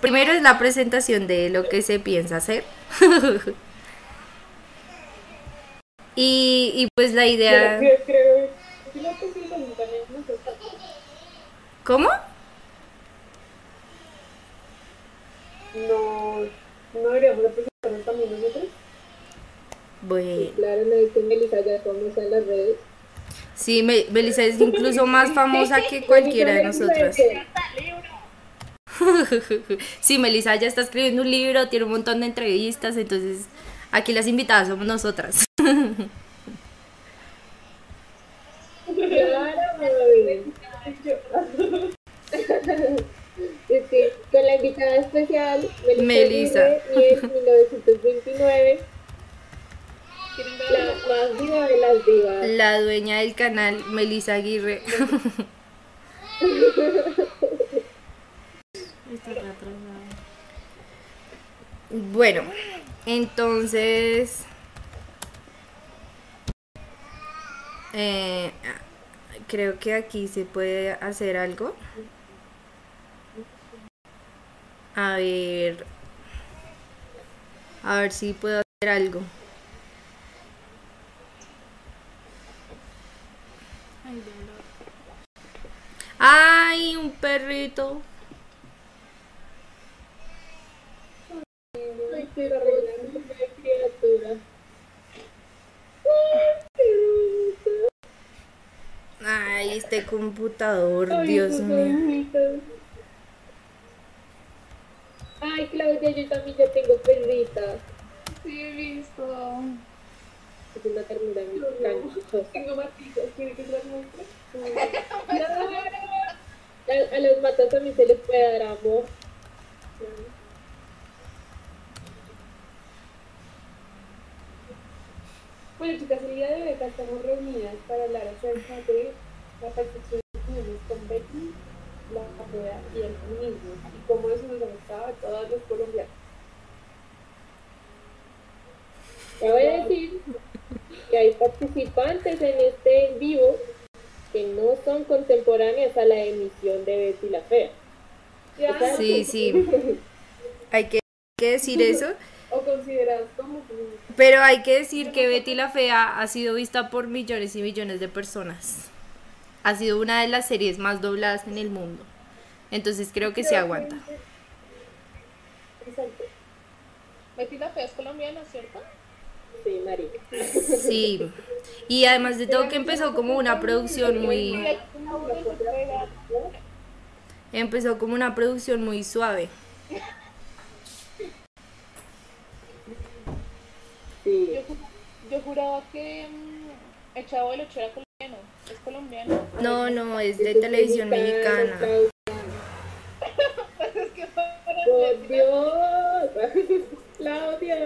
primero es la presentación de lo que se piensa hacer. y, y pues la idea... Creo, creo, creo nosotros. ¿Cómo? No, no deberíamos de presentarnos también nosotros. Bueno. Claro, es que Melissa ya famosa en las redes. Sí, Me- Melissa es incluso más famosa que cualquiera de nosotras. Sí, Melissa ya está escribiendo un libro, tiene un montón de entrevistas, entonces aquí las invitadas somos nosotras. Con la invitada especial, Melissa. Melissa. Aguirre, Y en 1929, la más diva de las divas. La dueña del canal, Melissa Aguirre. Bueno, entonces... eh, creo que aquí se puede hacer algo. A ver... A ver si puedo hacer algo. ¡Ay, un perrito! Ay, qué hermosa criatura. Ay, este computador, Ay, Dios mío. Ay, Claudia, yo también ya tengo perrita. Sí, he visto. Es una ternura muy canchosa. Tengo matitas, ¿quiere que se las muestre? A, a los matas también se les puede dar amor. Bueno, chicas, el día de hoy acá estamos reunidas para hablar acerca de la percepción que tenemos con Betty, la carrera y el feminismo, y cómo eso nos afectaba a todos los colombianos. Te voy a decir que hay participantes en este en vivo que no son contemporáneas a la emisión de Betty la Fea. ¿Ya? Sí, sí. Hay que, que decir eso. ¿O consideradas como? Pero hay que decir que Betty la Fea ha sido vista por millones y millones de personas. Ha sido una de las series más dobladas en el mundo. Entonces creo que se aguanta. Betty la Fea es colombiana, ¿cierto? Sí, marica. Sí. Y además de todo que empezó como una producción muy... Empezó como una producción muy suave. Sí. Yo, ju- yo juraba que mm, el Chavo del Ocho era colombiano. ¿Es colombiano? No, no, es de televisión mexicana. Es que para ¡Por Dios! Claudia.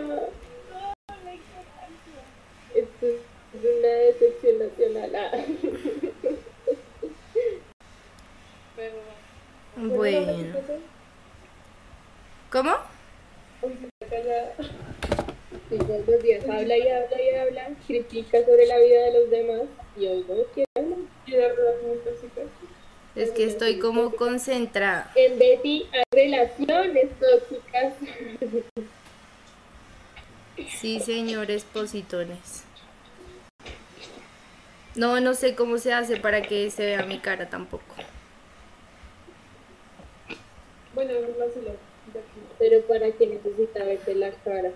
Esto es una decepción nacional. Ah. pero Bueno. ¿Cómo? Todos los días habla y habla y habla, critica sobre la vida de los demás y hoy no quiere hablar. Es que estoy como concentrada. En Betty hay relaciones tóxicas. Sí, señores positones. No, no sé cómo se hace para que se vea mi cara tampoco. Bueno. Pero para que necesita verse la cara.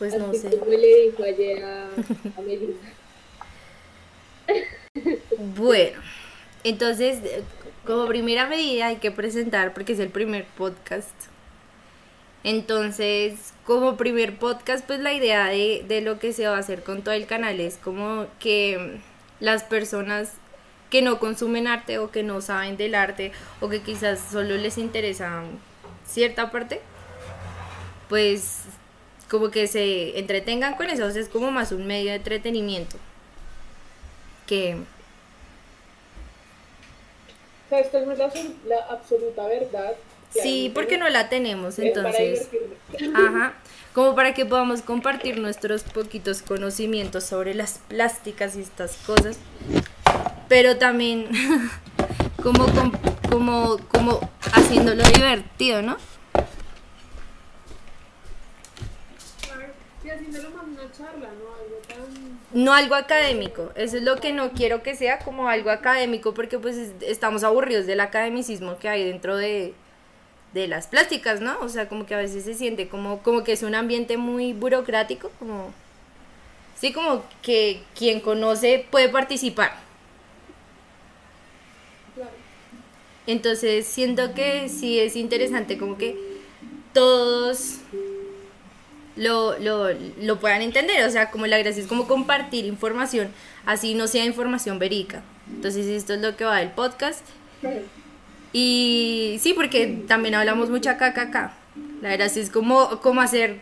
Pues no sé. como le dijo ayer a. Bueno, entonces, como primera medida hay que presentar, porque es el primer podcast. Entonces, como primer podcast, pues la idea de, de lo que se va a hacer con todo el canal es como que las personas que no consumen arte o que no saben del arte o que quizás solo les interesa cierta parte, pues como que se entretengan con eso, o sea, es como más un medio de entretenimiento que O sea, esta es la, la absoluta verdad. Sí, porque no la tenemos, entonces, ajá, como para que podamos compartir nuestros poquitos conocimientos sobre las plásticas y estas cosas, pero también como com- como, como haciéndolo divertido, ¿no? Haciéndolo más una charla, ¿no? Algo tan... No algo académico, eso es lo que no quiero que sea como algo académico porque pues es- estamos aburridos del academicismo que hay dentro de, de las plásticas, ¿no? O sea, como que a veces se siente como, como que es un ambiente muy burocrático, como... Sí, como que quien conoce puede participar. Entonces siento que sí es interesante como que todos lo, lo, lo puedan entender. O sea, como la gracia es como compartir información, así no sea información verídica. Entonces esto es lo que va del podcast. Y sí, porque también hablamos mucha caca acá. La gracia es como, como hacer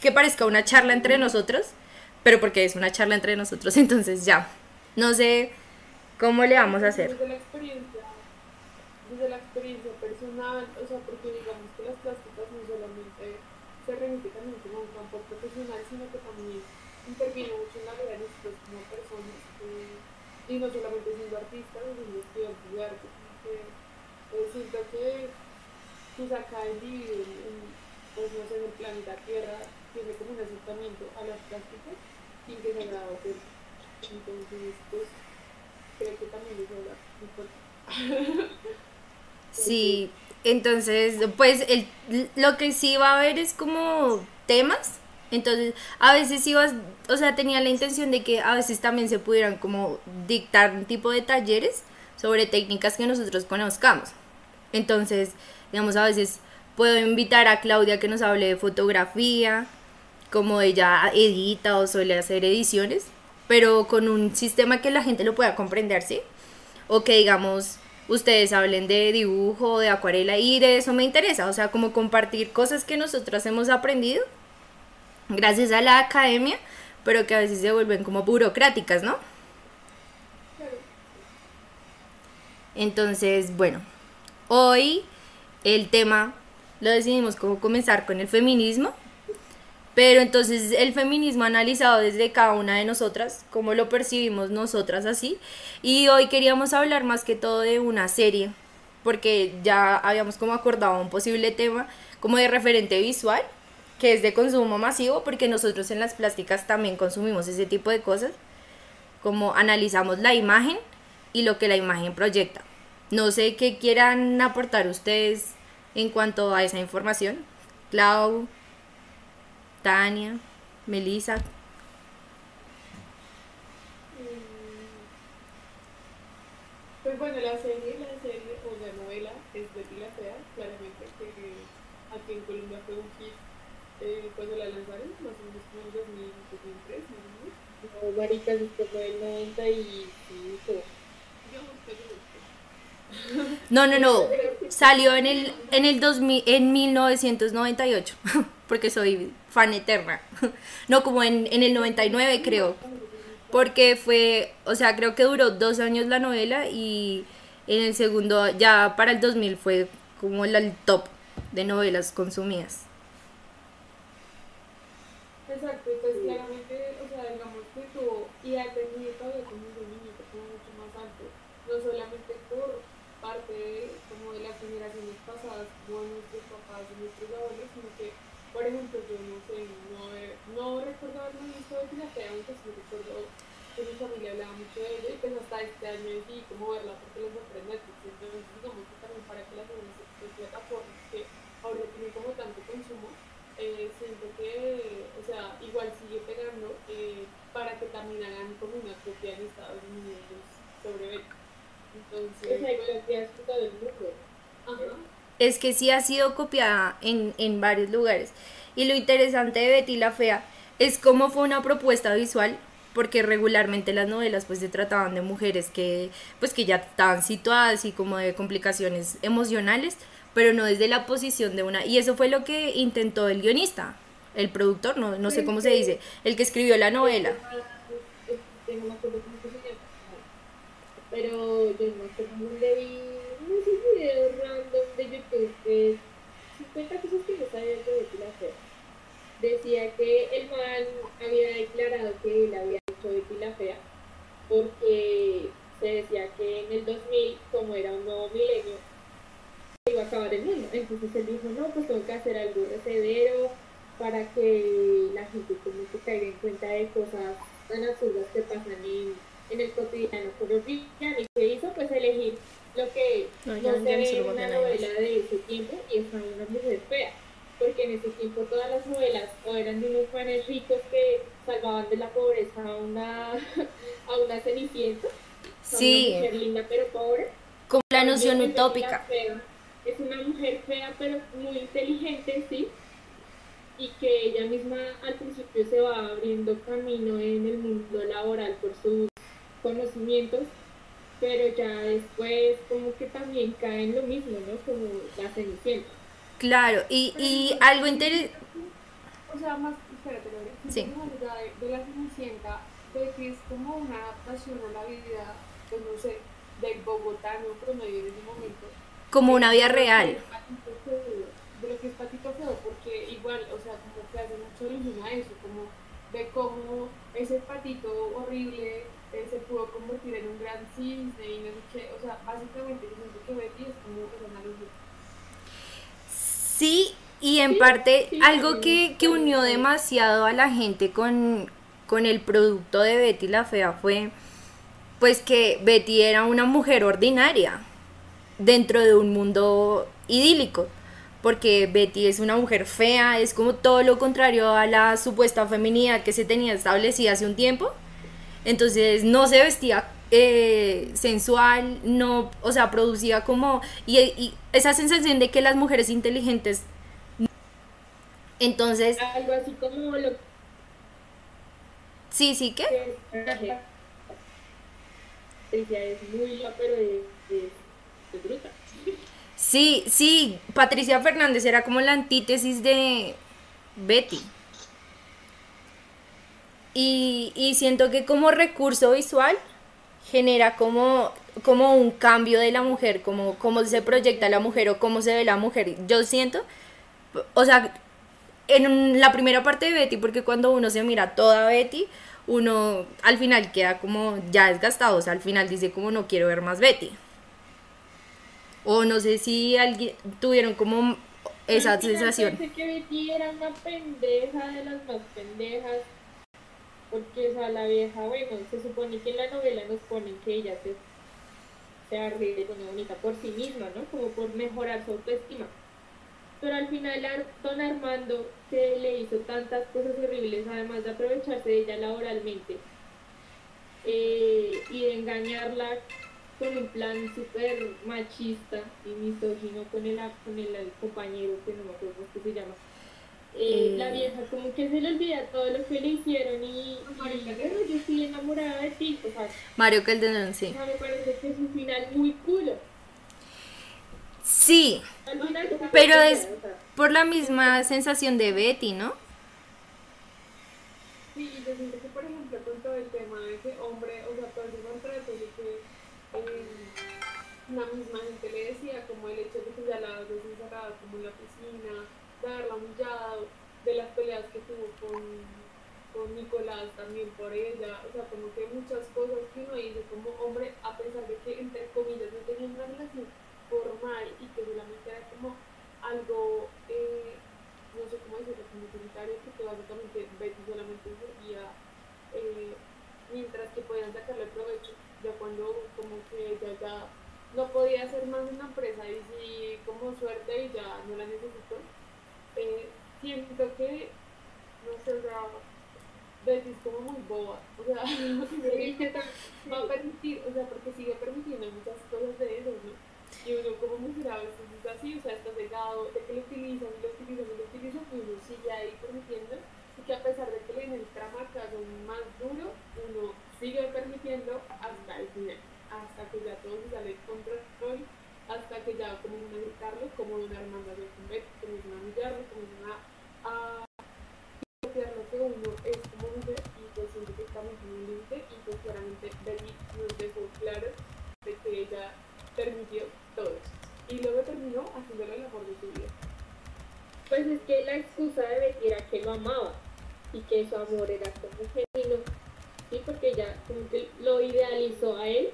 que parezca una charla entre nosotros, pero porque es una charla entre nosotros, entonces ya. No sé cómo le vamos a hacer. Desde la experiencia, desde la experiencia personal, o sea, porque digamos que las plásticas no solamente se remite también como un campo profesional, sino que también interviene mucho en la vida de nosotros como personas, eh, y no solamente siendo artistas, sino estudiantes de arte, como que pues acá el pues no sé, en el planeta Tierra, tiene como un acercamiento a las plásticas sin que se cuenta. Entonces, pues creo que también es fuerte. Sí, entonces, pues el, lo que sí va a haber es como temas. Entonces, a veces ibas, o sea, tenía la intención de que a veces también se pudieran como dictar un tipo de talleres sobre técnicas que nosotros conozcamos. Entonces, digamos, a veces puedo invitar a Claudia que nos hable de fotografía, como ella edita o suele hacer ediciones, pero con un sistema que la gente lo pueda comprender, ¿sí? O que digamos, ustedes hablen de dibujo, de acuarela y de eso me interesa, o sea, como compartir cosas que nosotros hemos aprendido gracias a la academia, pero que a veces se vuelven como burocráticas, ¿no? Entonces, bueno, hoy el tema lo decidimos como comenzar con el feminismo, pero entonces el feminismo analizado desde cada una de nosotras, cómo lo percibimos nosotras así, y hoy queríamos hablar más que todo de una serie, porque ya habíamos como acordado un posible tema como de referente visual, que es de consumo masivo, porque nosotros en las plásticas también consumimos ese tipo de cosas, como analizamos la imagen y lo que la imagen proyecta. No sé qué quieran aportar ustedes en cuanto a esa información. Clau, Tania, Melissa. Pues bueno, la serie, la serie o la novela es Betty la Fea, claramente, que aquí en Colombia fue un hit eh, cuando la lanzaron, más o menos como en 2003, más o menos. No, maricas, esto fue el 95. Yo busqué, yo busqué. No, no, no. Salió en el en el 2000, en 1998, porque soy fan eterna. No como en, en el 99 creo. Porque fue, o sea, creo que duró dos años la novela y en el segundo, ya para el 2000 fue como el, el top de novelas consumidas. Exacto, entonces claramente, o sea, digamos que tuvo, y ha tenido todavía como un dominio como mucho más alto, no solamente por parte de, como de las generaciones pasadas, como de nuestros papás y nuestros abuelos, sino que, por ejemplo, yo no sé, no, no recuerdo haberme visto de Filatea, aunque sí recuerdo que mi familia hablaba mucho de ella, y pues hasta este año decidí como verla porque les Netflix, entonces digamos que también para que las nuevas plataformas que ahora tienen como tanto consumo, eh, siento que, o sea, igual sigue pegando eh, para que también hagan como una copia en Estados Unidos sobre Betty. Entonces, pues, iglesia es todo el mundo. ajá, es que sí ha sido copiada en, en varios lugares. Y lo interesante de Betty la Fea es cómo fue una propuesta visual, porque regularmente las novelas pues se trataban de mujeres que pues que ya estaban situadas y como de complicaciones emocionales, pero no desde la posición de una... Y eso fue lo que intentó el guionista, el productor, no, no sé cómo se dice, el que escribió la novela. Que. Pero yo no sé cómo le vi unos videos random de YouTube que 50 cosas que no sabía de Betty la Fea. Decía que el man había declarado que él había hecho Betty la Fea porque se decía que en el 2000, como era un nuevo milenio, iba a acabar el mundo. Entonces él dijo, no, pues tengo que hacer algo severo para que la gente como que caiga en cuenta de cosas tan absurdas que pasan en, en el cotidiano colombiano. ¿Y qué hizo? Pues elegir lo que no, se ve en una novela de ese tiempo y es una mujer fea. Porque en ese tiempo todas las novelas o eran de unos jóvenes ricos que salvaban de la pobreza a una, a una cenicienta, sí. una mujer linda pero pobre. Como la noción utópica. Es una mujer fea pero muy inteligente, sí, y que ella misma al principio se va abriendo camino en el mundo laboral por sus conocimientos, pero ya después como que también cae en lo mismo, ¿no? Como la cenicienta. Claro, y, y algo interesante... O sea, más, espérate, sí. de, de la cenicienta, de que es como una adaptación a la vida, pues no sé, del bogotano promedio en ese momento. Como una vida real de lo que es Patito Feo, porque igual, o sea, como a eso, como de cómo ese patito horrible eh, se pudo convertir en un gran cisne y no sé qué, o sea, básicamente yo siento que Betty es como una alusión. Sí, y en parte algo que, que unió demasiado a la gente con, con el producto de Betty la Fea fue pues que Betty era una mujer ordinaria dentro de un mundo idílico porque Betty es una mujer fea, es como todo lo contrario a la supuesta feminidad que se tenía establecida hace un tiempo. Entonces no se vestía eh, sensual, no, o sea, producía como... Y, esa sensación de que las mujeres inteligentes... Entonces... Algo así como lo... Sí, sí, ¿qué? es muy pero es bruta. Sí, sí, Patricia Fernández era como la antítesis de Betty. Y, siento que como recurso visual genera como, como un cambio de la mujer, como cómo se proyecta la mujer o cómo se ve la mujer. Yo siento, o sea, en la primera parte de Betty, porque cuando uno se mira toda Betty, uno al final queda como ya desgastado, o sea, al final dice como no quiero ver más Betty. O no sé si alguien tuvieron como esa sensación. Pensé que Betty era una pendeja de las más pendejas. Porque, o sea, la vieja, bueno, se supone que en la novela nos ponen que ella se, se arde y bonita por sí misma, ¿no? Como por mejorar su autoestima. Pero al final, don Armando, que le hizo tantas cosas horribles, además de aprovecharse de ella laboralmente eh, y de engañarla con un plan súper machista y misógino con el, con el, compañero que no me acuerdo cómo se llama. Eh, la vieja como que se le olvida todo lo que le hicieron y, y yo estoy enamorada de ti, o sea, Mario Calderón, sí. O sea, me parece que es un final muy culo. Sí, pero es por la misma sensación de Betty, ¿no? Sí, yo siento que por ejemplo como en la piscina, de haberla humillado, de las peleas que tuvo con, con Nicolás también por ella, o sea, como que muchas cosas que uno dice como hombre, a pesar de que entre comillas no tenía una relación formal y que solamente era como algo, eh, no sé cómo decirlo, como utilitario, que básicamente Betty solamente servía eh, mientras que podían sacarle provecho ya cuando como que ella ya no podía hacer más una empresa y si como suerte y ya no la necesito, eh, siento que, no sé, Betty es como muy boba, o sea, va a permitir, o sea, porque sigue permitiendo muchas cosas de eso, ¿no? Y uno como mujer a veces es así, o sea, está cegado de que lo utilizan y lo utilizan y lo utilizan, y uno sigue ahí permitiendo, y que a pesar de que le den el tramacazo más duro, uno sigue permitiendo hasta el final, hasta que ya todo se sale de control, hasta que ya como a gritarlo, como una hermana de comer, como a humillarlo, como a, a lo que uno es como mujer y pues siente que estamos en un límite y pues claramente nos dejó claro de que ella permitió todo eso. Y luego terminó haciéndole el amor de su vida. Pues es que la excusa de Betty era que lo amaba y que su amor era como genuino porque ya como que lo idealizó a él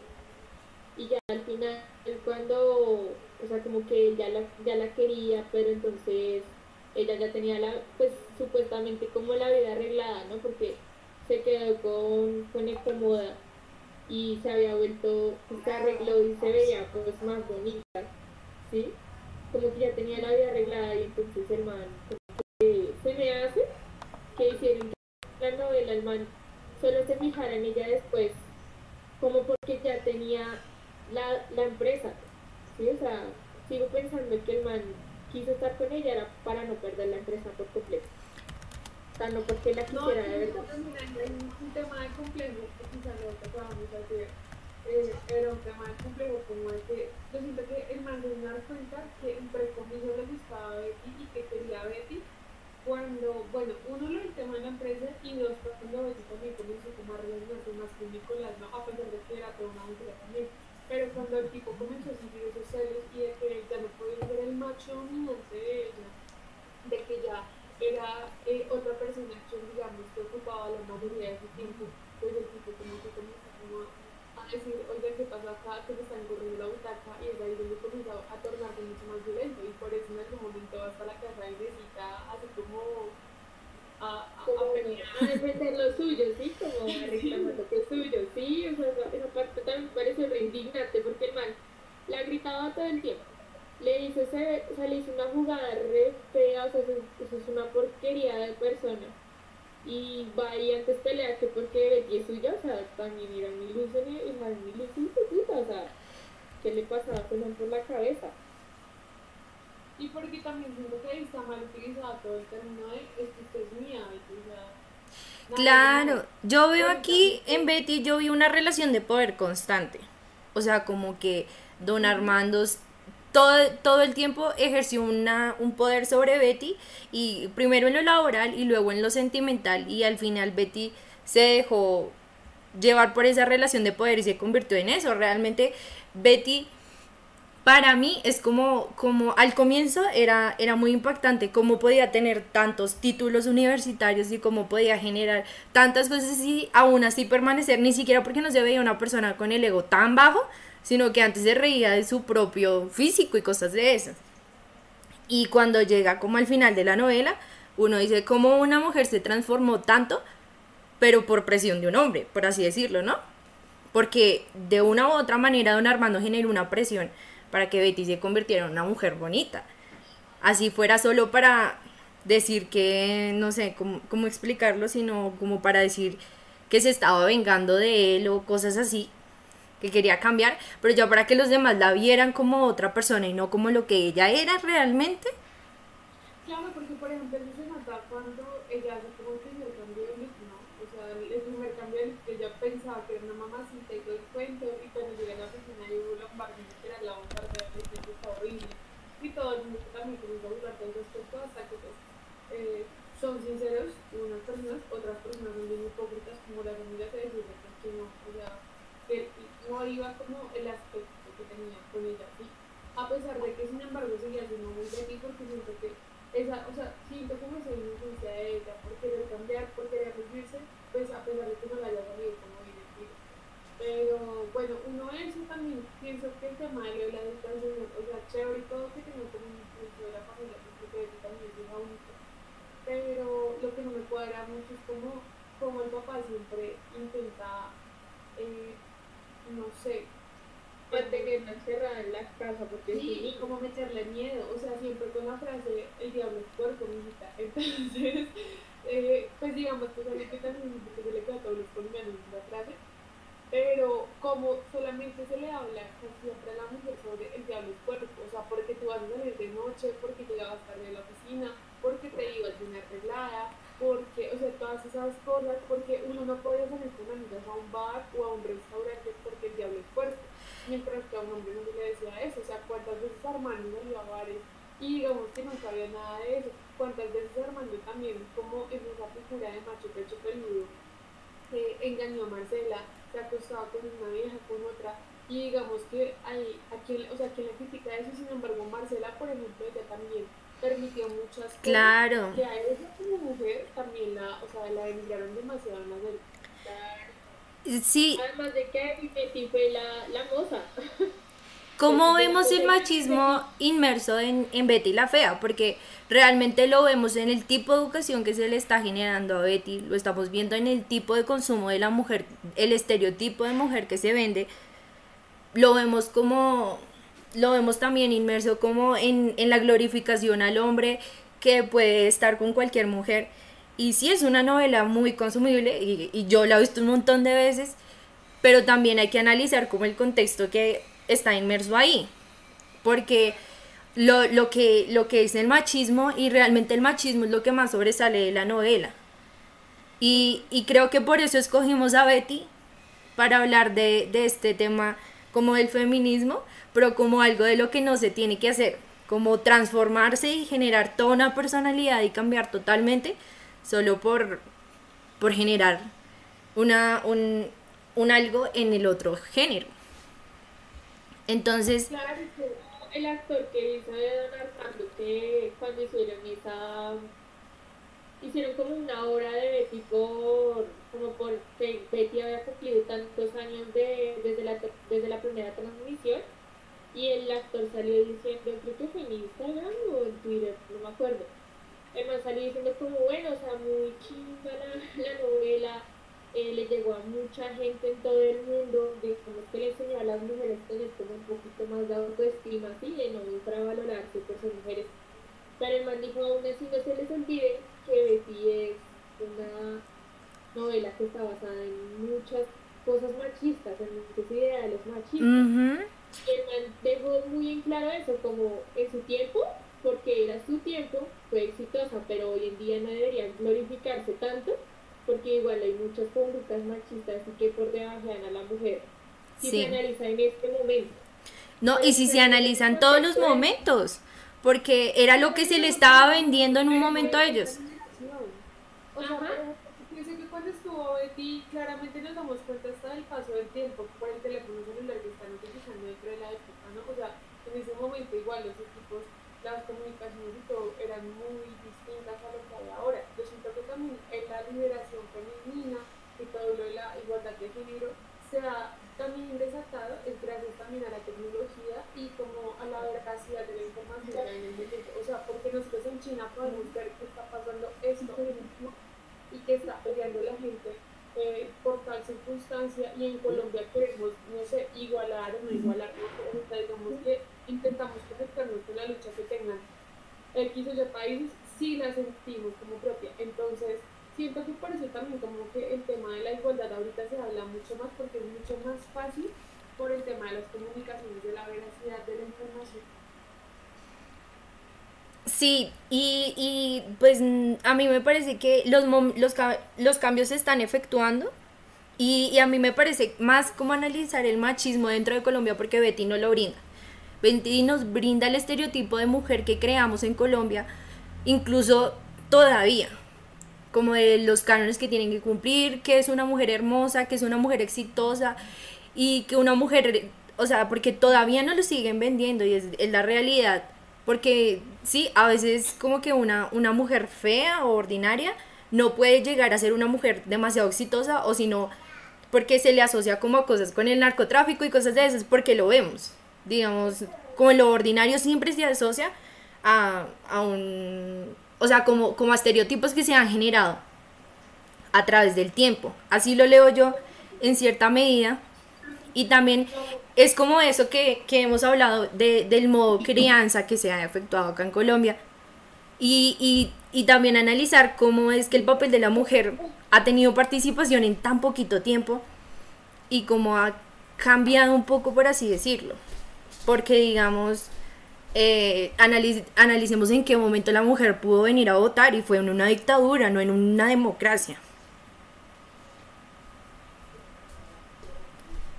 y ya al final cuando O sea, como que ya la, ya la quería, pero entonces ella ya tenía la, pues supuestamente como la vida arreglada, ¿no? Porque se quedó con, con moda y se había vuelto, se arregló y se veía pues más bonita, ¿sí? Como que ya tenía la vida arreglada y entonces el man, se me hace que hicieron la novela, el man solo se fijara en ella después, como porque ya tenía la, la empresa, ¿sí? O sea, sigo pensando que el man quiso estar con ella era para no perder la empresa por completo. O sea, no porque la quisiera de verdad. Hay un tema de complejo quizás lo tocábamos ayer. Eh, era un tema de complejo como es que yo siento que el man se dar cuenta que entre comillas le gustaba a Betty y que quería a Betty cuando, bueno, uno lo del tema de la empresa y dos, cuando Betty también comenzó como a relacionarse más con Nicolás, ¿no? a pesar de que era toda una mujer también. Pero cuando el tipo comenzó a sentir esos celos y de que ya no podía ser el macho dominante de ella, de que ya era eh, otra persona que, digamos, que ocupaba la mayoría de su tiempo, pues el tipo comenzó como a decir, oiga, ¿qué pasa acá? Que me están corriendo la butaca y es ahí donde comenzó a tornarse mucho más violento y por eso en algún momento hasta la casa y necesita así como a, a, defender lo suyo, ¿sí? Como a reclamar lo que es suyo, ¿sí? O sea, esa, parte también me parece re indignante porque el man la gritaba todo el tiempo. Le hizo, ese, o sea, le hizo una jugada re fea, o sea, eso, es una porquería de persona. Y va y antes pelea que porque Betty es suya, o sea, también era mi luz y mi luz o sea, ¿qué le pasaba por la cabeza? Y porque también siento que está mal utilizado todo el término de es que usted es mía, Claro, yo veo aquí en Betty, yo vi una relación de poder constante. O sea, como que don Armando todo, todo el tiempo ejerció una, un poder sobre Betty, y primero en lo laboral y luego en lo sentimental, y al final Betty se dejó llevar por esa relación de poder y se convirtió en eso. Realmente Betty para mí es como, como al comienzo era, era muy impactante cómo podía tener tantos títulos universitarios y cómo podía generar tantas cosas y aún así permanecer, ni siquiera porque no se veía una persona con el ego tan bajo, sino que antes se reía de su propio físico y cosas de esas. Y cuando llega como al final de la novela, uno dice cómo una mujer se transformó tanto, pero por presión de un hombre, por así decirlo, ¿no? Porque de una u otra manera don Armando generó una presión para que Betty se convirtiera en una mujer bonita. Así fuera solo para decir que, no sé cómo, explicarlo, sino como para decir que se estaba vengando de él o cosas así, que quería cambiar, pero ya para que los demás la vieran como otra persona y no como lo que ella era realmente. Claro, porque por ejemplo se nota cuando ella hace como el primer cambio de look, ¿no? O sea, el primer cambio de que ella pensaba que era una mamacita y todo el cuento, y cuando llega a la oficina y hubo Lombardi la otra de está horrible. Y todo el mundo también comenzó a burlar todo respecto hasta que pues, eh, son sinceros unas personas, otras personas son bien hipócritas como la familia que decía que no, o sea, que no iba como el aspecto que tenía con ella, ¿sí? A pesar de que sin embargo seguía siendo muy de mí porque siento que esa, o sea, siento como esa inocencia de ella por querer cambiar, por querer vivirse, pues a pesar de que no la haya salido como pero bueno, uno eso también pienso que el tema de la educación, o sea, chévere y todo que tengo como un de la familia, porque eso también es única. Pero lo que no me cuadra mucho es como, como el papá siempre intenta, eh, no sé, mantenerla encerrada en la casa porque sí, y como meterle miedo, o sea, siempre con la frase el diablo es puerco, mijita. Entonces, eh, pues digamos, pues a mí que también se le queda a todos los colombianos la frase pero como solamente se le habla siempre a la mujer sobre el diablo cuerpo, o sea, porque tú vas a salir de noche, porque llegabas tarde de la oficina, porque te ibas bien arreglada, porque, o sea, todas esas cosas, porque uno no podía salir con amigas a un bar o a un restaurante el diablo es cuerpo, mientras que a un hombre no se le decía eso, o sea, cuántas veces Armando salió a bares y digamos que no sabía nada de eso, cuántas veces Armando también, como en esa figura de macho pecho peludo, eh, engañó a Marcela, se ha acostado con una vieja, con otra, y digamos que hay, a quien, o sea, quien le critica eso, sin embargo, Marcela, por ejemplo, ella también permitió muchas cosas claro. que a ella como mujer también la, o sea, la denigraron demasiado en la Sí. Además de que Betty fue la, la moza. ¿Cómo vemos el machismo inmerso en, en Betty la Fea? Porque realmente lo vemos en el tipo de educación que se le está generando a Betty, lo estamos viendo en el tipo de consumo de la mujer, el estereotipo de mujer que se vende, lo vemos como, lo vemos también inmerso como en, en la glorificación al hombre que puede estar con cualquier mujer. Y sí es una novela muy consumible y, y yo la he visto un montón de veces, pero también hay que analizar como el contexto que está inmerso ahí. Porque lo, lo, que, lo que es el machismo y realmente el machismo es lo que más sobresale de la novela. Y, y creo que por eso escogimos a Betty para hablar de, de este tema como del feminismo, pero como algo de lo que no se tiene que hacer, como transformarse y generar toda una personalidad y cambiar totalmente solo por, por generar una, un, un algo en el otro género. Entonces, Claro, el actor que hizo de Don Armando, que cuando hicieron esa. Hicieron como una obra de Betty por. como por que Betty había cumplido tantos años de, desde, la, desde la primera transmisión. Y el actor salió diciendo, creo que fue en Instagram o en Twitter, no me acuerdo. El man salió diciendo como, bueno, o sea, muy chimba la, la novela, eh, le llegó a mucha gente en todo el mundo, digamos que le enseñó a las mujeres tener como un poquito más de autoestima, así, de no infravalorarse por ser mujeres. Pero el man dijo, aún así no se les olvide que Betty es una novela que está basada en muchas cosas machistas, en muchos ideales machistas. Y el man dejó muy en claro eso, como en su tiempo, porque era su tiempo, fue exitosa, pero hoy en día no deberían glorificarse tanto, porque igual hay muchas conductas machistas y que por debajean a la mujer. Si Sí. se analiza en este momento. No, y si se analizan todos los momentos, porque era lo que se le estaba vendiendo en un momento a ellos. O sea, Ajá. pienso que cuando estuvo Betty, claramente nos damos cuenta hasta del paso del tiempo por el teléfono celular que están utilizando dentro de la época, ¿no? O sea, en ese momento igual los las comunicaciones y todo eran muy distintas a lo que hay ahora. Yo siento que también en la liberación femenina y todo lo de la igualdad de género se ha también desatado es gracias también a la tecnología y como a la veracidad de la información. O sea, porque nosotros en China podemos ver que está pasando esto y que está peleando la gente eh, por tal circunstancia y en Colombia queremos, no sé, igualar o no igualar, o sea, digamos que intentamos conectarnos con la lucha que tengan X o Y países, sí la sentimos como propia. Entonces, siento que por eso también como que el tema de la igualdad ahorita se habla mucho más porque es mucho más fácil por el tema de las comunicaciones, de la veracidad de la información. Sí, y, y pues a mí me parece que los, los, los cambios se están efectuando y, y a mí me parece más como analizar el machismo dentro de Colombia porque Betty no lo brinda. Betty nos brinda el estereotipo de mujer que creamos en Colombia, incluso todavía, como de los cánones que tienen que cumplir, que es una mujer hermosa, que es una mujer exitosa y que una mujer, o sea, porque todavía no lo siguen vendiendo y es, es la realidad. Porque sí, a veces como que una, una mujer fea o ordinaria no puede llegar a ser una mujer demasiado exitosa o si no, porque se le asocia como a cosas con el narcotráfico y cosas de esas, porque lo vemos. Digamos, como lo ordinario siempre se asocia a, a un, o sea, como, como a estereotipos que se han generado a través del tiempo. Así lo leo yo en cierta medida. Y también es como eso que, que hemos hablado de, del modo crianza que se ha efectuado acá en Colombia. Y, y, y también analizar cómo es que el papel de la mujer ha tenido participación en tan poquito tiempo y cómo ha cambiado un poco, por así decirlo. Porque, digamos, eh, analicemos en qué momento la mujer pudo venir a votar y fue en una dictadura, no en una democracia.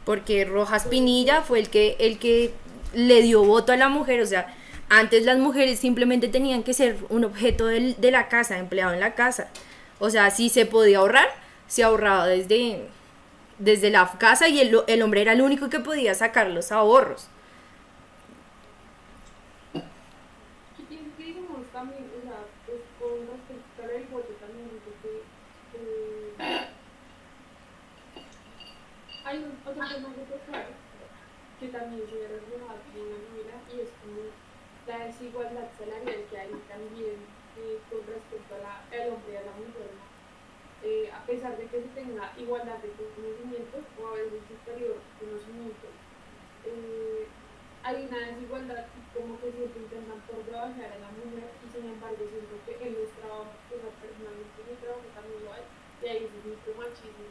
Porque Rojas Pinilla fue el que, el que le dio voto a la mujer, o sea, antes las mujeres simplemente tenían que ser un objeto del- de la casa, empleado en la casa. O sea, si se podía ahorrar, se ahorraba desde, desde la casa y el, el hombre era el único que podía sacar los ahorros. Yo pienso que digamos también, o sea, pues con respecto al voto también, porque eh, hay un otro tema que también se ve reflejado en la novela y es como la desigualdad salarial que hay también eh, con respecto al hombre y a la mujer. Eh, a pesar de que se tenga igualdad de conocimientos o a veces superior conocimiento, eh, hay una desigualdad y como que siempre intentan por trabajar a la mujer y sin embargo siento que en los trabajos, pues, personalmente en mi trabajo también lo hay y hay mucho machismo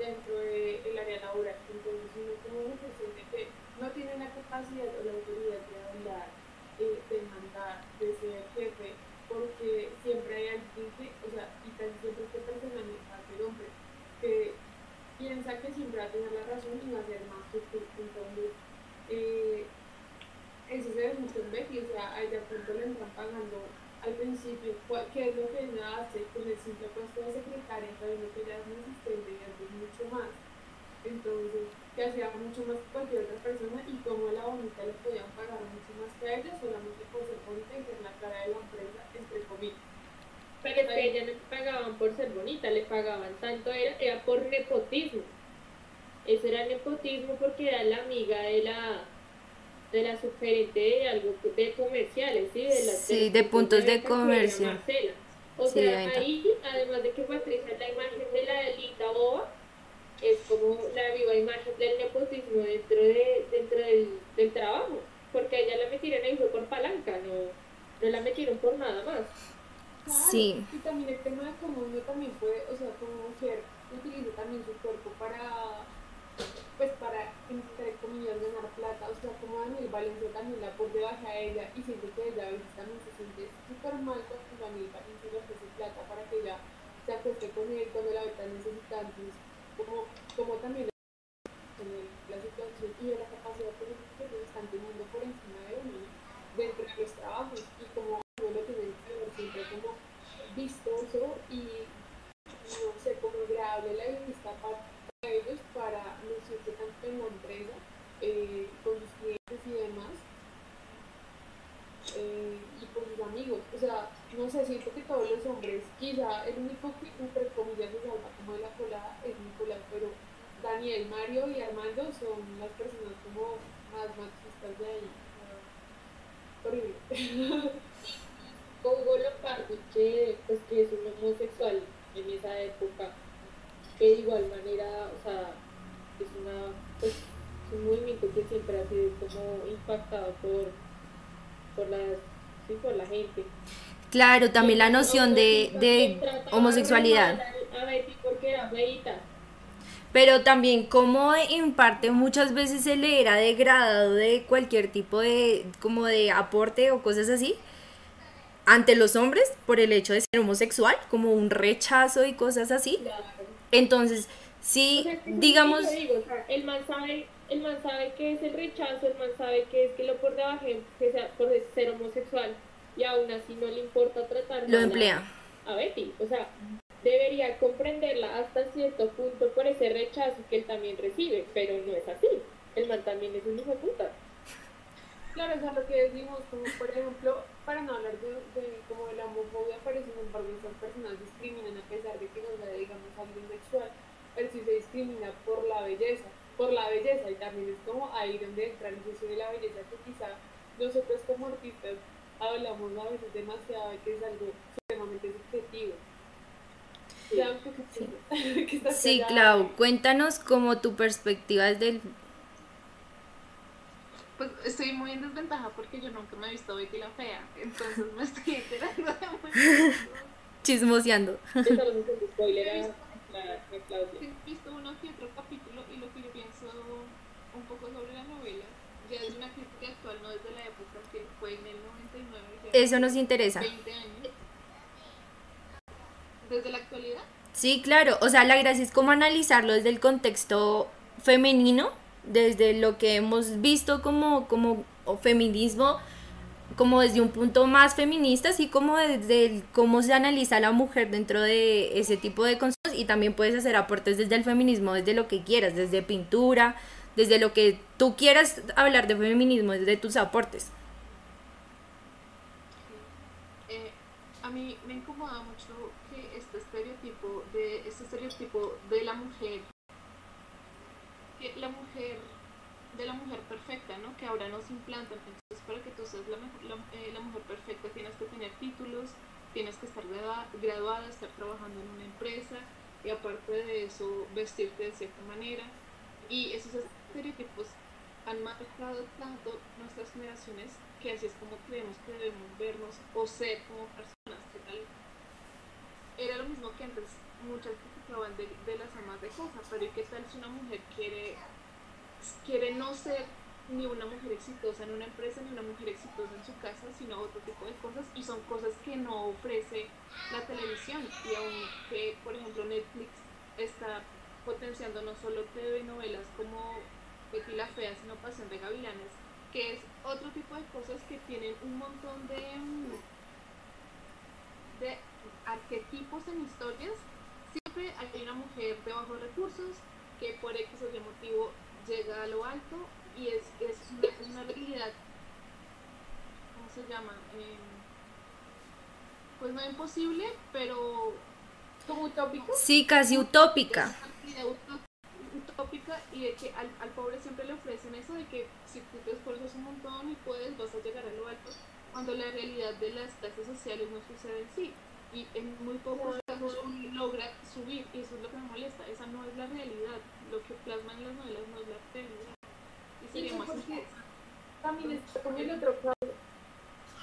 dentro del área laboral. Entonces uno como mujer siente que no tiene la capacidad o la autoridad de hablar, eh, de mandar, de ser jefe, porque siempre hay alguien que, o sea, y casi siempre este personaje hace el hombre, que piensa que siempre va a tener la razón y va a ser más que tú. Entonces, eh, eso se ve mucho en Becky, o sea, a ella pronto le están pagando al principio, qué es lo que ella hace con el simple puesto de secretaria, sabiendo que ella es una asistente y es mucho más. Entonces, que hacía mucho más que cualquier otra persona y como la bonita le podían pagar mucho más que a ella solamente por ser bonita y ser la cara de la empresa, entre comillas. Pero es que ella no le pagaban por ser bonita, le pagaban tanto, era, era por nepotismo. Eso era nepotismo porque era la amiga de la de la sugerente de algo de comerciales, ¿sí? De, sí, de, puntos de, comercio. O sea, ahí, además de que Patricia es la imagen de la linda boba, es como la viva imagen del nepotismo dentro, de, dentro del, del trabajo, porque a ella la metieron ahí fue por palanca, no, no la metieron por nada más. sí. Y también el tema de cómo uno también puede, o sea, como mujer utiliza también su cuerpo para, pues para, entre comillas, ganar plata, o sea, como Daniel Valencia también la por debajo a ella y siente que ella a veces también se siente súper mal cuando Daniel Valencia le ofrece plata para que ella se acueste con él cuando la ve tan necesitante como, también la situación y de la capacidad política que están teniendo por encima de uno dentro de los trabajos y como uno lo tiene siempre como vistoso y no sé, como agradable la vista para ellos para lucirse tanto en la empresa eh, con sus clientes y demás eh, y con sus amigos. O sea, no sé, siento que todos los hombres, quizá el único que entre comillas se salva como de la colada es Nicolás, pero Daniel, Mario y Armando son las personas como más machistas de ahí. horrible. Hugo Lopardo, que, pues, que es un homosexual en esa época, que de igual manera, o sea, es una pues, es un movimiento que siempre ha sido como impactado por, por las sí, por la gente. Claro, también la noción de, de homosexualidad. Pero también como en parte muchas veces se le era degradado de cualquier tipo de como de aporte o cosas así ante los hombres por el hecho de ser homosexual, como un rechazo y cosas así. Entonces, sí, digamos... el man sabe el man sabe que es el rechazo, el man sabe que es que lo por debajo, que sea por ser homosexual y aún así no le importa tratar lo emplea a Betty, o sea, debería comprenderla hasta cierto punto por ese rechazo que él también recibe, pero no es así, el man también es un hijo puta. Claro, o sea, lo que decimos, como por ejemplo, para no hablar de, de como de la homofobia, pero sin embargo esas personas discriminan a pesar de que no sea, digamos, alguien sexual, pero sí se discrimina por la belleza, por la belleza, y también es como ahí donde entra el juicio de la belleza, que quizá nosotros como artistas hablamos a veces demasiado de que es algo supremamente subjetivo. Sí, sí Clau, cuéntanos como tu perspectiva desde el... Pues estoy muy en desventaja porque yo nunca me he visto Betty la Fea, entonces me estoy enterando de muy Chismoseando. He visto uno que otro capítulo y lo que yo pienso un poco sobre la novela ya es una crítica actual, no desde la época que fue en el 99. Eso nos interesa. 20 años. ¿Desde la actualidad? Sí, claro. O sea, la gracia es como analizarlo desde el contexto femenino, desde lo que hemos visto como, como feminismo, como desde un punto más feminista, así como desde cómo se analiza la mujer dentro de ese tipo de conceptos y también puedes hacer aportes desde el feminismo, desde lo que quieras, desde pintura, desde lo que tú quieras hablar de feminismo, desde tus aportes. Eh, a mí me incomoda mucho que este estereotipo de este estereotipo de la mujer la mujer de la mujer perfecta, ¿no? Que ahora nos implantan. Entonces, para que tú seas la, eh, mujer perfecta tienes que tener títulos, tienes que estar gradua- graduada, estar trabajando en una empresa y aparte de eso vestirte de cierta manera. Y esos estereotipos han marcado tanto nuestras generaciones que así es como creemos que debemos vernos o ser como personas. ¿Qué tal? Era lo mismo que antes muchas criticaban de, de las amas de casa, pero ¿y qué tal si una mujer quiere, quiere no ser ni una mujer exitosa en una empresa ni una mujer exitosa en su casa, sino otro tipo de cosas y son cosas que no ofrece la televisión y aunque por ejemplo Netflix está potenciando no solo TV novelas como Betty la Fea, sino Pasión de Gavilanes, que es otro tipo de cosas que tienen un montón de, mm, de arquetipos en historias. Siempre hay una mujer de bajos recursos que por X o Y motivo llega a lo alto y es, es, una, una realidad, ¿cómo se llama? Em, pues no imposible, pero Como utópico. Sí, casi utópica. utópica y de que al, al pobre siempre le ofrecen eso de que si tú te esfuerzas un montón y puedes, vas a llegar a lo alto, cuando la realidad de las clases sociales no sucede así. Y en muy pocos casos uno logra subir y eso es lo que me molesta. Esa no es la realidad. Lo que plasman las novelas no es la realidad. Y sería más. También está como el otro caso,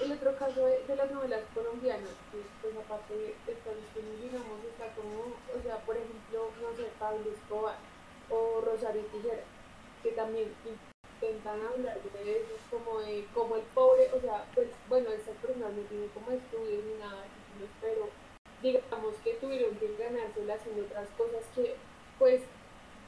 el otro caso de, de las novelas colombianas, que pues aparte de Unidos, digamos, está como, o sea, por ejemplo, no sé, Pablo Escobar o Rosario Tijera, que también intentan hablar de eso, como de como el pobre, o sea, pues bueno, estas personas no tienen como estudios ni nada, pero digamos que tuvieron que ganársela haciendo otras cosas que, pues,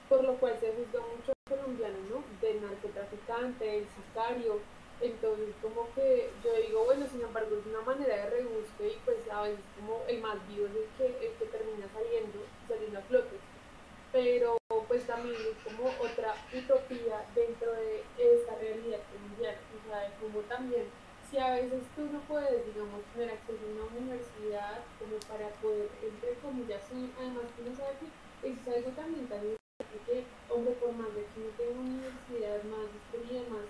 por lo cual se juzga mucho al colombiano, ¿no? Del narcotraficante, del sicario. Entonces, como que yo digo, bueno, sin embargo, es una manera de rebusque y pues a veces como el más vivo es el que, el que termina saliendo, saliendo a flote. Pero pues también es como otra utopía dentro de esta realidad colombiana, o sea, como también, si a veces tú no puedes, digamos, tener acceso a una universidad como para poder, entre comillas, sí, además que uno sabe que eso es algo también tan que, hombre, por más de que uno tenga universidad más estudia más,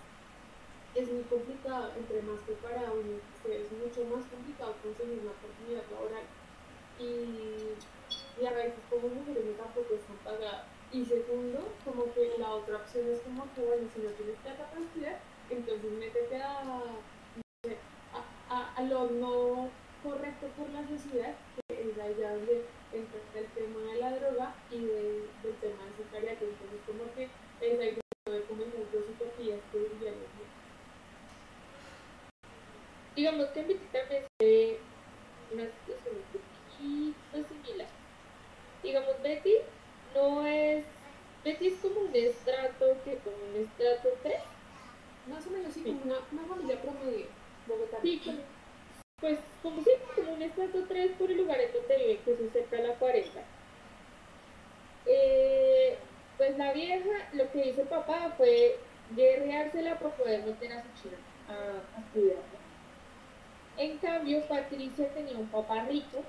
es muy complicado, entre más preparado uno es mucho más complicado conseguir una oportunidad laboral. Y, y a veces como mujeres no tampoco están pagadas. Y segundo, como que la otra opción es como que, bueno, si no tienes plata para estudiar, entonces métete a, no a, lo no correcto por la sociedad, que es allá donde entra el tema de la droga y de- del tema del sicariato. Entonces, como que es ahí donde como dos utopías que vivían Digamos que Betty también se una situación un poquito similar. Digamos, Betty no es. Betty es como un estrato, que como un estrato 3. Más o menos, sí, como una, una familia promedio bogotana. Sí, pues como si como un estrato 3 por el lugar en donde vive, que es cerca de la 40. Eh, pues la vieja, lo que hizo el papá fue guerreársela por poder meter a su china a, a estudiar. En cambio, Patricia tenía un papá rico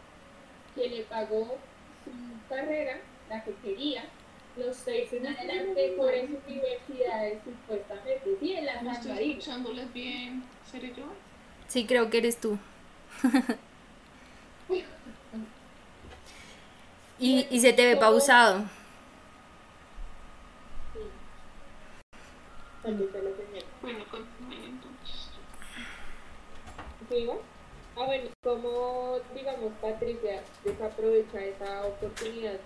que le pagó su carrera, la que quería, Los seis en adelante por esas universidades supuestamente, sí, en la No estoy Marino. escuchándolas bien. ¿Seré yo? Sí, creo que eres tú. y, y se te ve pausado. Bueno, entonces. Ah, bueno, como, digamos, Patricia desaprovecha esa oportunidad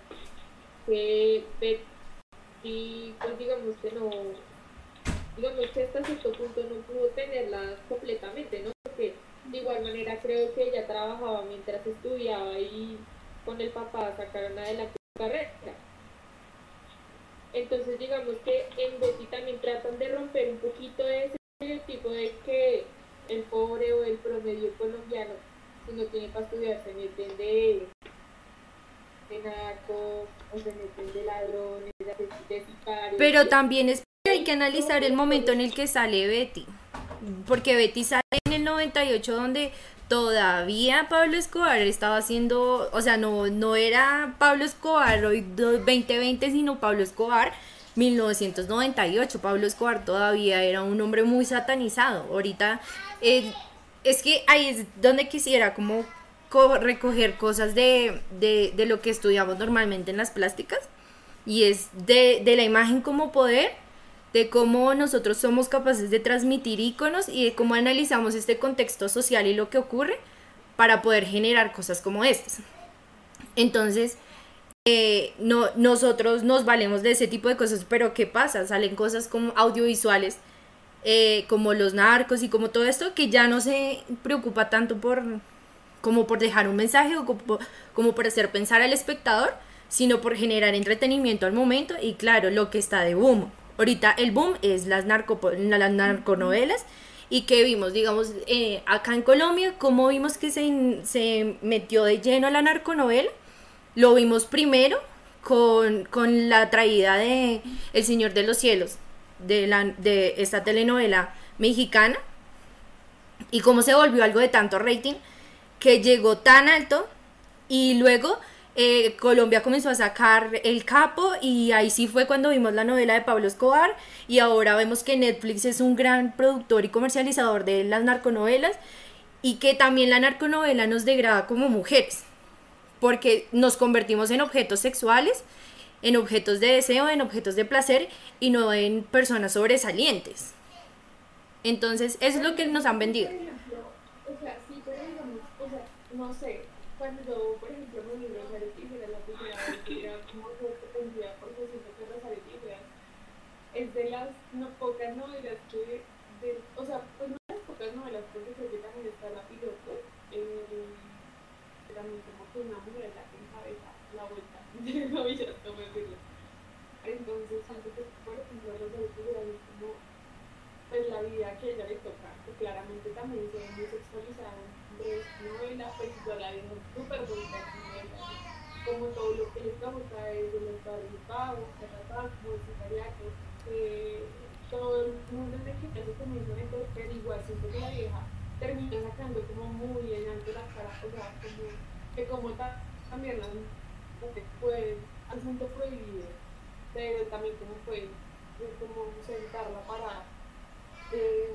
que Betty, pues digamos que no, digamos que hasta cierto punto no pudo tenerla completamente, ¿no? Porque de igual manera creo que ella trabajaba mientras estudiaba y con el papá sacaron adelante su carrera. Entonces digamos que en Betty también tratan de romper un poquito ese estereotipo de que el pobre o el promedio colombiano, si no tiene para estudiar, se meten de, de narco, o se meten de ladrones, de, de sicarios. Pero también es hay que analizar el momento en el que sale Betty. Porque Betty sale en el 98 donde todavía Pablo Escobar estaba haciendo, o sea, no, no era Pablo Escobar hoy do- 2020, sino Pablo Escobar 1998. Pablo Escobar todavía era un hombre muy satanizado. Ahorita eh, es que ahí es donde quisiera como co- recoger cosas de, de, de lo que estudiamos normalmente en las plásticas y es de, de la imagen como poder, de cómo nosotros somos capaces de transmitir iconos y de cómo analizamos este contexto social y lo que ocurre para poder generar cosas como estas. Entonces, eh, no, nosotros nos valemos de ese tipo de cosas, pero ¿qué pasa? Salen cosas como audiovisuales, eh, como los narcos y como todo esto, que ya no se preocupa tanto por como por dejar un mensaje o como, como por hacer pensar al espectador, sino por generar entretenimiento al momento y claro, lo que está de boom. Ahorita el boom es las, narco, las narconovelas y que vimos, digamos, eh, acá en Colombia, cómo vimos que se, se metió de lleno a la narconovela. Lo vimos primero con, con la traída de El Señor de los Cielos, de, la, de esta telenovela mexicana, y cómo se volvió algo de tanto rating que llegó tan alto y luego eh, Colombia comenzó a sacar El Capo y ahí sí fue cuando vimos la novela de Pablo Escobar y ahora vemos que Netflix es un gran productor y comercializador de las narconovelas y que también la narconovela nos degrada como mujeres porque nos convertimos en objetos sexuales, en objetos de deseo, en objetos de placer y no en personas sobresalientes. Entonces, eso es lo que nos han vendido. O sea, o sea, no sé, cuando yo, por ejemplo, me vi Rosario Tijeras, la primera vez que era como porque siento que Rosario Tijeras es de las no pocas novelas que, de, o sea, pues no de las pocas novelas, porque creo que también está la piloto, eh, también como que una mujer la que encabeza la vuelta de la villa, no me decirlo. Entonces, siento que, por ejemplo, Rosario Tijeras es como pues la vida que a ella le toca, que claramente también se ve muy sexualizada en esta novela, pues yo la vi súper bonita como todo lo que les gusta es de los barrios bajos, terratasmo, sicariato, eh, todo el mundo en el que se comienza a meter, pero igual siento que la vieja termina sacando como muy en alto la cara, o sea, como que como ta- también las pueden, asunto prohibido, pero también como pueden eh, como sentar la parada eh,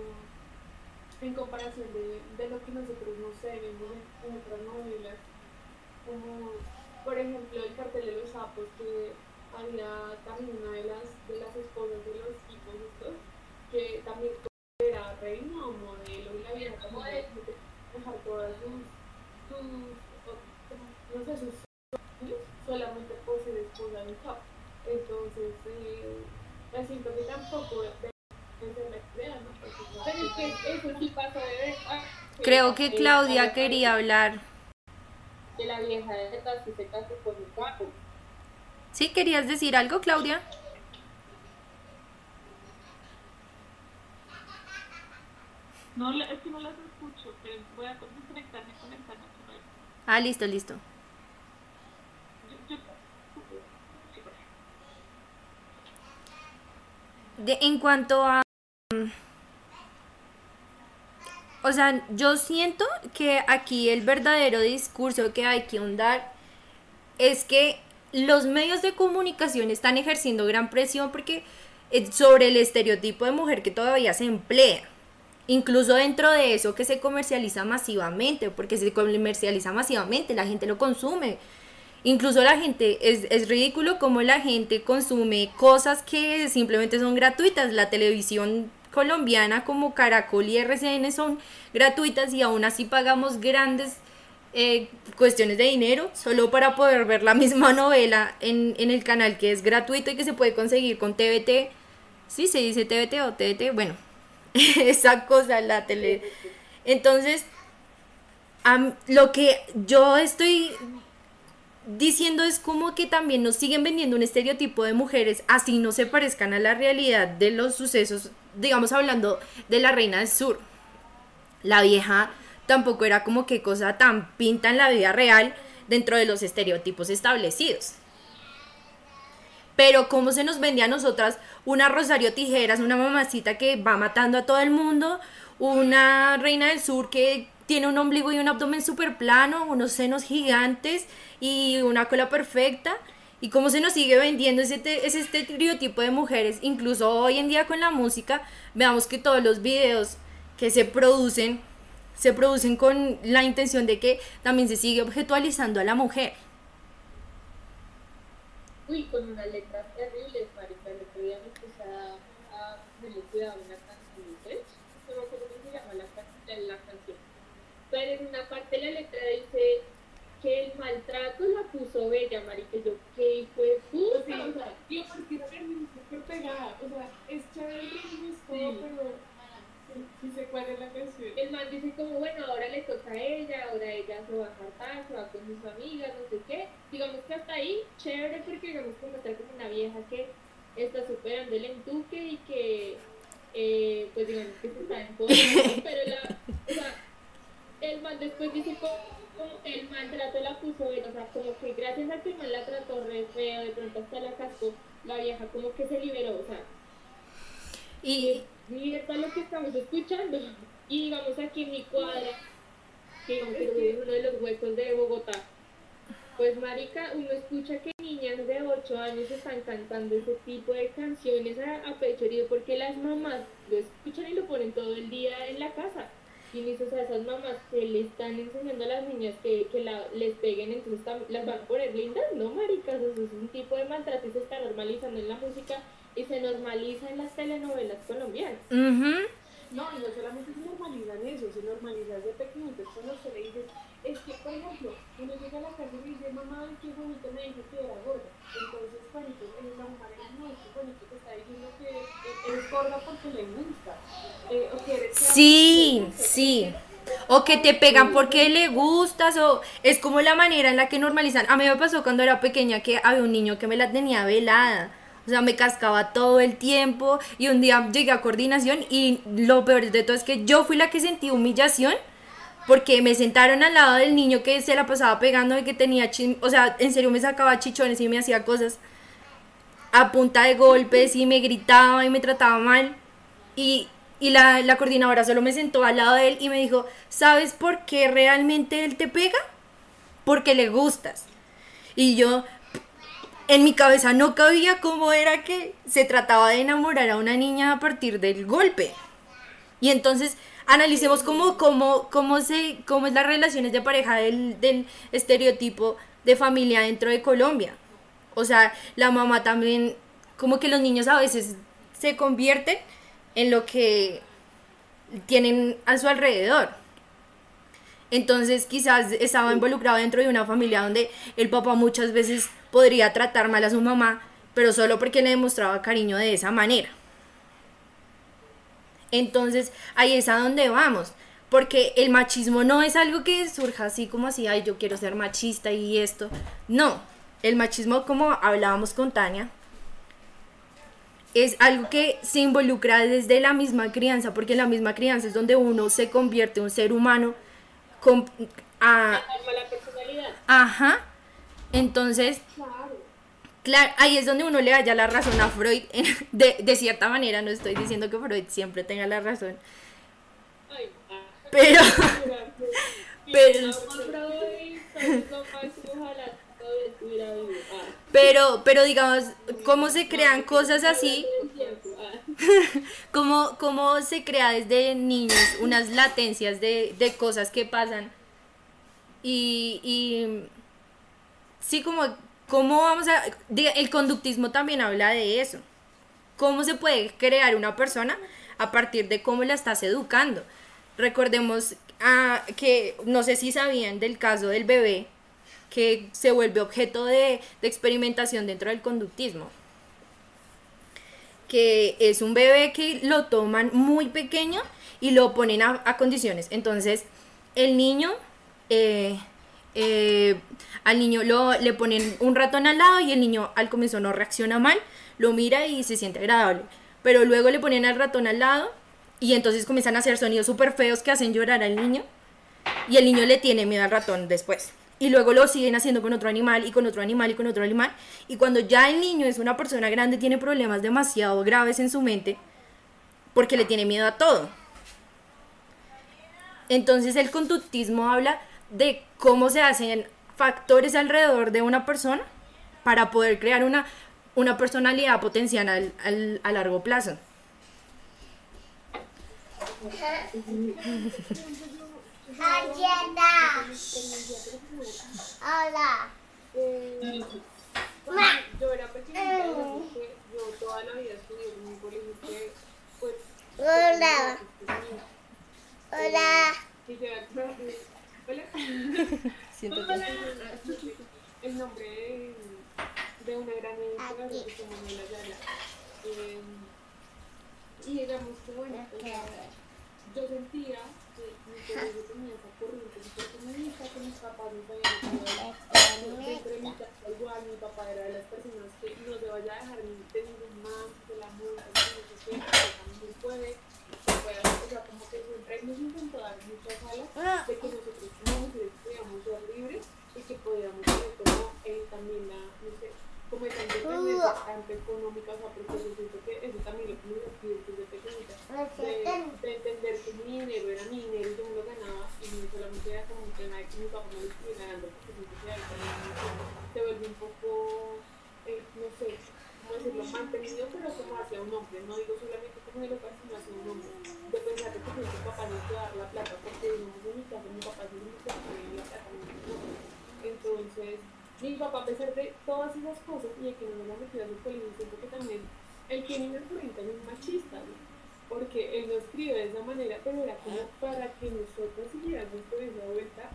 en comparación de, de lo que nosotros no sé, vemos en otras novelas, como por ejemplo el cartel de los sapos, que había también una de las, de las esposas de los hijos estos, que también era reina o modelo, y la vieja como de de dejar todas sus, sus o- no sé, sus sueños solamente por ser esposa de un capo. Entonces, eh, pues siento que tampoco de- desde la idea, ¿no? Porque no- Pero es que eso sí pasa de verdad. Creo que Claudia quería hablar. Que la vieja de sí se casó con un capo. ¿Sí querías decir algo, Claudia? No, es que no las escucho, pero voy a desconectarme y conectarme con él. Ah, listo, listo. Yo, yo, sí. De, en cuanto a... mm, O sea, yo siento que aquí el verdadero discurso que hay que ahondar es que los medios de comunicación están ejerciendo gran presión porque eh, sobre el estereotipo de mujer que todavía se emplea. Incluso dentro de eso que se comercializa masivamente, porque se comercializa masivamente, la gente lo consume. Incluso la gente, es, es ridículo como la gente consume cosas que simplemente son gratuitas. La televisión colombiana como Caracol y RCN son gratuitas y aún así pagamos grandes eh, cuestiones de dinero solo para poder ver la misma novela en, en el canal que es gratuito y que se puede conseguir con TVT. Sí, se dice TVT o TVT, bueno, esa cosa, la tele. Entonces, lo que yo estoy diciendo es como que también nos siguen vendiendo un estereotipo de mujeres así no se parezcan a la realidad de los sucesos, digamos hablando de la reina del sur. La vieja tampoco era como que cosa tan pinta en la vida real dentro de los estereotipos establecidos. Pero cómo se nos vende a nosotras una Rosario Tijeras, una mamacita que va matando a todo el mundo, una reina del sur que tiene un ombligo y un abdomen súper plano, unos senos gigantes y una cola perfecta. Y cómo se nos sigue vendiendo ese, te- ese estereotipo de mujeres, incluso hoy en día con la música, veamos que todos los videos que se producen, se producen con la intención de que también se sigue objetualizando a la mujer. Uy, con unas letras terribles, marica. El otro día me puse una canción Sech. No me acuerdo cómo se llama la, la, la canción. Pero en una parte de la letra dice que el maltrato la puso bella, marica. Y Yo, ¿qué hijo de puta? Sí, O sea, y porque súper pegada, o sea, es chévere el ritmo, pero sí, sé cuál es la canción. el man dice como, bueno, ahora le toca a ella, ahora ella se va a apartar, se va con sus amigas, no sé qué. Digamos que hasta ahí, chévere, porque digamos que muestra como una vieja que está superando el entuque y que, eh, pues digamos que se está en contra, ¿no? pero la, el man después dice como, como el maltrato la puso o sea, como que gracias a que el man la trató re feo, de pronto hasta la cascó, la vieja como que se liberó, o sea, Y, mierda lo que estamos escuchando. Y digamos aquí en mi cuadra, que es uno de los huecos de Bogotá, pues marica, uno escucha que niñas de 8 años están cantando ese tipo de canciones a, a pecho herido porque las mamás lo escuchan y lo ponen todo el día en la casa. Y dices a esas mamás que le están enseñando a las niñas que, que la, les peguen, entonces las van a poner lindas, no maricas, eso es un tipo de maltrato y se está normalizando en la música y se normaliza en las telenovelas colombianas. ujú, No, y no solamente se normalizan eso, se normaliza desde pequeño. Entonces, cuando se le dice, es que, por ejemplo, uno llega a la casa y dice, mamá, qué bonito me dijo que era gorda. Entonces, Juanito, eh, la mujer no, qué bonito te está diciendo que eres gorda porque le gusta. Eh, o que eres Sí, sí. O que te pegan porque le gustas, o es como la manera en la que normalizan. A mí me pasó cuando era pequeña que había un niño que me la tenía velada. O sea, me cascaba todo el tiempo y un día llegué a coordinación y lo peor de todo es que yo fui la que sentí humillación porque me sentaron al lado del niño que se la pasaba pegando y que tenía, o sea, en serio me sacaba chichones y me hacía cosas a punta de golpes y me gritaba y me trataba mal. Y, y la, la coordinadora solo me sentó al lado de él y me dijo, ¿sabes por qué realmente él te pega? Porque le gustas. Y yo, en mi cabeza no cabía cómo era que se trataba de enamorar a una niña a partir del golpe. Y entonces analicemos cómo, cómo, cómo, se, cómo es las relaciones de pareja del, del estereotipo de familia dentro de Colombia. O sea, la mamá también, como que los niños a veces se convierten en lo que tienen a su alrededor. Entonces quizás estaba involucrado dentro de una familia donde el papá muchas veces podría tratar mal a su mamá, pero solo porque le demostraba cariño de esa manera. Entonces ahí es a donde vamos, porque el machismo no es algo que surja así como así, ay, yo quiero ser machista y esto. No, el machismo como hablábamos con Tania, es algo que se involucra desde la misma crianza, porque la misma crianza es donde uno se convierte un ser humano con, a, la personalidad. ajá. Entonces, Claro. ahí es donde uno le halla la razón a Freud, de, de cierta manera, no estoy diciendo que Freud siempre tenga la razón, pero, pero, pero, pero digamos, cómo se crean cosas así, cómo, cómo se crea desde niños unas latencias de, de cosas que pasan y sí como cómo vamos a el conductismo también habla de eso. Cómo se puede crear una persona a partir de cómo la estás educando recordemos ah, que no sé si sabían del caso del bebé que se vuelve objeto de, experimentación dentro del conductismo. Que es un bebé que lo toman muy pequeño y lo ponen a, a condiciones. Entonces, el niño, eh, eh, al niño lo, le ponen un ratón al lado y el niño al comienzo no reacciona mal, lo mira y se siente agradable. Pero luego le ponen al ratón al lado y entonces comienzan a hacer sonidos súper feos que hacen llorar al niño y el niño le tiene miedo al ratón después. Y luego lo siguen haciendo con otro animal y con otro animal y con otro animal. Y cuando ya el niño es una persona grande, tiene problemas demasiado graves en su mente porque le tiene miedo a todo. Entonces el conductismo habla de cómo se hacen factores alrededor de una persona para poder crear una, una personalidad potencial al- al- a largo plazo. Hola. Yo era pequeñita, yo toda la vida estudié en un colegio que, pues, Hola. Hola. Hola. El nombre de, de una gran editora que se llama. Eh, y digamos que bueno, sea, yo sentía que mi colegio tenía esa corriente súper feminista que mis papás nos habían dejado de mi casa igual, mi papá era de las personas que no se vaya a dejar ni de ningún man, que la que no sé qué, que también puede, o sea, como que siempre nos intentó dar muchas alas de que nosotros como mujeres podíamos ser libres y que podíamos tener como eh, también la, no sé, como esa independencia tanto económica, o sea, porque yo siento que eso también lo que me pido desde pequeñita, de, de entender que mi dinero era mi dinero y yo me lo ganaba y no solamente era como un tema de que mi papá me lo estuviera dando porque siento que se vuelve un poco, eh, no sé, cómo decirlo, mantenido pero como hacia un hombre, no digo solamente de lo que sino hacia un hombre, de pensar que pues, mi papá no te va a dar la plata porque digamos en mi caso mi papá sí me puede poner la plata, me entonces mi papá a pesar de todas esas cosas y de que no me las metido a su colegio, siento que también él tiene una corriente muy machista, ¿no? porque él no escribe de esa manera, pero era como para que nosotros siguiéramos por esa vuelta,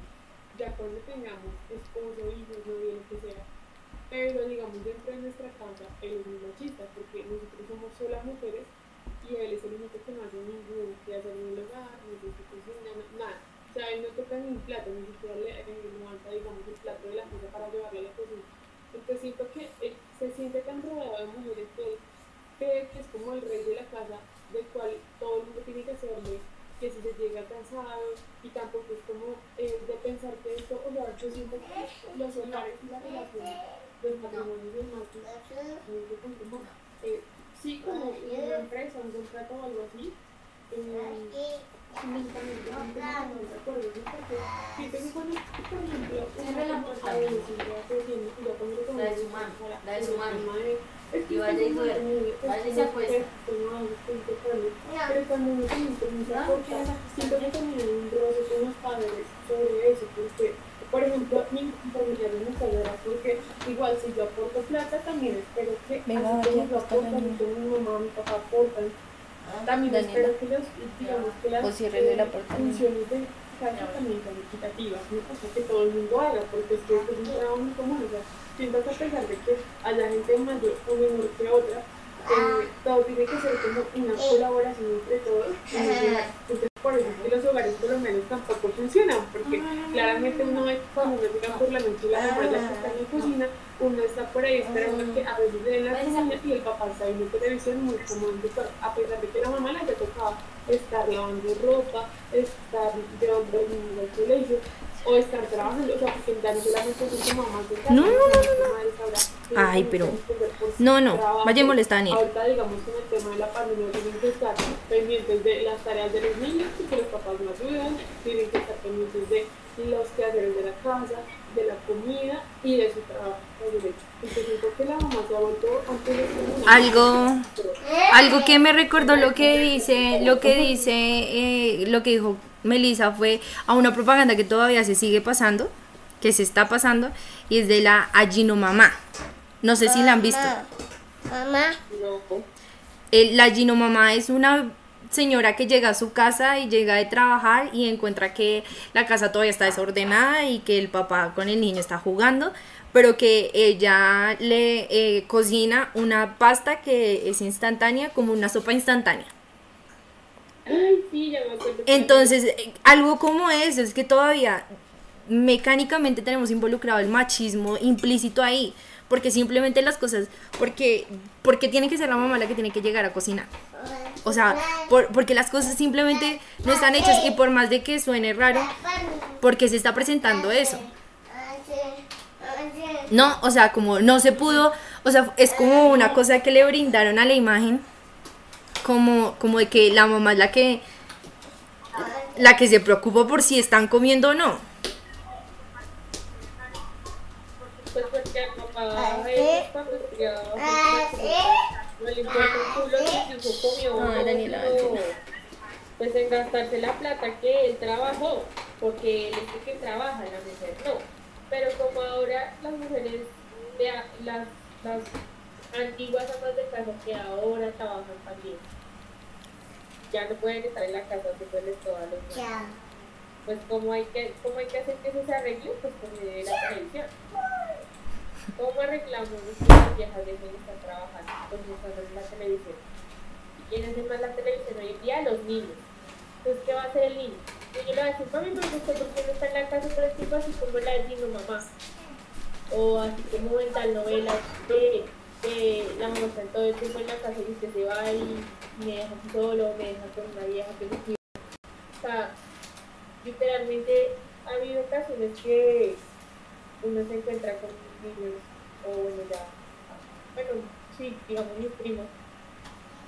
ya cuando tengamos esposo, hijos, novio, lo que sea. Pero digamos, dentro de nuestra casa, él es muy machista, porque nosotros somos solas mujeres y él es el único que no hace ningún quehacer en el hogar, ni no- nada. O sea, él no toca ni un plato, ni siquiera le, levanta, digamos, el plato de la mesa para llevarle a la cocina. Entonces siento que él se siente tan rodeado de mujeres que él cree que es como el rey de la casa, del cual todo el mundo tiene que hacerle, que si se llega cansado, y tampoco es como eh, de pensar que esto, o sea, yo siento que los hogares y las relaciones, los matrimonios y demás, pues, sé cómo, como, eh, sí, como una empresa, un contrato o algo así, eh, Lentamente, no me acuerdo, ¿sí? porque siento que cuando, por ejemplo, una persona a veces ya creciendo, y ya cuando lo La de su mano, la de su mano. Y vaya y duerme, vaya y se acuesta. Pero cuando cortar, siento que también un roce con los padres sobre eso, porque, por ejemplo, mi familia no me ayudará porque igual si yo aporto plata, también espero que, Venga, así como yo está aporto, mi mamá, mi papá aportan, también Daniela. espero que los, digamos, que las eh, funciones de casa también sean equitativas, ¿no? O sea, que todo el mundo haga, porque es que es un trabajo muy común, o sea, siento que a pesar de que haya gente mayor o menor que otra, eh, todo tiene que ser como una colaboración entre todos. Entonces, por eso es que los hogares colombianos tampoco funcionan, porque claramente uno que cuando uno llega por la noche y la mamá ya está en la cocina, uno está por ahí esperando que a veces le den la cocina y el papá está viendo televisión muy cómodo, a pesar de que la mamá le haya tocado estar lavando ropa, estar llevando al niño al colegio, o estar trabajando, o sea, porque no solamente es como mamá que No, no, no, no, Ay, pero- No, no, vaya a molestar a Daniel. Ahorita, digamos, con el tema de la pandemia, tienen que estar pendientes de las tareas de los niños, porque los papás no ayudan, tienen que estar pendientes de los quehaceres de la casa, de la comida y de su trabajo. Entonces, la mamá se antes de Algo, algo que me recordó lo que dice, lo que dice, eh, lo que dijo Melissa fue a una propaganda que todavía se sigue pasando, que se está pasando, y es de la Ajinomamá. No sé si la han visto. Mamá. No. El- la Ginomamá es una señora que llega a su casa y llega de trabajar y encuentra que la casa todavía está desordenada y que el papá con el niño está jugando, pero que ella le eh, cocina una pasta que es instantánea, como una sopa instantánea. Ay, sí, ya me acuerdo. Entonces, eh, algo como eso es que todavía mecánicamente tenemos involucrado el machismo implícito ahí, porque simplemente las cosas, porque, porque tiene que ser la mamá la que tiene que llegar a cocinar. O sea, por- porque las cosas simplemente no están hechas y por más de que suene raro, porque se está presentando eso. No, o sea, como no se pudo, o sea, es como una cosa que le brindaron a la imagen, como, como de que la mamá es la que, la que se preocupa por si están comiendo o no. pues porque al papá Ah, a ellos cuando estudiaba no le importa un culo si su comió Ay, Daniela, o- Daniela. pues en gastarse la plata que él trabajó, porque él es el que trabaja, la mujer no. Pero como ahora las mujeres, las, las antiguas amas de casa que ahora trabajan también, ya no pueden estar en la casa haciéndoles todas los días. Chao. Pues como hay que, cómo hay que hacer que eso se arregle, pues por medio de la televisión. ¿Cómo arreglamos que las viejas dejen de estar trabajando? Pues mostrando en la televisión. ¿Y quién hace más la televisión hoy en día? Los niños. Entonces, ¿qué va a hacer el niño? Y yo le voy a decir, mami, pero usted por qué no está en la casa todo el tiempo así como la de Mamá? O así como en tal novela, que la mamá está todo el tiempo en la casa y usted se va y me deja solo, me deja con una vieja que se cuida. O sea, literalmente ha habido ocasiones que uno se encuentra con niños, o bueno, ya, bueno, sí, digamos mis primos,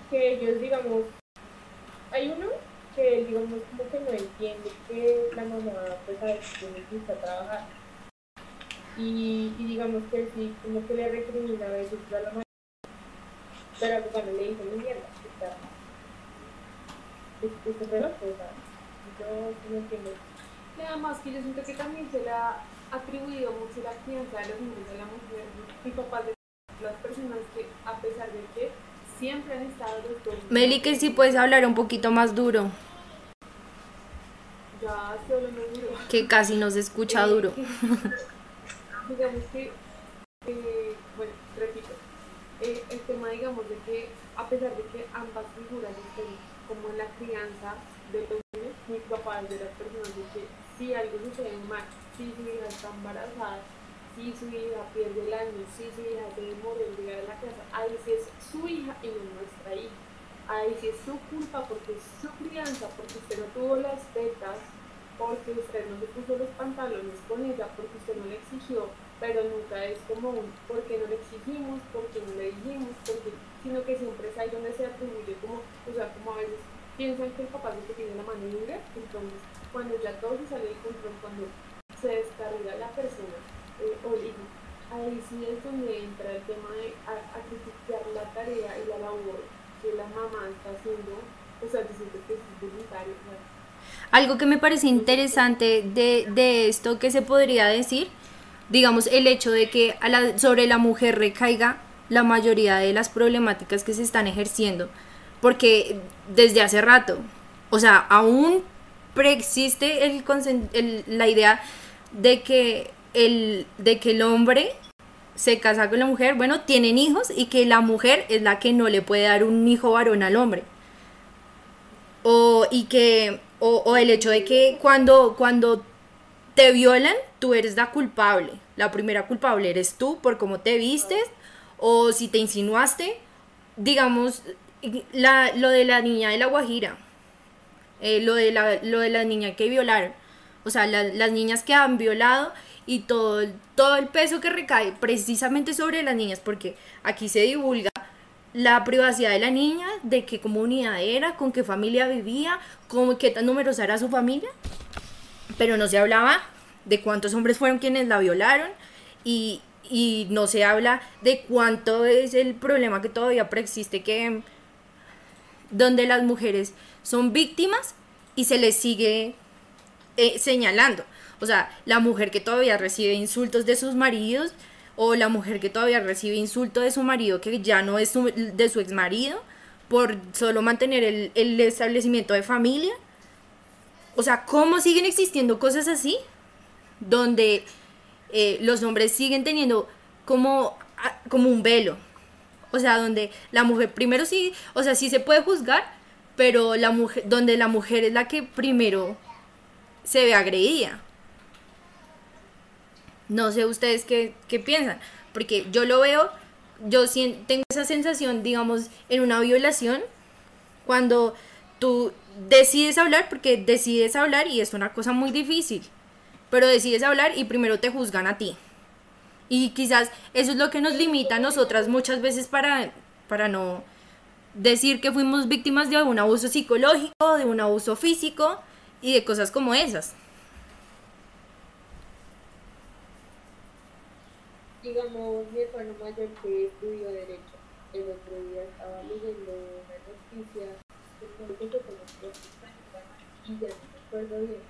que ellos, digamos, hay uno que, digamos, como que no entiende que la mamá, pues, a veces necesita trabajar. Y, y digamos que sí, como que le recrimina a veces a la mamá, pero a mi papá no le dice ni mierda, sea, es, es reloj, o sea, yo no entiendo. Y además que yo siento que también se le ha atribuido mucho la crianza de los niños a la mujer. Mi papá es de las personas que, a pesar de que siempre han estado los dos. Meli, que si puedes hablar un poquito más duro, Ya solo no duro. que casi no se escucha Eh, duro. digamos que, eh, bueno, repito, eh, el tema, digamos, de que a pesar de que ambas figuras estén como en la crianza de los niños, mi papá es de las personas de que si algo sucede mal, si su hija está embarazada, si su hija pierde el año, si su hija se demora en llegar a la casa, ahí sí es su hija y no nuestra hija. Ahí sí es su culpa porque es su crianza, porque usted no tuvo las tetas, porque usted no le puso los pantalones con ella, porque usted no le exigió, pero nunca es como un ¿por qué no le exigimos? ¿por qué no le dijimos? Porque, sino que siempre es ahí donde se atribuye como, o sea, como a veces piensan que el papá es el que tiene la mano libre, entonces cuando ya todo se sale de control, cuando se descarga la persona eh, o ahí sí es donde entra el tema de a, a la tarea y la labor que la mamá está haciendo, o sea, yo siento que es voluntario, o sea, Algo que me parece interesante de, de esto que se podría decir, digamos, el hecho de que a la- sobre la mujer recaiga la mayoría de las problemáticas que se están ejerciendo, porque desde hace rato, o sea, aún preexiste el, el- la idea de que el, de que el hombre se casa con la mujer, bueno, tienen hijos y que la mujer es la que no le puede dar un hijo varón al hombre. O y que o, el hecho de que cuando cuando te violan tú eres la culpable. La primera culpable eres tú por cómo te vistes o si te insinuaste. Digamos la, lo de la niña de la Guajira eh, lo de la lo de la niña que violaron o sea la- las niñas que han violado y todo todo el peso que recae precisamente sobre las niñas porque aquí se divulga la privacidad de la niña, de qué comunidad era, con qué familia vivía, con qué tan numerosa era su familia, pero no se hablaba de cuántos hombres fueron quienes la violaron y, y no se habla de cuánto es el problema que todavía preexiste que donde las mujeres son víctimas y se les sigue eh, señalando. O sea, la mujer que todavía recibe insultos de sus maridos o la mujer que todavía recibe insulto de su marido que ya no es su- de su ex marido por solo mantener el, el establecimiento de familia. O sea, ¿cómo siguen existiendo cosas así? Donde eh, los hombres siguen teniendo como, ah, como un velo. O sea, donde la mujer primero sí, o sea, sí se puede juzgar, pero la mujer, donde la mujer es la que primero se ve agredida. No sé ustedes qué, qué piensan, porque yo lo veo, yo tengo esa sensación, digamos, en una violación, cuando tú decides hablar, porque decides hablar y es una cosa muy difícil, pero decides hablar y primero te juzgan a ti. Y quizás eso es lo que nos limita a nosotras muchas veces para, para no decir que fuimos víctimas de un abuso psicológico, de un abuso físico y de cosas como esas. digamos, mi hermano mayor que estudió Derecho, el otro día estaba leyendo una noticia, que como y ya no me acuerdo bien.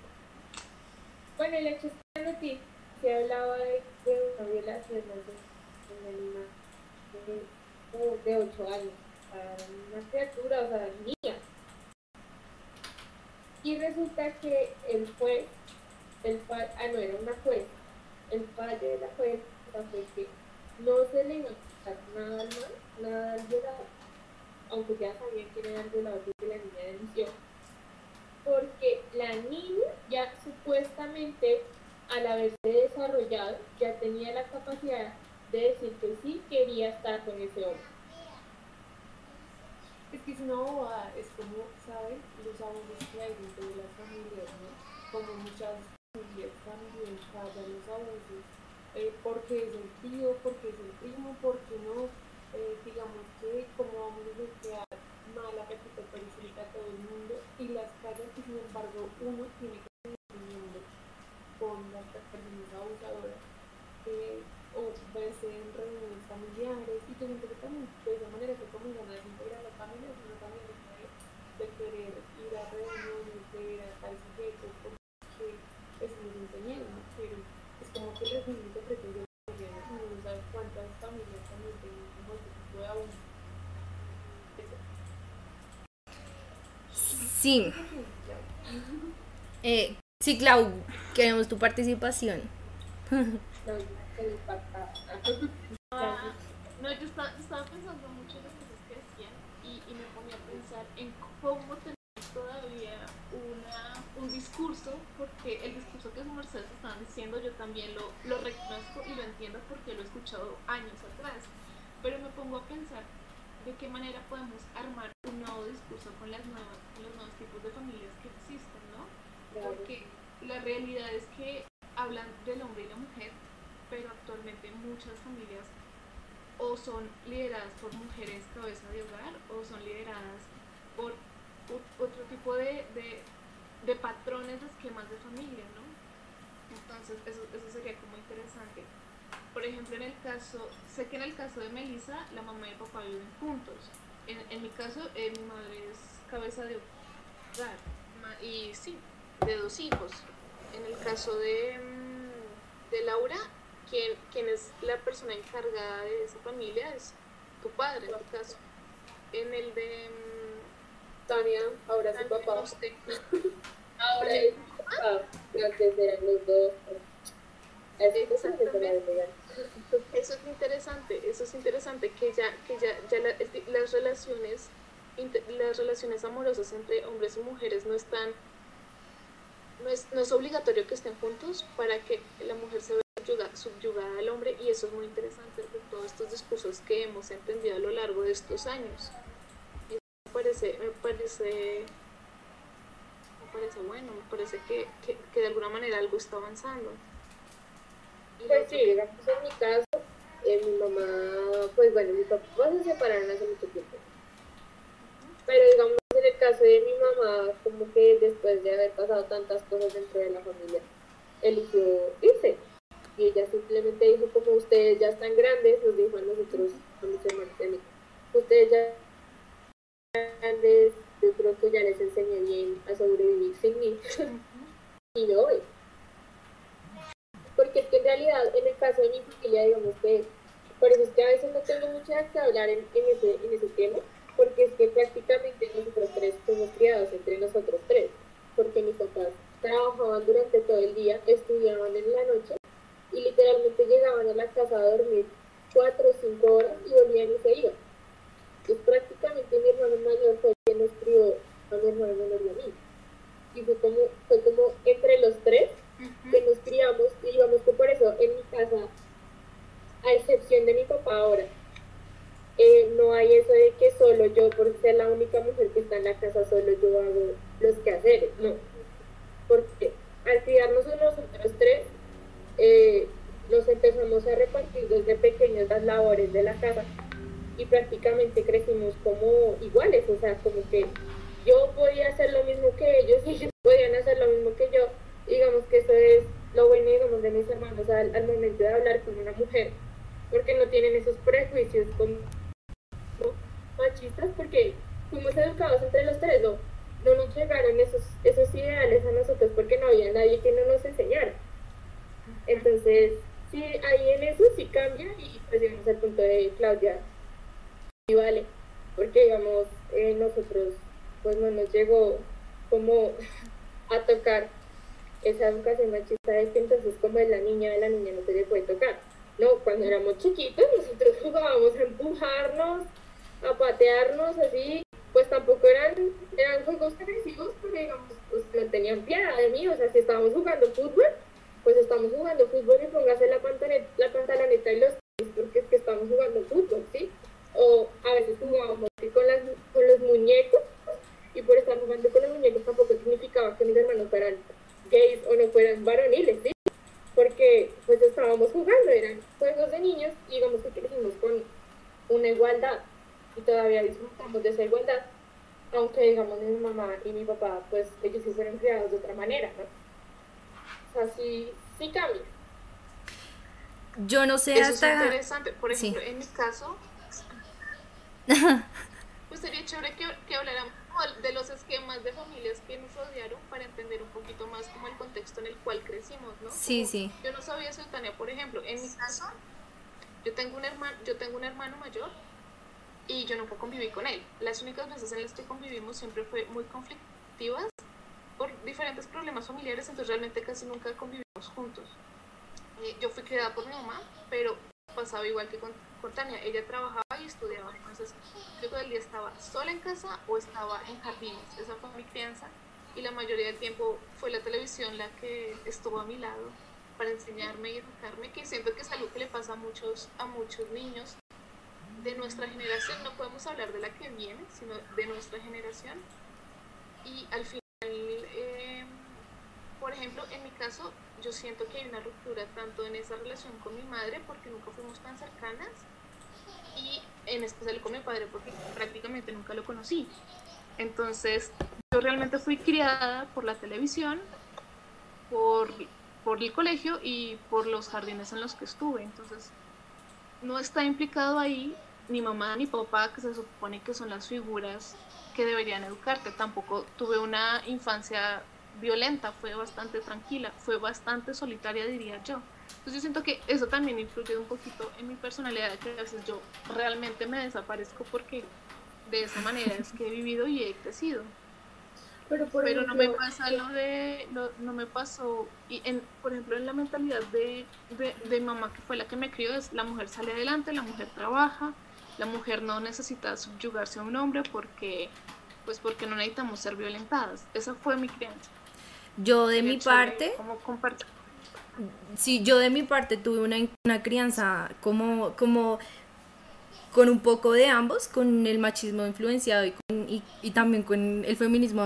Bueno, el hecho es noticia hablaba de, de una violación de una niña de, de 8 años, para una criatura, o sea, niña. Y resulta que el juez, el ah no, era una juez, el fallo de la juez fue que no se le iba a quitar nada al mal, nada al violador, aunque ya sabían quién era el violador porque la niña denunció, porque la niña ya supuestamente al haberse desarrollado ya tenía la capacidad de decir que sí quería estar con ese hombre. Es que es una bobada, es como, ¿saben? Los abusos que hay dentro de las familias, ¿no? Como muchas familias también callan los abusos, eh, porque es el tío, porque es el primo, porque no, eh, digamos que como vamos a bloquear mala repito periférica a todo el mundo y las callan y sin embargo uno tiene que seguir con las personas abusadoras eh, o verse en reuniones familiares y yo siento que también de esa manera se comienzan a desintegrar las familias uno también deja de, de querer ir a reuniones, de ver a tal sujeto porque eso nos enseñaron, pero es como que los niños se pretenden y uno no sabe cuántas familias también tienen como este tipo de abuso. Eso. Sí. Eh, sí, Clau, queremos tu participación. No, yo estaba, estaba pensando mucho en las cosas que decían y, me ponía a pensar en cómo tener todavía un discurso, porque el discurso que su merced estaban diciendo yo también lo reconozco y lo entiendo porque lo he escuchado años atrás, pero me pongo a pensar de qué manera podemos armar un nuevo discurso con, las nuevas, con los nuevos tipos de familias que existen, ¿no? Porque la realidad es que hablan del hombre y la mujer, pero actualmente muchas familias o son lideradas por mujeres cabeza de hogar o son lideradas por otro tipo de, de, de patrones de esquemas de familia, ¿no? Entonces eso, eso sería como interesante. Por ejemplo, en el caso, sé que en el caso de Melissa, la mamá y el papá viven juntos. En, en mi caso, eh, mi madre es cabeza de hogar y sí, de dos hijos. En el caso de, mm, de Laura, quien, quien es la persona encargada de esa familia es tu padre, en tu caso. En el de... mm, Tania, ahora su Tania, papá. usted. Ahora es su papá. Antes eran los dos. Así que se la Exactamente. Eso es interesante, eso es interesante que ya, que ya, ya la- las relaciones, las relaciones amorosas entre hombres y mujeres no están, no es, no es obligatorio que estén juntos para que la mujer se vea subyuga- subyugada al hombre y eso es muy interesante de todos estos discursos que hemos entendido a lo largo de estos años. Y me parece, me parece, me parece bueno, me parece que, que, que de alguna manera algo está avanzando. Pues sí, digamos en mi caso, eh, mi mamá, pues bueno, mis papás se separaron hace mucho tiempo. Pero digamos en el caso de mi mamá, como que después de haber pasado tantas cosas dentro de la familia, eligió irse. Y ella simplemente dijo, como ustedes ya están grandes, nos dijo a nosotros, a mis hermanos y mí, ustedes ya están grandes, yo creo que ya les enseñé bien a sobrevivir sin mí. y me voy. Porque es que en realidad, en el caso de mi familia, digamos que, por eso es que a veces no tengo mucho que hablar en, en ese, en ese tema, porque es que prácticamente nosotros tres fuimos criados entre nosotros tres, porque mis papás trabajaban durante todo el día, estudiaban en la noche y literalmente llegaban a la casa a dormir cuatro o cinco horas y volvían y se iban. Pues prácticamente mi hermano mayor fue quien nos crió a mi hermano menor y a mí. Y fue como, fue como entre los tres que nos criamos y digamos que por eso en mi casa, a excepción de mi papá ahora, eh, no hay eso de que solo yo, por ser la única mujer que está en la casa, solo yo hago los quehaceres, no. Porque al criarnos nosotros tres, eh, nos empezamos a repartir desde pequeños las labores de la casa y prácticamente crecimos como iguales, o sea, como que yo podía hacer lo mismo que ellos y ellos podían hacer lo mismo que yo. Digamos que eso es lo bueno, digamos, de mis hermanos al, momento de hablar con una mujer, porque no tienen esos prejuicios como machistas, porque fuimos educados entre los tres, no, no nos llegaron esos, esos ideales a nosotros porque no había nadie que no nos enseñara. Entonces, sí, ahí en eso sí cambia y pues llegamos al punto de Claudia, y vale, porque digamos, eh, nosotros pues no nos llegó como a tocar esa educación machista de que entonces como es la niña de la niña no se le puede tocar. No, cuando éramos chiquitos nosotros jugábamos a empujarnos, a patearnos así, pues tampoco eran, eran juegos agresivos, pero digamos, pues no tenían piedad de mí, o sea, si estábamos jugando fútbol, pues estamos jugando fútbol y póngase la la pantaloneta y los porque es que estamos jugando fútbol, ¿sí? O a veces jugábamos con, las, con los muñecos y por estar jugando con los muñecos tampoco significaba que mis hermanos fueran gays o no fueran varoniles, ¿sí? Porque pues estábamos jugando, eran juegos de niños y digamos que crecimos con una igualdad y todavía disfrutamos de esa igualdad, aunque digamos mi mamá y mi papá, pues ellos sí fueron criados de otra manera, ¿no? O sea, sí, sí cambia. Yo no sé Eso es hasta... interesante. Por Sí. ejemplo, en mi caso, pues sería chévere que, que habláramos como de los esquemas de familias que nos rodearon para entender un poquito más como el contexto en el cual crecimos, ¿no? Sí, Como sí. Yo no sabía eso, Tania, por ejemplo, en mi caso, yo tengo un hermano, yo tengo un hermano mayor y yo nunca conviví con él. Las únicas veces en las que convivimos siempre fue muy conflictivas por diferentes problemas familiares, entonces realmente casi nunca convivimos juntos. Eh, yo fui criada por mi mamá, pero pasaba igual que con, con Tania, ella trabajaba y estudiaba, entonces yo todo el día estaba sola en casa o estaba en jardines, esa fue mi crianza. Y la mayoría del tiempo fue la televisión la que estuvo a mi lado para enseñarme y educarme, que siento que es algo que le pasa a muchos, a muchos niños de nuestra generación, no podemos hablar de la que viene, sino de nuestra generación. Y al final, por ejemplo, en mi caso, yo siento que hay una ruptura tanto en esa relación con mi madre, porque nunca fuimos tan cercanas, y en especial con mi padre, porque prácticamente nunca lo conocí. Entonces, yo realmente fui criada por la televisión, por, por el colegio y por los jardines en los que estuve. Entonces, no está implicado ahí ni mamá ni papá, que se supone que son las figuras que deberían educarte. Tampoco tuve una infancia violenta, fue bastante tranquila, fue bastante solitaria, diría yo. Entonces yo siento que eso también influye un poquito en mi personalidad, que a veces yo realmente me desaparezco porque de esa manera es que he vivido y he crecido. Pero, por Pero no me ejemplo, pasa lo de, lo- no me pasó, y en, por ejemplo en la mentalidad de, de, de mamá que fue la que me crió, es la mujer sale adelante, la mujer trabaja, la mujer no necesita subyugarse a un hombre porque, pues porque no necesitamos ser violentadas. Esa fue mi crianza. Yo de mi parte, compartir. sí, yo de mi parte tuve una, una crianza como, como con un poco de ambos, con el machismo influenciado y, con- y, y también con el feminismo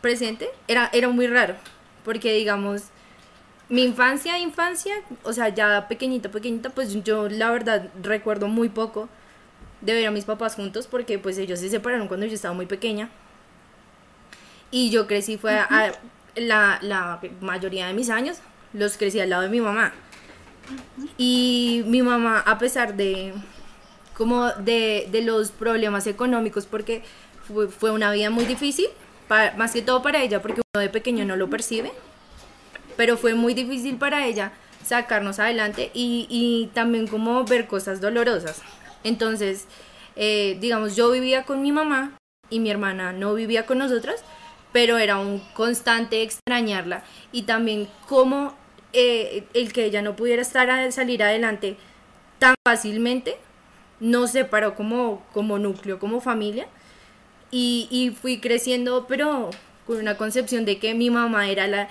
presente. Era, era muy raro, porque digamos, mi infancia, infancia, o sea, ya pequeñita, pequeñita, pues yo la verdad recuerdo muy poco de ver a mis papás juntos, porque pues ellos se separaron cuando yo estaba muy pequeña. Y yo crecí, fue a- a- la, la mayoría de mis años, los crecí al lado de mi mamá. Y mi mamá, a pesar de, como de, de los problemas económicos, porque fue, una vida muy difícil, más que todo para ella, porque uno de pequeño no lo percibe, pero fue muy difícil para ella sacarnos adelante y, y también como ver cosas dolorosas. Entonces, eh, digamos, yo vivía con mi mamá y mi hermana no vivía con nosotros, pero era un constante extrañarla. Y también como eh, el que ella no pudiera estar a salir adelante tan fácilmente nos separó como, como núcleo, como familia. Y, y fui creciendo pero con una concepción de que mi mamá era la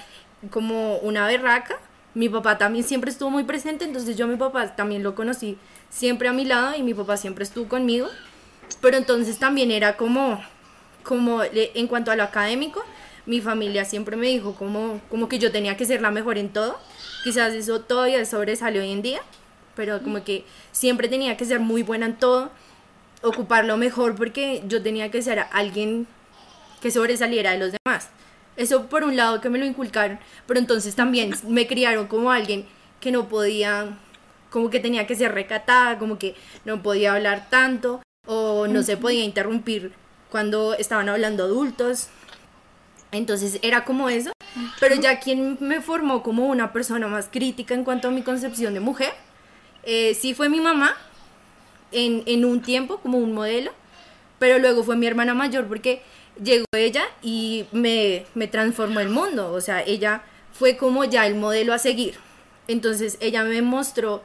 como una berraca. Mi papá también siempre estuvo muy presente entonces yo a mi papá también lo conocí siempre a mi lado y mi papá siempre estuvo conmigo. Pero entonces también era como como en cuanto a lo académico mi familia siempre me dijo como, como que yo tenía que ser la mejor en todo quizás eso todavía sobresale hoy en día pero como que siempre tenía que ser muy buena en todo ocupar lo mejor porque yo tenía que ser alguien que sobresaliera de los demás. Eso por un lado que me lo inculcaron, pero entonces también me criaron como alguien que no podía como que tenía que ser recatada, como que no podía hablar tanto o no se podía interrumpir cuando estaban hablando adultos. Entonces era como eso, pero ya quien me formó como una persona más crítica en cuanto a mi concepción de mujer, eh, sí fue mi mamá en, en un tiempo como un modelo, pero luego fue mi hermana mayor porque llegó ella y me, me transformó el mundo, o sea, ella fue como ya el modelo a seguir. Entonces ella me mostró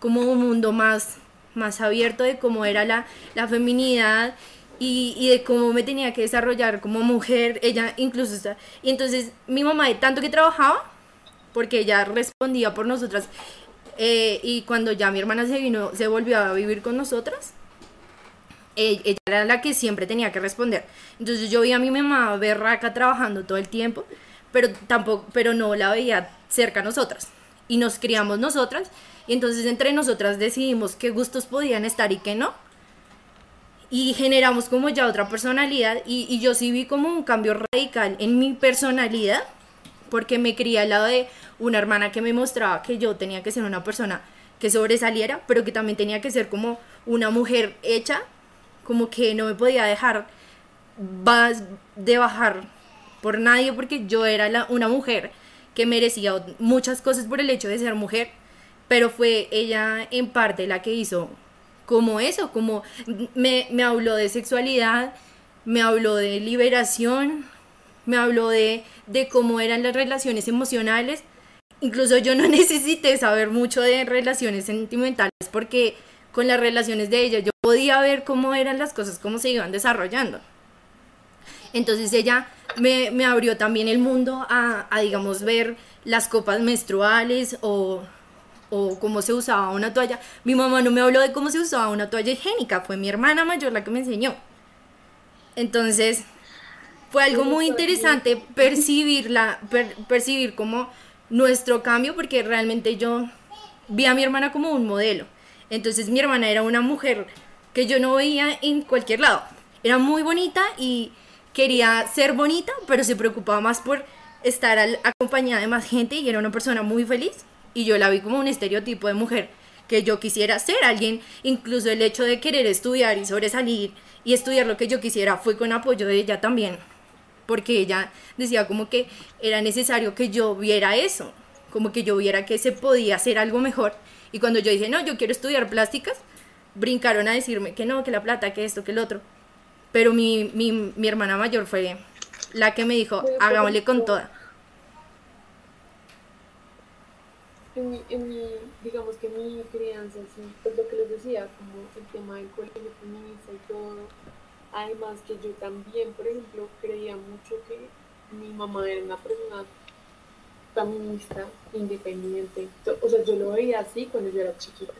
como un mundo más, más abierto de cómo era la, la feminidad y, de cómo me tenía que desarrollar como mujer. Ella incluso está... Y entonces mi mamá de tanto que trabajaba, porque ella respondía por nosotras, eh, y cuando ya mi hermana se vino, se volvió a vivir con nosotras, ella, ella era la que siempre tenía que responder. Entonces yo veía a mi mamá berraca trabajando todo el tiempo, pero tampoco, pero no la veía cerca a nosotras. Y nos criamos nosotras, y entonces entre nosotras decidimos qué gustos podían estar y qué no. Y generamos como ya otra personalidad, y, yo sí vi como un cambio radical en mi personalidad, porque me crié al lado de una hermana que me mostraba que yo tenía que ser una persona que sobresaliera, pero que también tenía que ser como una mujer hecha, como que no me podía dejar de bajar por nadie porque yo era una mujer que merecía muchas cosas por el hecho de ser mujer, pero fue ella en parte la que hizo como eso, como me, me habló de sexualidad, me habló de liberación, me habló de, de cómo eran las relaciones emocionales. Incluso yo no necesité saber mucho de relaciones sentimentales porque con las relaciones de ella yo podía ver cómo eran las cosas, cómo se iban desarrollando. Entonces ella me, me abrió también el mundo a, a, digamos, ver las copas menstruales o, o cómo se usaba una toalla. Mi mamá no me habló de cómo se usaba una toalla higiénica, fue mi hermana mayor la que me enseñó. Entonces, fue algo muy interesante percibir, la, per, percibir como nuestro cambio, porque realmente yo vi a mi hermana como un modelo. Entonces mi hermana era una mujer que yo no veía en cualquier lado. Era muy bonita y quería ser bonita, pero se preocupaba más por estar al, acompañada de más gente y era una persona muy feliz. Y yo la vi como un estereotipo de mujer que yo quisiera ser alguien. Incluso el hecho de querer estudiar y sobresalir y estudiar lo que yo quisiera fue con apoyo de ella también porque ella decía como que era necesario que yo viera eso, como que yo viera que se podía hacer algo mejor. Y cuando yo dije, no, yo quiero estudiar plásticas, brincaron a decirme que no, que la plata, que esto, que el otro. Pero mi, mi, hermana mayor fue la que me dijo, hagámosle con toda. En mi, en mi, digamos que mi crianza, sí, pues lo que les decía, como el tema del colegio feminista y todo, Además que yo también, por ejemplo, creía mucho que mi mamá era una persona feminista, independiente. O sea, yo lo veía así cuando yo era chiquita.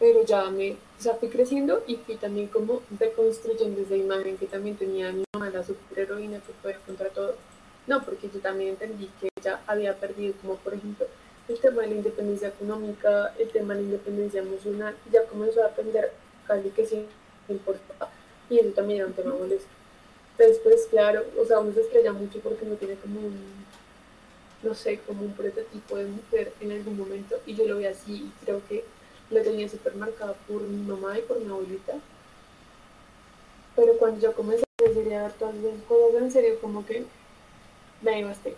Pero ya me, o sea, fui creciendo y fui también como deconstruyendo esa imagen que también tenía mi mamá, la superheroína que fue contra todo. No, porque yo también entendí que ella había perdido, como por ejemplo, el tema de la independencia económica, el tema de la independencia emocional, ya comenzó a aprender casi que sí importaba y eso también era un tema molesto. Después, claro, o sea, uno se estrella mucho porque no tiene como un, no sé, como un prototipo de mujer en algún momento y yo lo vi así y creo que lo tenía súper marcado por mi mamá y por mi abuelita. Pero cuando yo comencé a ver todas esas cosas en serio, como que me devasté.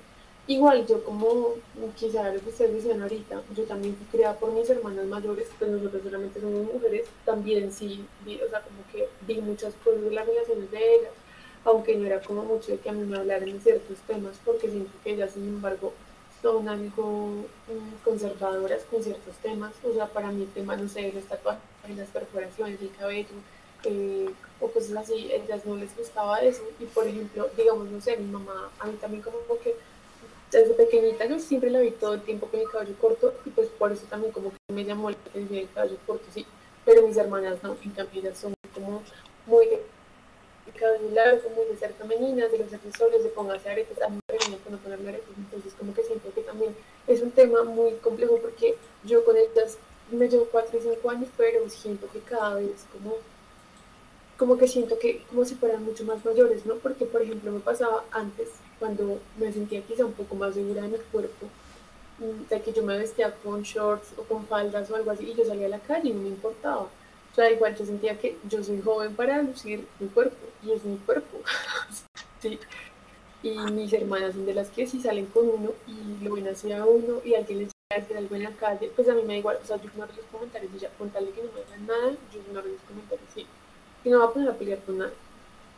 Igual yo como quizá lo que ustedes decían ahorita, yo también fui criada por mis hermanas mayores, pues nosotros solamente somos mujeres, también sí, vi, o sea, como que vi muchas cosas de las relaciones de ellas, aunque no era como mucho de que a mí me hablaran de ciertos temas, porque siento que ellas, sin embargo, son algo um, conservadoras con ciertos temas, o sea, para mí el tema, no sé, los tatuajes, las perforaciones, el cabello, eh, o cosas así, ellas no les gustaba eso, y por ejemplo, digamos, no sé, mi mamá, a mí también como que desde pequeñita yo siempre la vi todo el tiempo con el cabello corto y pues por eso también como que me llamó la atención el cabello corto, sí, pero mis hermanas no, en cambio ellas son como muy de cabello largo, muy de ser femeninas, de los accesorios, de póngase aretes, a mí me no ponerme aretes, entonces como que siento que también es un tema muy complejo porque yo con ellas me llevo 4 y 5 años, pero siento que cada vez como como que siento que como si fueran mucho más mayores, ¿no? Porque, por ejemplo, me pasaba antes, cuando me sentía quizá un poco más segura de mi cuerpo, mm, de que yo me vestía con shorts o con faldas o algo así y yo salía a la calle y no me importaba. O sea, igual yo sentía que yo soy joven para lucir mi cuerpo y es mi cuerpo. sí. Y mis hermanas son de las que si salen con uno y lo ven hacia uno y alguien les decir algo en la calle, pues a mí me da igual. O sea, yo ignoro los comentarios y ya, con tal de que no me digan nada, yo ignoro los comentarios, sí. Y no va a poner a pelear con nada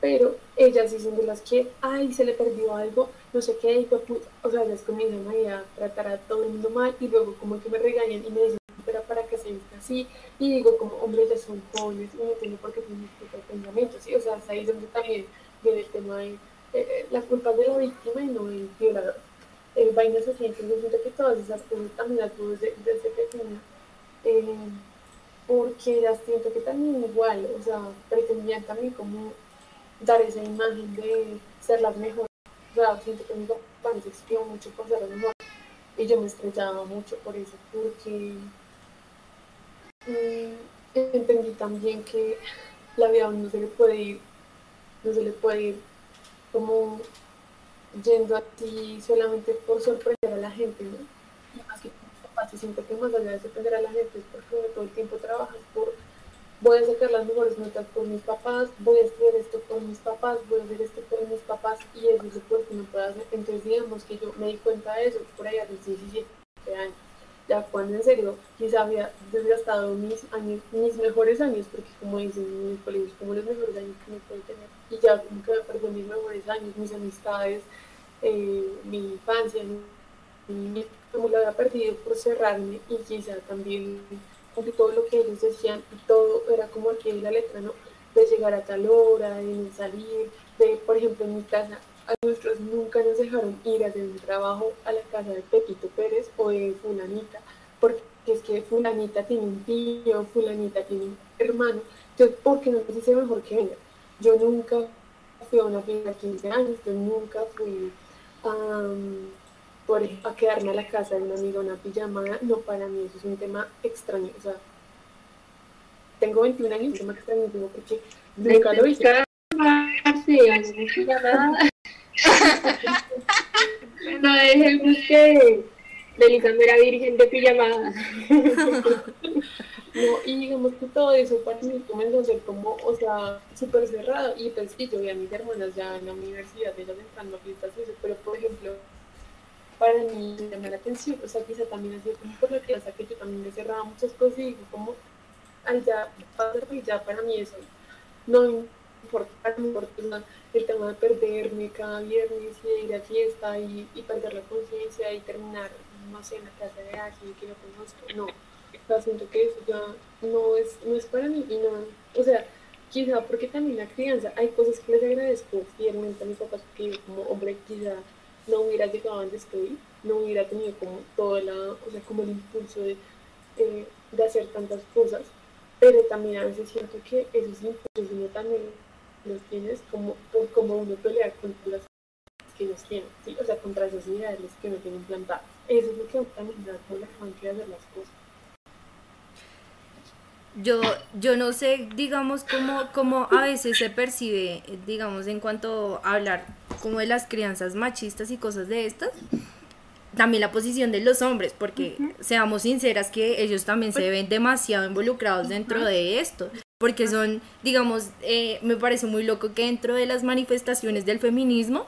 pero ellas son de las que, ay, se le perdió algo, no sé qué, y pues, o sea, ellas comienzan a tratar a todo el mundo mal y luego como que me regañan y me dicen, pero para que se vista así, y digo como, hombre, ya son jóvenes y no tengo por qué tener este pensamiento, ¿sí? O sea, hasta ahí donde también viene el tema de eh, eh, la culpa de la víctima y no del violador. El vaina se siente, yo siento que todas esas cosas también las tuve desde, desde pequeña. Eh, porque ellas siento que también igual, o sea, pretendían también como dar esa imagen de ser las mejores. O siento que me exigió mucho por ser la mejor. Y yo me estrellaba mucho por eso, porque mm, entendí también que la vida no se le puede ir, no se le puede ir como yendo a ti solamente por sorprender a la gente, ¿no? Y más que papá, siento que más allá de sorprender a la gente es porque todo el tiempo trabajas por voy a sacar las mejores notas por mis papás, voy a estudiar esto por mis papás, voy a hacer esto por mis papás y eso es lo que no puedo hacer. Entonces digamos que yo me di cuenta de eso por ahí a los 17 años. Ya cuando en serio, quizá había desgastado mis años, mis mejores años, porque como dicen en mis colegios, como los mejores años que me puedo tener. Y ya como que perdí mis mejores años, mis amistades, eh, mi infancia, mi, como lo había perdido por cerrarme y quizá también de todo lo que ellos decían y todo era como aquí en la letra, ¿no? De llegar a tal hora, de salir, de, por ejemplo, en mi casa, a nuestros nunca nos dejaron ir a hacer un trabajo a la casa de Pepito Pérez o de Fulanita, porque es que Fulanita tiene un tío, Fulanita tiene un hermano, entonces, ¿por qué no nos dice mejor que venga? Yo nunca fui a una fiesta de 15 años, yo nunca fui a por a quedarme a la casa de una amiga una pijamada, no, para mí eso es un tema extraño. O sea, tengo 21 años, un tema extrañísimo porque nunca lo hice. no dejemos que Delicando era virgen de pijamada. no, y digamos que todo eso para mí comenzó a ser como, o sea, súper cerrado. Y pues sí, yo vi a mis hermanas ya en la universidad, ellas entrando a fiestas y eso, pero por ejemplo, para mí me llama la atención, o sea, quizá también así como por la crianza que yo también me cerraba muchas cosas y digo como, ay, ya, ya para mí eso no importa, no importa el tema de perderme cada viernes y ir a fiesta y, perder la conciencia y terminar, no sé, en la casa de alguien que no conozco, no, o sea, siento que eso ya no es, no es para mí y no, o sea, quizá porque también la crianza, hay cosas que les agradezco fielmente a mis papás, porque como hombre quizá no hubiera llegado donde estoy, no hubiera tenido como todo la, o sea, como el impulso de, de hacer tantas cosas, pero también a veces siento que esos impulsos uno también los tienes como por como uno pelea contra las que ellos tienen, ¿sí? o sea, contra esas ideales que uno tiene implantadas. Eso es lo que también da como la de hacer las cosas. Yo, yo no sé, digamos, cómo, cómo a veces se percibe, digamos, en cuanto a hablar como de las crianzas machistas y cosas de estas, también la posición de los hombres, porque seamos sinceras que ellos también se ven demasiado involucrados dentro de esto, porque son, digamos, eh, me parece muy loco que dentro de las manifestaciones del feminismo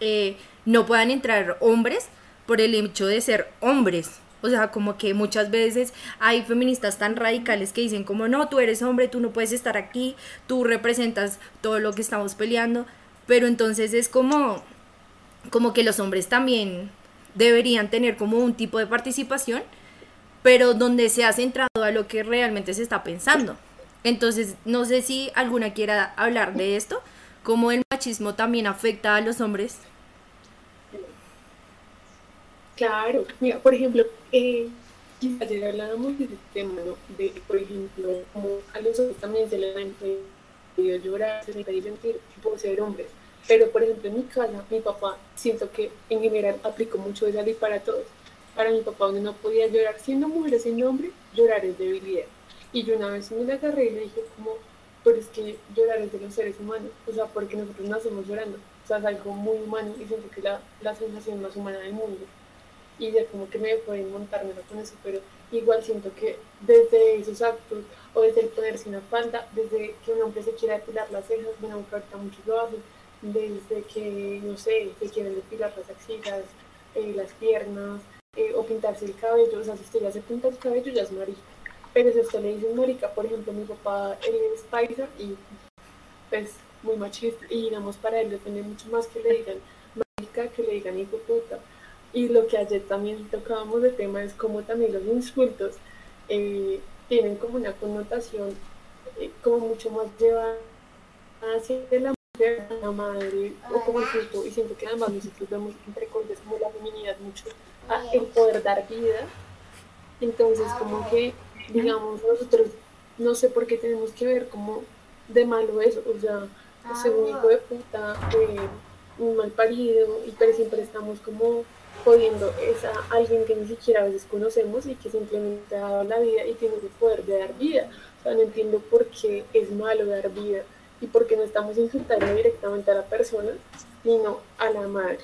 eh, no puedan entrar hombres por el hecho de ser hombres. O sea, como que muchas veces hay feministas tan radicales que dicen como no, tú eres hombre, tú no puedes estar aquí, tú representas todo lo que estamos peleando pero entonces es como, como que los hombres también deberían tener como un tipo de participación, pero donde se ha centrado a lo que realmente se está pensando. Entonces, no sé si alguna quiera hablar de esto, cómo el machismo también afecta a los hombres. Claro, mira, por ejemplo, eh, ayer hablábamos de este tema. De, por ejemplo, como a los hombres también se les podido llorar, se les ha sentir por ser hombres. Pero, por ejemplo, en mi casa, mi papá, siento que en general aplicó mucho esa ley para todos. Para mi papá, donde no podía llorar siendo mujer o siendo hombre, llorar es debilidad. Y yo una vez me la agarré y le dije como, pero es que llorar es de los seres humanos, o sea, porque nosotros nacemos llorando. O sea, es algo muy humano y siento que es la, la sensación más humana del mundo. y ya como que me pueden montármelo con eso, pero igual siento que desde esos actos o desde el ponerse una falda, desde que un hombre se quiera depilar las cejas, bueno, aunque ahorita muchos lo hacen, desde que, no sé, se quieren depilar las axilas, eh, las piernas, eh, o pintarse el cabello, o sea, si usted ya se pinta el cabello ya es marica, pero si usted le dice marica, por ejemplo, mi papá, él es paisa y pues muy machista, y digamos para él depende mucho más que le digan marica que le digan hijo puta, y lo que ayer también tocábamos de tema es como también los insultos eh, tienen como una connotación eh, como mucho más llevada hacia la mujer, la madre o como insulto y siento que además nosotros vemos entre cortes como la feminidad mucho a el poder dar vida. Entonces como que digamos nosotros no sé por qué tenemos que ver como de malo eso o sea según hijo de puta eh, un mal parido y pero siempre estamos como jodiendo es a alguien que ni siquiera a veces conocemos y que simplemente ha dado la vida y tiene el poder de dar vida. O sea, no entiendo por qué es malo dar vida y por qué no estamos insultando directamente a la persona, sino a la madre.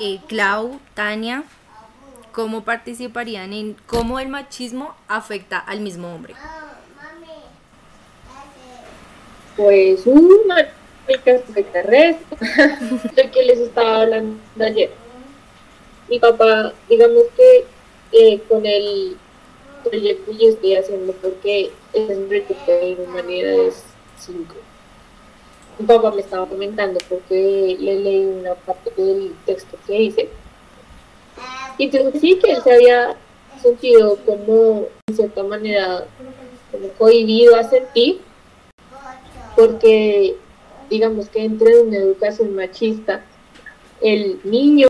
Eh, Clau, Tania, ¿cómo participarían en cómo el machismo afecta al mismo hombre? Pues un marica resto de que les estaba hablando ayer. Mi papá, digamos que eh, con el proyecto que yo estoy haciendo, porque es un proyecto de humanidades 5. Mi papá me estaba comentando porque le leí una parte del texto que hice. Y entonces sí que él se había sentido como, en cierta manera, como cohibido a sentir, porque digamos que entre una educación machista, el niño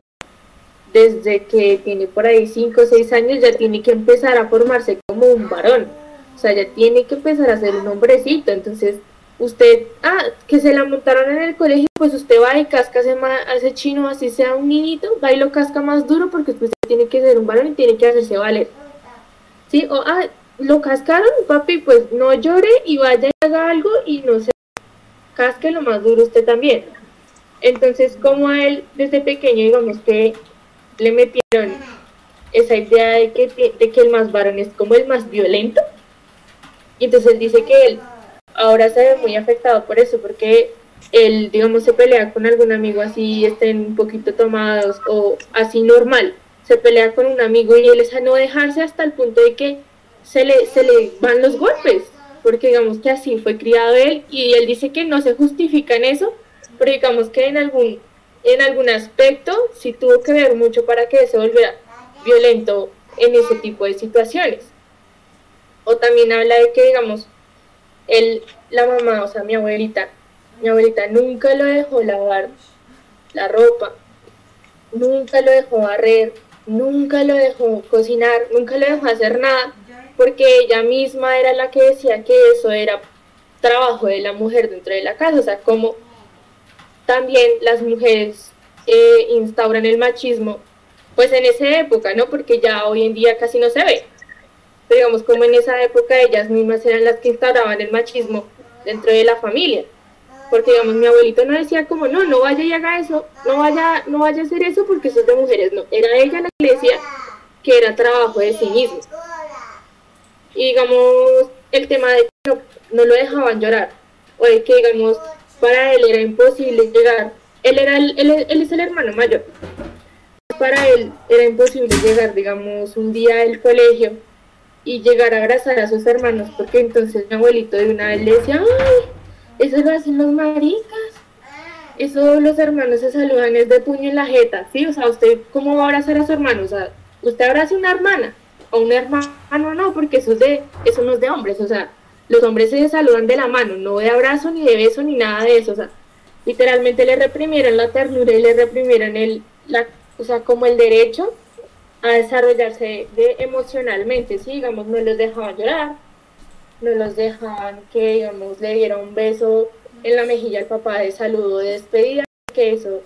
desde que tiene por ahí 5 o 6 años ya tiene que empezar a formarse como un varón, o sea, ya tiene que empezar a ser un hombrecito, entonces usted, ah, que se la montaron en el colegio, pues usted va y casca a ese chino, así sea un niñito, va y lo casca más duro porque usted tiene que ser un varón y tiene que hacerse valer. ¿Sí? O, ah, lo cascaron, papi, pues no llore y vaya y haga algo y no se casque lo más duro usted también. Entonces, como a él desde pequeño, digamos que le metieron esa idea de que, de que el más varón es como el más violento, y entonces él dice que él ahora se ve muy afectado por eso, porque él, digamos, se pelea con algún amigo así, estén un poquito tomados o así normal, se pelea con un amigo y él es a no dejarse hasta el punto de que se le, se le van los golpes, porque digamos que así fue criado él y él dice que no se justifica en eso, pero digamos que en algún, en algún aspecto sí tuvo que ver mucho para que se volviera violento en ese tipo de situaciones. O también habla de que, digamos, él, la mamá, o sea, mi abuelita, mi abuelita nunca lo dejó lavar la ropa, nunca lo dejó barrer, nunca lo dejó cocinar, nunca lo dejó hacer nada porque ella misma era la que decía que eso era trabajo de la mujer dentro de la casa, o sea, como también las mujeres eh, instauran el machismo, pues en esa época, ¿no? Porque ya hoy en día casi no se ve. Pero digamos, como en esa época ellas mismas eran las que instauraban el machismo dentro de la familia. Porque digamos, mi abuelito no decía como, no, no vaya y haga eso, no vaya, no vaya a hacer eso porque eso es de mujeres, no. Era ella la que decía que era trabajo de sí mismo. Y digamos, el tema de que no, lo dejaban llorar, o de que digamos, para él era imposible llegar, él, era el, él, es el hermano mayor, para él era imposible llegar, digamos, un día al colegio y llegar a abrazar a sus hermanos, porque entonces mi abuelito de una vez le decía, ay, eso lo hacen los maricas, eso los hermanos se saludan es de puño en la jeta, ¿sí? O sea, ¿usted cómo va a abrazar a su hermano? O sea, usted abraza a una hermana, o un hermano no, porque eso, es de, eso no es de hombres, o sea, los hombres se saludan de la mano, no de abrazo, ni de beso, ni nada de eso, o sea, literalmente le reprimieron la ternura y le reprimieron el, o sea, como el derecho a desarrollarse de, emocionalmente, sí, digamos, no los dejaban llorar, no los dejaban que, digamos, le diera un beso en la mejilla al papá de saludo de despedida, que eso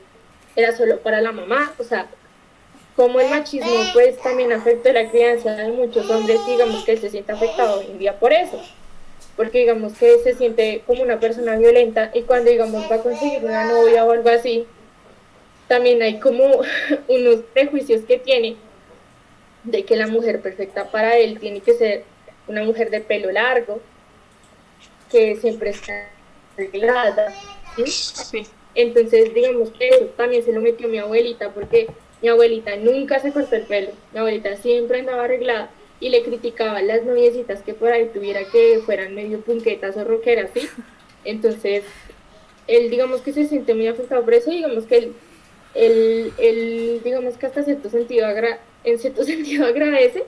era solo para la mamá, o sea, como el machismo pues también afecta la crianza de muchos hombres, digamos que se siente afectado hoy en día por eso, porque digamos que se siente como una persona violenta y cuando digamos va a conseguir una novia o algo así, también hay como unos prejuicios que tiene de que la mujer perfecta para él tiene que ser una mujer de pelo largo, que siempre está arreglada. ¿sí? Sí. Entonces, digamos que eso también se lo metió mi abuelita, porque mi abuelita nunca se cortó el pelo. Mi abuelita siempre andaba arreglada y le criticaba las noviecitas que por ahí tuviera que fueran medio punquetas o rockeras, ¿sí? Entonces, él, digamos que se siente muy afectado por eso, digamos que él, él, él, digamos que hasta cierto sentido, agra- en cierto sentido agradece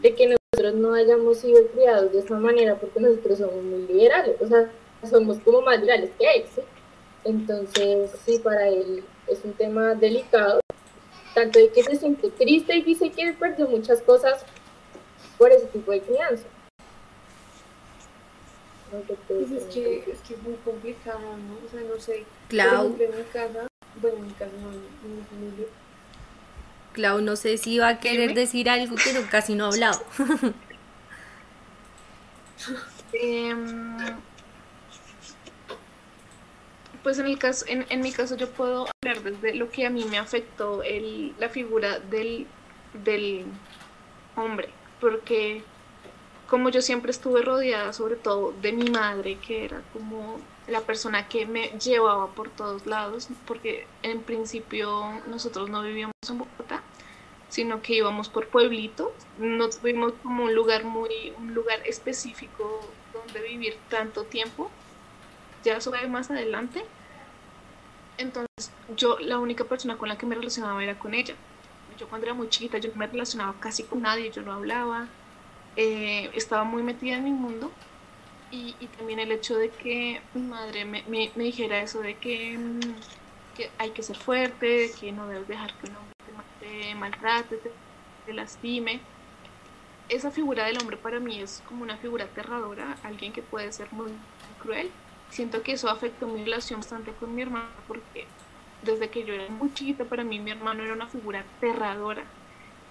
de que nosotros no hayamos sido criados de esta manera, porque nosotros somos muy liberales, o sea, somos como más liberales que él, ¿sí? Entonces, sí, para él es un tema delicado, tanto de que se siente triste y dice que perdió muchas cosas por ese tipo de crianza. No Pues es que es que es muy complicado, ¿no? O sea, no sé. Clau, Por ejemplo, en mi casa, bueno, en mi casa no, en mi familia. Clau, no sé si va a querer decir algo que no, casi no ha hablado. Em, pues en el caso, en, en mi caso yo puedo hablar desde lo que a mí me afectó el, la figura del, del hombre, porque como yo siempre estuve rodeada sobre todo de mi madre, que era como la persona que me llevaba por todos lados, porque en principio nosotros no vivíamos en Bogotá, sino que íbamos por pueblitos, no tuvimos como un lugar muy, un lugar específico donde vivir tanto tiempo, ya eso va más adelante. Entonces, yo la única persona con la que me relacionaba era con ella. Yo cuando era muy chiquita, yo no me relacionaba casi con nadie, yo no hablaba, eh, estaba muy metida en mi mundo. Y, y también el hecho de que mi madre me, me- me dijera eso de que, mm, que hay que ser fuerte, que no debes dejar que un hombre te, te maltrate, te, te lastime. Esa figura del hombre para mí es como una figura aterradora, alguien que puede ser muy cruel. Siento que eso afectó mi relación bastante con mi hermano porque desde que yo era muy chiquita para mí mi hermano era una figura aterradora.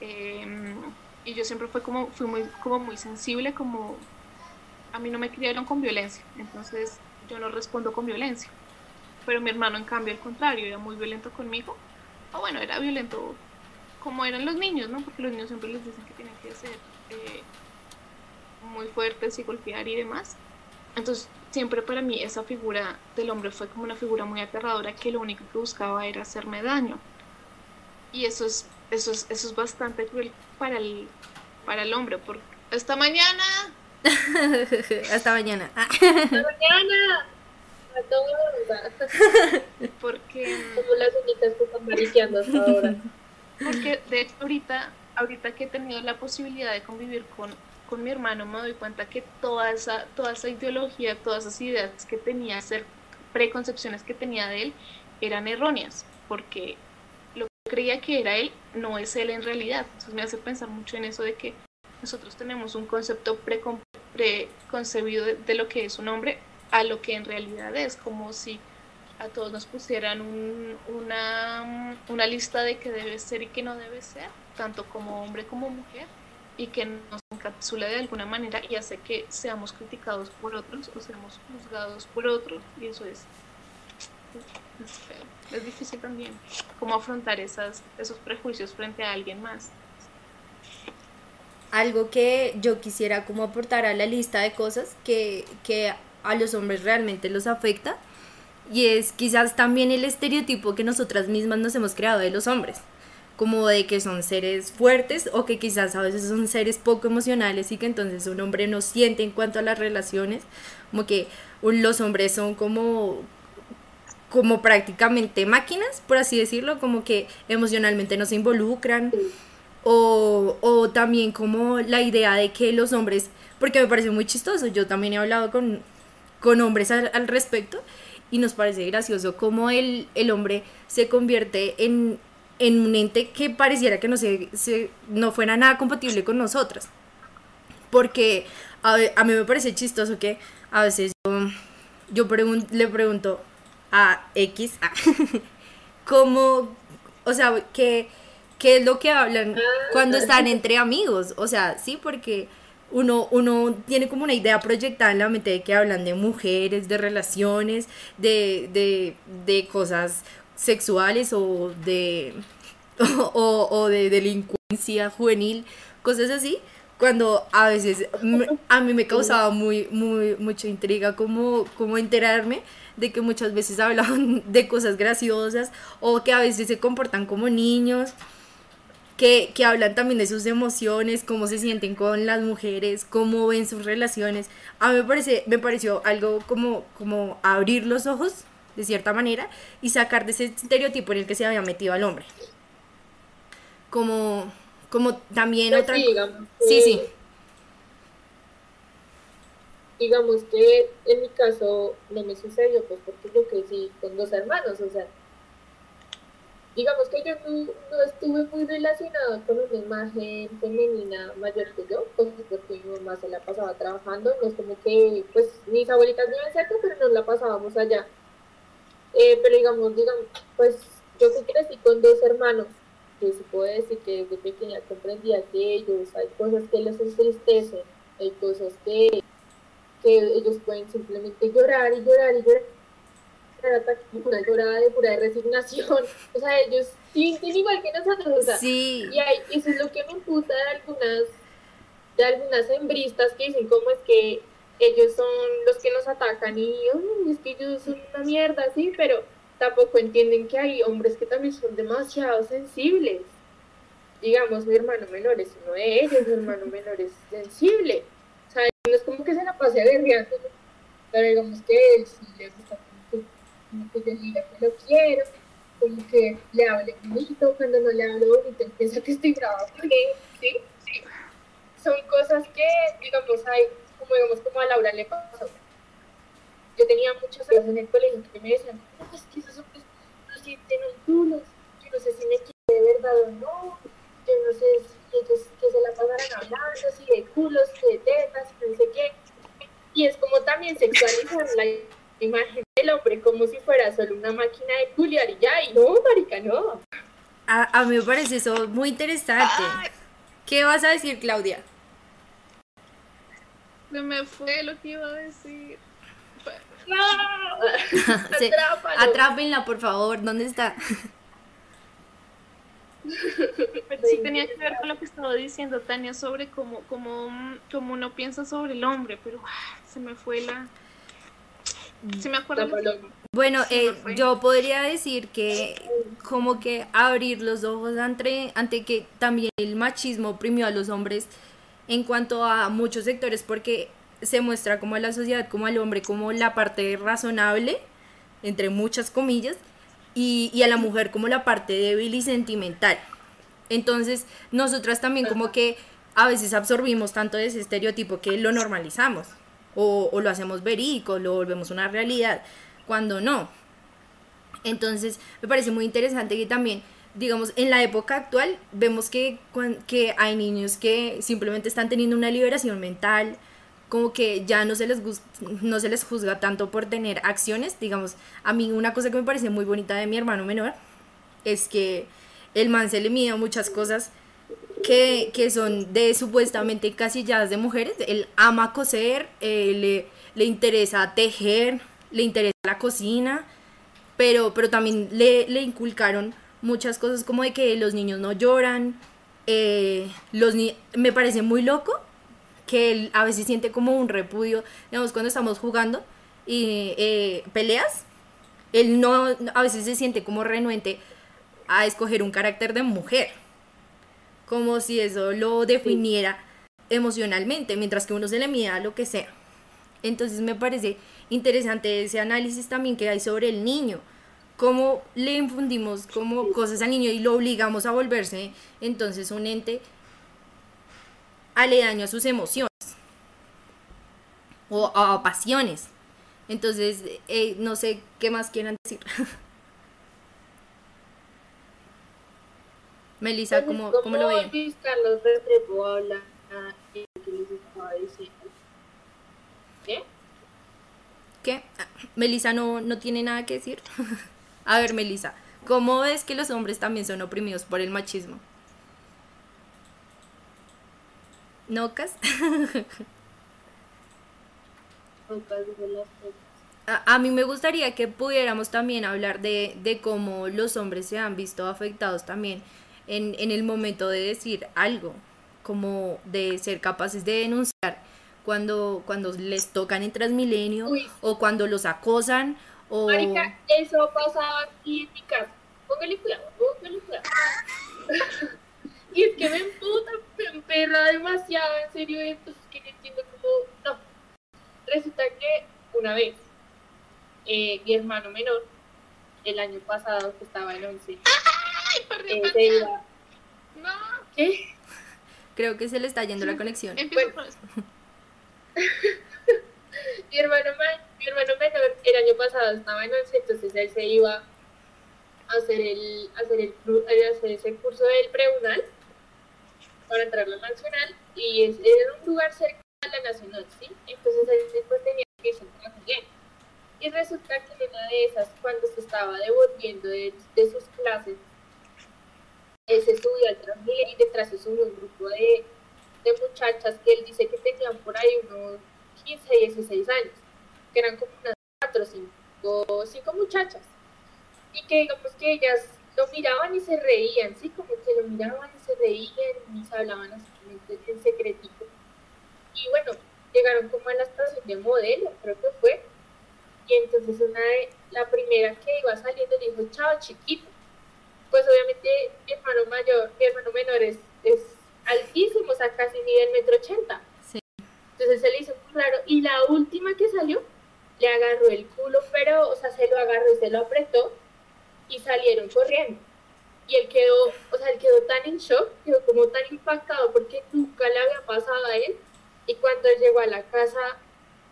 Eh, y yo siempre fue como, fui muy, como muy sensible, como a mí no me criaron con violencia, entonces yo no respondo con violencia. Pero mi hermano en cambio al contrario, era muy violento conmigo. O bueno, era violento como eran los niños, ¿no? Porque los niños siempre les dicen que tienen que ser eh, muy fuertes y golpear y demás. Entonces, siempre para mí esa figura del hombre fue como una figura muy aterradora que lo único que buscaba era hacerme daño. Y eso es, eso es, eso es bastante cruel para el, para el hombre, porque esta mañana Hasta mañana. Ah, Mañana, a todos, porque como las unitas que están mariqueando hasta ahora. Porque de hecho ahorita, ahorita que he tenido la posibilidad de convivir con, con mi hermano, me doy cuenta que toda esa, toda esa ideología, todas esas ideas que tenía, ser preconcepciones que tenía de él, eran erróneas, porque lo que creía que era él no es él en realidad. Entonces me hace pensar mucho en eso de que nosotros tenemos un concepto precon- preconcebido de, de lo que es un hombre a lo que en realidad es, como si a todos nos pusieran un- una, una lista de qué debe ser y qué no debe ser, tanto como hombre como mujer, y que nos encapsula de alguna manera y hace que seamos criticados por otros o seamos juzgados por otros, y eso es, es feo. Es difícil también, cómo afrontar esos prejuicios frente a alguien más. algo que yo quisiera como aportar a la lista de cosas que, que a los hombres realmente los afecta y es quizás también el estereotipo que nosotras mismas nos hemos creado de los hombres como de que son seres fuertes o que quizás a veces son seres poco emocionales y que entonces un hombre no siente en cuanto a las relaciones como que los hombres son como como prácticamente máquinas por así decirlo como que emocionalmente no se involucran. O, o también como la idea de que los hombres, porque me parece muy chistoso, yo también he hablado con, con hombres al, al respecto y nos parece gracioso cómo el, el hombre se convierte en, en un ente que pareciera que no, se, se- no fuera nada compatible con nosotras. Porque a, a mí me parece chistoso que a veces yo, yo pregun- le pregunto a X, a, cómo, o sea, que qué es lo que hablan cuando están entre amigos, o sea, sí, porque uno, uno tiene como una idea proyectada en la mente de que hablan de mujeres, de relaciones, de, de, de cosas sexuales o de o, de delincuencia juvenil, cosas así, cuando a veces a mí me causaba muy, muy, mucha intriga como, como enterarme de que muchas veces hablaban de cosas graciosas o que a veces se comportan como niños, que, que hablan también de sus emociones, cómo se sienten con las mujeres, cómo ven sus relaciones. A mí me, parece, me pareció algo como, como abrir los ojos, de cierta manera, y sacar de ese estereotipo en el que se había metido al hombre. Como, como también Pues otra... sí, digamos Sí, que- sí. digamos que en mi caso no me sucedió pues porque yo crecí con dos hermanos, o sea, digamos que yo no, no estuve muy relacionada con una imagen femenina mayor que yo, pues porque mi mamá se la pasaba trabajando, no es como que, pues mis abuelitas viven cerca, pero nos la pasábamos allá. Eh, pero digamos, digamos, pues yo que crecí con dos hermanos, que se puede decir que desde pequeña comprendía que ellos, hay cosas que les entristecen, hay cosas que que ellos pueden simplemente llorar y llorar y llorar una llorada de pura resignación. O sea, ellos sienten igual que nosotros. O sea, Sí, y hay, eso es lo que me imputa de algunas, de algunas hembristas que dicen cómo es que ellos son los que nos atacan y "Ay, es que ellos son una mierda, sí, pero tampoco entienden que hay hombres que también son demasiado sensibles. Digamos, mi hermano menor es uno de ellos, mi hermano menor es sensible. O sea, no es como que se la pase aguerriando, pero digamos que él sí le gusta como que, como que yo diga que lo quiero, como que le hable bonito, cuando no le hablo bonito él piensa que estoy brava con él. Sí. Son cosas que, digamos, hay, como digamos, como a Laura le pasó. Yo tenía muchos amigos en el colegio que me decían, no, es que esos hombres no sienten los culos, yo no sé si me quiere de verdad o no, yo no sé si ellos que se la pasarán hablando, si de culos, si de tetas, no sé qué. Y es como también sexualizar la imagen del hombre como si fuera solo una máquina de culiar y ya, y no, marica, no. a, a mí me parece eso muy interesante. ¿Qué vas a decir, Claudia? Se me fue lo que iba a decir. ¡No! Se- Atrápalo. Atrápenla, por favor. ¿Dónde está? Pero sí tenía que ver con lo que estaba diciendo Tania sobre cómo, cómo, cómo uno piensa sobre el hombre, pero ah, se me fue la... Se me paloma. Bueno, Sí, eh, me yo podría decir que como que abrir los ojos ante, ante que también el machismo oprimió a los hombres en cuanto a muchos sectores porque se muestra como a la sociedad, como al hombre, como la parte razonable, entre muchas comillas, y, a la mujer como la parte débil y sentimental. Entonces, nosotras también como que a veces absorbimos tanto de ese estereotipo que lo normalizamos o, o lo hacemos verídico, lo volvemos una realidad, cuando no. Entonces, me parece muy interesante que también, digamos, en la época actual vemos que, que hay niños que simplemente están teniendo una liberación mental, como que ya no se les no se les juzga tanto por tener acciones, digamos, a mí una cosa que me parece muy bonita de mi hermano menor es que el man se le mide muchas cosas que, que son de supuestamente encasilladas de mujeres. Él ama coser, eh, le, le interesa tejer, le interesa la cocina, pero, pero también le, le inculcaron muchas cosas como de que los niños no lloran. eh, los ni- me parece muy loco que él a veces siente como un repudio, digamos, cuando estamos jugando y eh, peleas, él no, a veces se siente como renuente a escoger un carácter de mujer, como si eso lo definiera emocionalmente, mientras que uno se le mide a lo que sea. Entonces me parece interesante ese análisis también que hay sobre el niño, cómo le infundimos como cosas al niño y lo obligamos a volverse entonces un ente aledaño a sus emociones o a pasiones. Entonces, eh, no sé qué más quieran decir. Melissa, ¿cómo, cómo lo ven? Luis Carlos Restrepo habla eh, que les estaba diciendo. ¿Qué? ¿Qué? Ah, Melissa no, no tiene nada que decir. A ver, Melissa, ¿cómo ves que los hombres también son oprimidos por el machismo? ¿No, Cas? Pocas de las cosas. a, a mí me gustaría que pudiéramos también hablar de, de cómo los hombres se han visto afectados también en, en el momento de decir algo, como de ser capaces de denunciar cuando, cuando les tocan en Transmilenio Uy. o cuando los acosan o... Marica, eso pasaba aquí en mi casa. Póngale cuidado, póngale cuidado. y es que me emputa, me emperra demasiado, en serio, esto es que no entiendo cómo. No. Resulta que una vez, eh, mi hermano menor, el año pasado, que estaba en 11, eh, se iba. No, ¿Qué? Creo que se le está yendo la conexión. empiezo por eso. mi hermano, ma- mi hermano menor el año pasado estaba en 11, entonces él se iba a hacer el, a hacer el, a hacer ese curso del preunal para entrar a la nacional y era un lugar cerca a la nacional, ¿sí? Entonces él después tenía que irse a. Y resulta que en una de esas, cuando se estaba devolviendo de, sus clases, él se subió al Transmilenio y detrás se subió un grupo de, de muchachas que él dice que tenían por ahí unos 15, 16 años, que eran como unas 4 o 5, cinco muchachas. Y que digamos que ellas lo miraban y se reían, sí, como que lo miraban y se reían y se hablaban así en secretito. Y bueno, llegaron como a la estación de modelo, creo que fue. Y entonces una de, la primera que iba saliendo le dijo, chao chiquito. Pues obviamente mi hermano mayor, mi hermano menor es, es altísimo, o sea, casi mide el metro ochenta. Sí. Entonces se le hizo muy raro. Y la última que salió, le agarró el culo, pero, o sea, se lo agarró y se lo apretó y salieron corriendo. Y él quedó, o sea, él quedó tan en shock, quedó como tan impactado porque nunca le había pasado a él. Y cuando él llegó a la casa,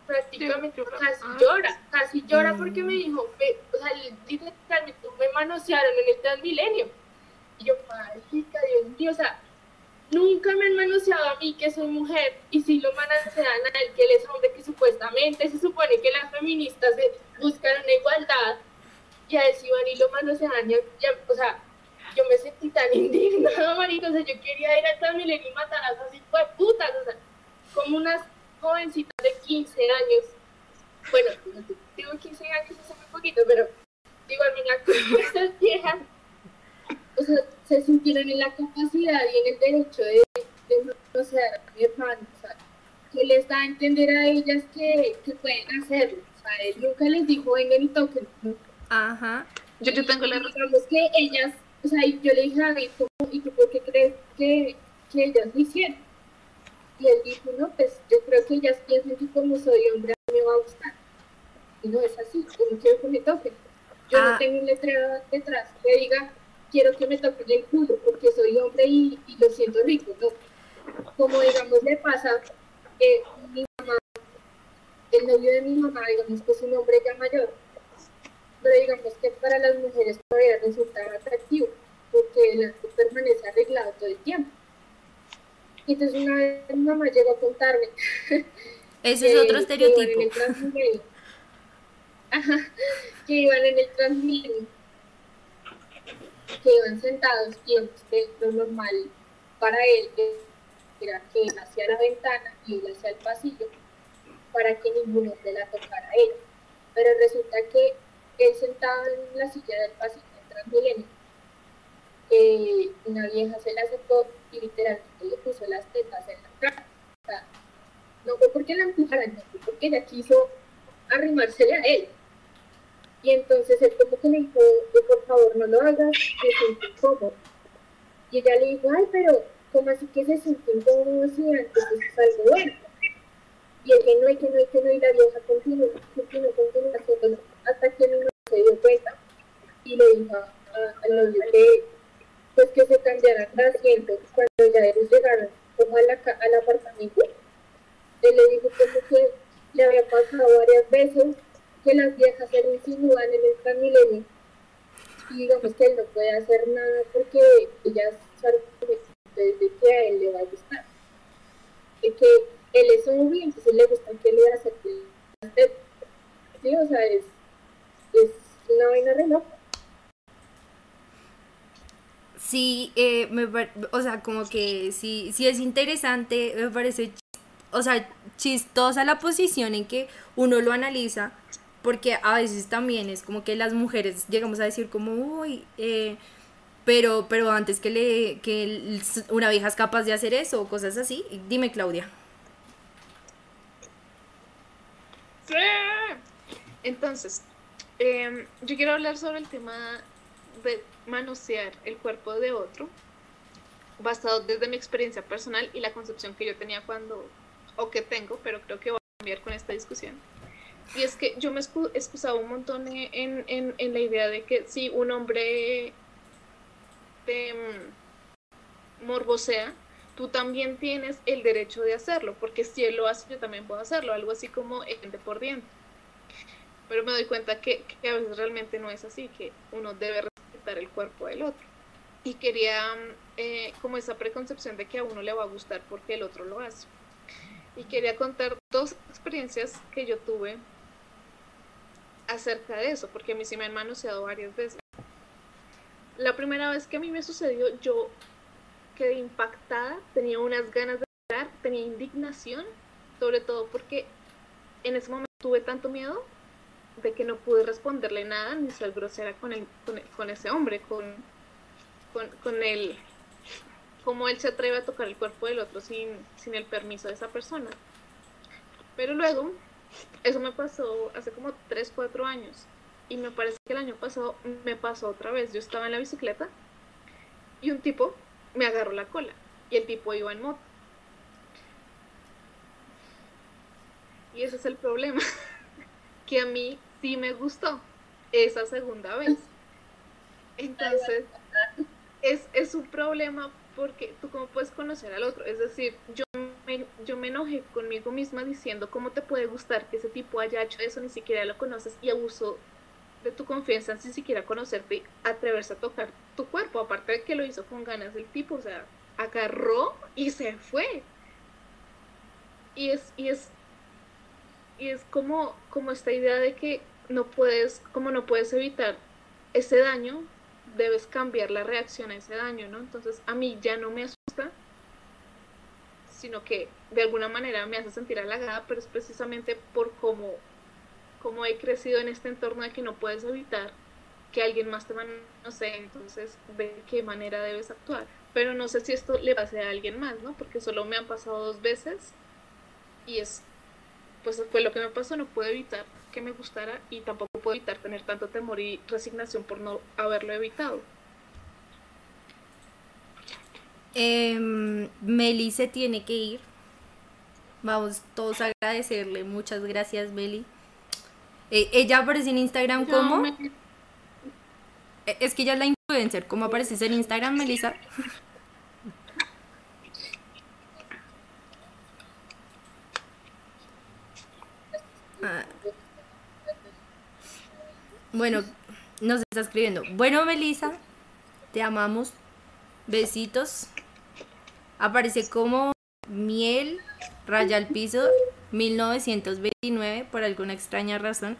prácticamente Llora. casi Ah. llora, casi llora Mm. porque me dijo, me- o sea, literalmente me manosearon en el Transmilenio. Y yo, marica, Dios mío, o sea, nunca me han manoseado a mí que soy mujer y si lo manosean a él que él es hombre que supuestamente se supone que las feministas buscan una igualdad y a sí van y lo manosean, ya, o sea, yo me sentí tan indignada, marica, o sea, yo quería ir al Transmilenio y matar a esas hijos de putas, o sea, como unas jovencitas de 15 años, bueno, no te- tengo 15 años hace muy poquito, pero a mí la como esas viejas, o sea, se sintieron en la capacidad y en el derecho de, de manosear a mi hermano, o sea, que les da a entender a ellas que, que pueden hacerlo, o sea, él nunca les dijo, vengan y toquen, ¿no? Ajá. Yo, yo tengo la Y digamos que ellas, o sea, y yo le dije a David, ¿cómo, ¿y tú por qué crees que, que ellas lo hicieron? Y él dijo, no, pues yo creo que ellas piensan que como soy hombre me va a gustar. Y no es así, yo no quiero que me toquen. Yo Ah. no tengo un letrero detrás que diga, quiero que me toquen el culo porque soy hombre y, y lo siento rico, no. Como digamos le pasa, eh, mi mamá, el novio de mi mamá, digamos que es un hombre ya mayor, pero digamos que para las mujeres todavía resulta atractivo porque el acto permanece arreglado todo el tiempo. Entonces una vez mi mamá llegó a contarme Ese es que- otro que iban en estereotipo. el Transmilenio. Ajá, que iban en el Transmilenio, que iban sentados y que lo normal para él era que él hacia la ventana y él hacia el pasillo para que ninguno de la tocara a ella. Pero resulta que él sentado en la silla del pasillo del Transmilenio, eh, una vieja se le acercó y literalmente le puso las tetas en la cara. O sea, no fue porque la empujaran, no fue porque ella quiso arrimársele a él. Y entonces él como que le dijo, que por favor no lo hagas, me siento incómodo. Y ella le dijo, ay, pero ¿cómo así que se siente incómodo si antes es algo bueno? Y él que no, y que no, y que no, y la vieja continuó, continuó, continuó haciéndolo, hasta que uno se dio cuenta y le dijo a- a- novio que, pues que se cambiaran de asiento cuando ya ellos llegaron como a la, al apartamento él le dijo como que le había pasado varias veces que las viejas se insinúan en el Transmilenio. Y digamos que él no puede hacer nada porque ellas saben de que a él le va a gustar. Y que él es hombre entonces le gusta que le tetas. sí, o sea es, es una vaina re loca. Sí, eh, me o sea, como que sí, sí es interesante, me parece, o sea, chistosa la posición en que uno lo analiza, porque a veces también es como que las mujeres llegamos a decir como, uy, eh, pero, pero antes que, le, que una vieja es capaz de hacer eso o cosas así. Dime, Claudia. Sí. Entonces, em, yo quiero hablar sobre el tema de manosear el cuerpo de otro, basado desde mi experiencia personal y la concepción que yo tenía cuando, o que tengo, pero creo que voy a cambiar con esta discusión. Y es que yo me excu- excusaba un montón en, en, en la idea de que si un hombre te mm, morbosea, tú también tienes el derecho de hacerlo, porque si él lo hace, yo también puedo hacerlo, algo así como diente por diente. Pero me doy cuenta que, que a veces realmente no es así, que uno debe respetar el cuerpo del otro. Y quería mm, eh, como esa preconcepción de que a uno le va a gustar porque el otro lo hace. Y quería contar dos experiencias que yo tuve acerca de eso, porque a mí sí me han manoseado varias veces. La primera vez que a mí me sucedió, yo quedé impactada, tenía unas ganas de llorar, tenía indignación, sobre todo porque en ese momento tuve tanto miedo de que no pude responderle nada ni ser grosera con, el, con, el- con ese hombre, con, con, con él, cómo él se atreve a tocar el cuerpo del otro sin, sin el permiso de esa persona. Pero luego, eso me pasó hace como 3, 4 años. Y me parece que el año pasado me pasó otra vez. Yo estaba en la bicicleta y un tipo me agarró la cola. Y el tipo iba en moto. Y ese es el problema. que a mí sí me gustó esa segunda vez. Entonces, es, es un problema porque tú cómo puedes conocer al otro. Es decir, yo yo me enojé conmigo misma diciendo cómo te puede gustar que ese tipo haya hecho eso, ni siquiera lo conoces y abusó de tu confianza sin siquiera conocerte y atreverse a tocar tu cuerpo. Aparte de que lo hizo con ganas el tipo, o sea, agarró y se fue. Y es, y es, y es como, como esta idea de que no puedes, como no puedes evitar ese daño, debes cambiar la reacción a ese daño, ¿no? Entonces a mí ya no me asusta, sino que de alguna manera me hace sentir halagada, pero es precisamente por cómo, cómo he crecido en este entorno de que no puedes evitar que alguien más te manosee, entonces de qué manera debes actuar. Pero no sé si esto le pase a alguien más, ¿no? Porque solo me han pasado dos veces y es, pues fue lo que me pasó, no puedo evitar que me gustara y tampoco puedo evitar tener tanto temor y resignación por no haberlo evitado. Em, Meli se tiene que ir. Vamos todos a agradecerle. Muchas gracias, Meli. Eh, ella aparece en Instagram como... No, me- Eh, Es que ella es la influencer. ¿Cómo apareces en Instagram, Melissa? Ah. Bueno, nos está escribiendo. Bueno, Melissa, te amamos. Besitos. Aparece como miel, raya al piso, 1929, por alguna extraña razón.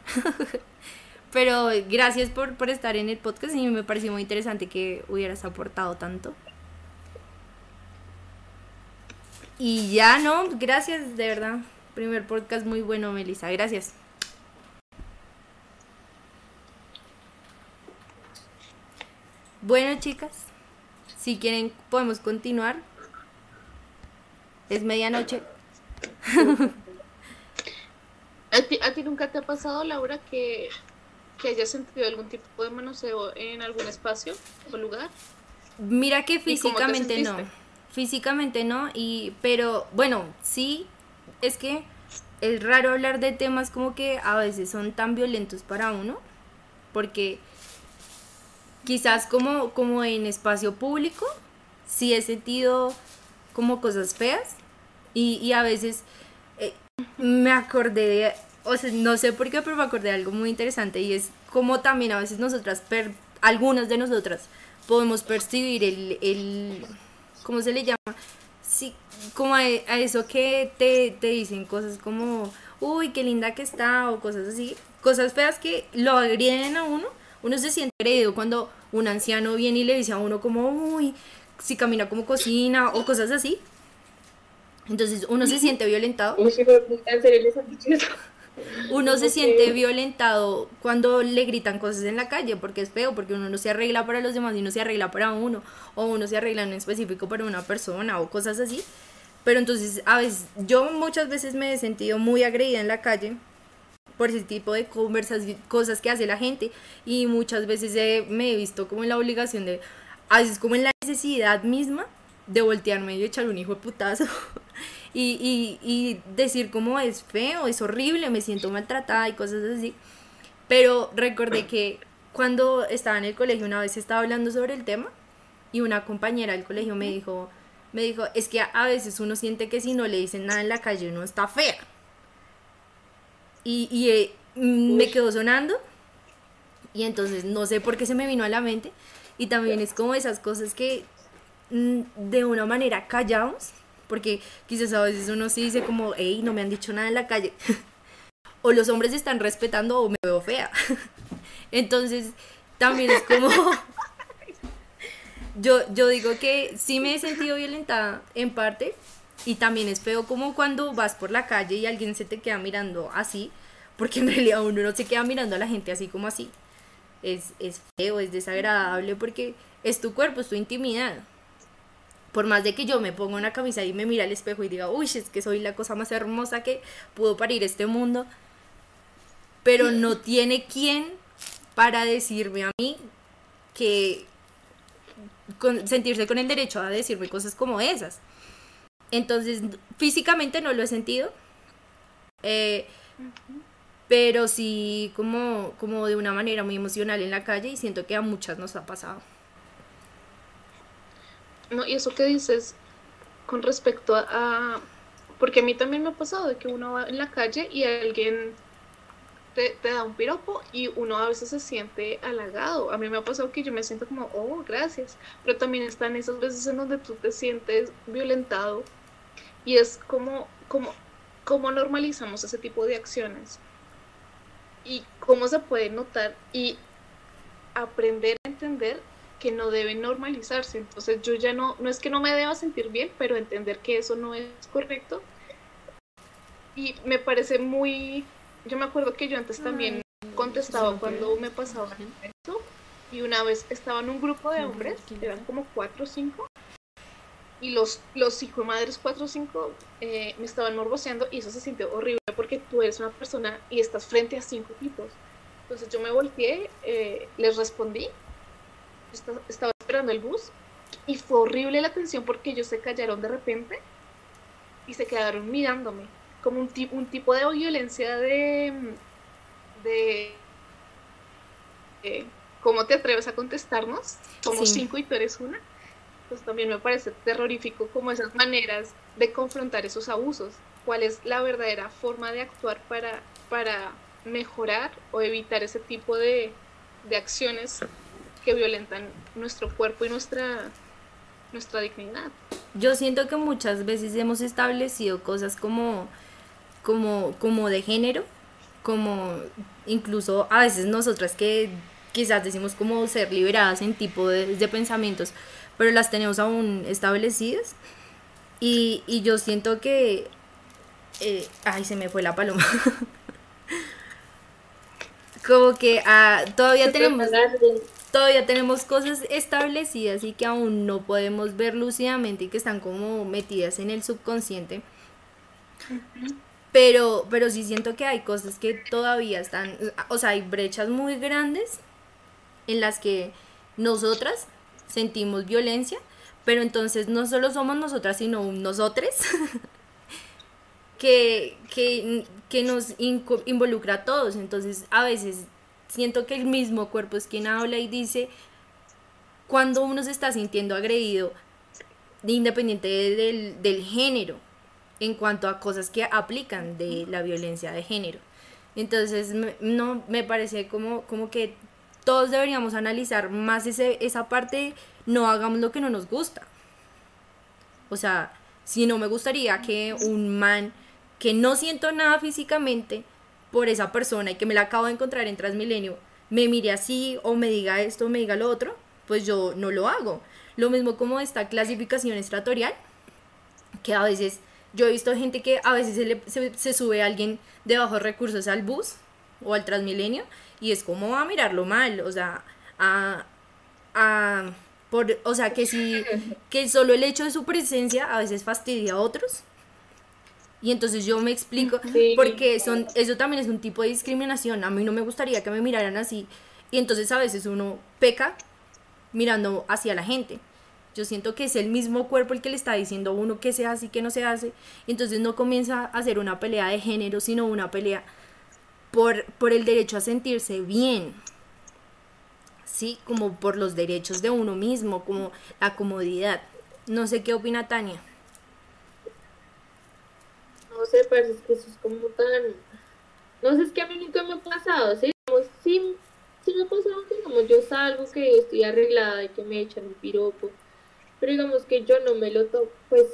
Pero gracias por, por estar en el podcast y me pareció muy interesante que hubieras aportado tanto. Y ya no, gracias, de verdad. Primer podcast muy bueno, Melissa. Gracias. Bueno, chicas, si quieren podemos continuar. Es medianoche. ¿A ti, a ti nunca te ha pasado, Laura, que, que hayas sentido algún tipo de manoseo en algún espacio o lugar? Mira que ¿Y cómo te físicamente no. Físicamente no, y pero bueno, sí, es que es raro hablar de temas como que a veces son tan violentos para uno, porque quizás como, como en espacio público, sí he sentido como cosas feas, y, y a veces eh, me acordé de, o sea, no sé por qué, pero me acordé de algo muy interesante, y es como también a veces nosotras, per- algunas de nosotras, podemos percibir el, el ¿cómo se le llama? Sí, como a, eso que te, te dicen cosas como, uy, qué linda que está, o cosas así, cosas feas que lo agreden a uno, uno se siente agredido cuando un anciano viene y le dice a uno como, uy, si camina como cocina, o cosas así. Entonces uno se siente violentado. Uno se siente violentado cuando le gritan cosas en la calle, porque es feo, porque uno no se arregla para los demás y uno se arregla para uno, o uno se arregla en específico para una persona o cosas así. Pero entonces, a veces, yo muchas veces me he sentido muy agredida en la calle por ese tipo de conversas, cosas que hace la gente y muchas veces he- me he visto como en la obligación de, a veces como en la necesidad misma de voltearme y echar un hijo de putazo y, y, y decir como es feo, es horrible, me siento maltratada y cosas así. Pero recordé que cuando estaba en el colegio una vez estaba hablando sobre el tema y una compañera del colegio me dijo, me dijo, es que a- veces uno siente que si no le dicen nada en la calle uno está fea. Y, y, eh, me quedó sonando y entonces no sé por qué se me vino a la mente y también es como esas cosas que mm, de una manera callamos porque quizás a veces uno sí dice como, hey, no me han dicho nada en la calle o los hombres están respetando o me veo fea. Entonces, también es como yo yo digo que sí me he sentido violentada en parte y también es feo como cuando vas por la calle y alguien se te queda mirando así, porque en realidad uno no se queda mirando a la gente así como así. Es, es feo, es desagradable porque es tu cuerpo, es tu intimidad. Por más de que yo me ponga una camisa y me mira al espejo y diga, uy, es que soy la cosa más hermosa que pudo parir este mundo, pero no tiene quien para decirme a mí que con- sentirse con el derecho a decirme cosas como esas. Entonces, físicamente no lo he sentido, eh, pero sí como, como de una manera muy emocional en la calle y siento que a muchas nos ha pasado. No, y eso que dices con respecto a, Porque a mí también me ha pasado de que uno va en la calle y alguien te, te da un piropo y uno a veces se siente halagado. A mí me ha pasado que yo me siento como, oh, gracias. Pero también están esas veces en donde tú te sientes violentado y es como, como, cómo normalizamos ese tipo de acciones y cómo se puede notar y aprender a entender que no deben normalizarse. Entonces yo ya no, no es que no me deba sentir bien, pero entender que eso no es correcto. Y me parece muy, yo me acuerdo que yo antes también contestaba cuando me pasaba esto. Y una vez estaba en un grupo de hombres, eran como cuatro o cinco, y los, los hijos madres cuatro o cinco eh, me estaban morboseando y eso se sintió horrible porque tú eres una persona y estás frente a cinco tipos. Entonces yo me volteé, eh, les respondí estaba esperando el bus y fue horrible la tensión porque ellos se callaron de repente y se quedaron mirándome como un, un tipo de violencia de de, de cómo te atreves a contestarnos somos Sí. cinco y tú eres una. Pues también me parece terrorífico como esas maneras de confrontar esos abusos. Cuál es la verdadera forma de actuar para para mejorar o evitar ese tipo de, de acciones que violentan nuestro cuerpo y nuestra, nuestra dignidad. Yo siento que muchas veces hemos establecido cosas como, como, como de género, como incluso a veces nosotras que quizás decimos como ser liberadas en tipo de, de pensamientos, pero las tenemos aún establecidas. Y, y yo siento que... eh, ay, se me fue la paloma. como que ah, todavía tenemos todavía tenemos cosas establecidas y que aún no podemos ver lúcidamente y que están como metidas en el subconsciente. Pero, pero sí siento que hay cosas que todavía están, o sea, hay brechas muy grandes en las que nosotras sentimos violencia, pero entonces no solo somos nosotras, sino un nosotres que, que, que nos involucra a todos. Entonces, a veces siento que el mismo cuerpo es quien habla y dice cuando uno se está sintiendo agredido, independiente del, del género, en cuanto a cosas que aplican de la violencia de género. Entonces, me- no me parece como, como que todos deberíamos analizar más ese, esa parte, no hagamos lo que no nos gusta. O sea, si no me gustaría que un man que no siento nada físicamente por esa persona y que me la acabo de encontrar en Transmilenio me mire así o me diga esto o me diga lo otro, pues yo no lo hago. Lo mismo como esta clasificación estratorial, que a veces Yo he visto gente que a veces se, sube alguien de bajos recursos al bus o al Transmilenio y es como a mirarlo mal, o sea, a, a por, o sea, que si que solo el hecho de su presencia a veces fastidia a otros. Y entonces yo me explico, Sí. porque son, eso también es un tipo de discriminación. A mí no me gustaría que me miraran así. Y entonces a veces uno peca mirando hacia la gente. Yo siento que es el mismo cuerpo el que le está diciendo a uno qué se hace y qué no se hace. Y entonces no comienza a ser una pelea de género, sino una pelea por, por el derecho a sentirse bien. Sí, como por los derechos de uno mismo, como la comodidad. No sé qué opina Tania. No sé, es que eso es como tan... No sé, es que a mí nunca me ha pasado, ¿sí? Como, sí, sí me ha pasado que como yo salgo, que estoy arreglada y que me echan un piropo, pero digamos que yo no me lo tomo, pues,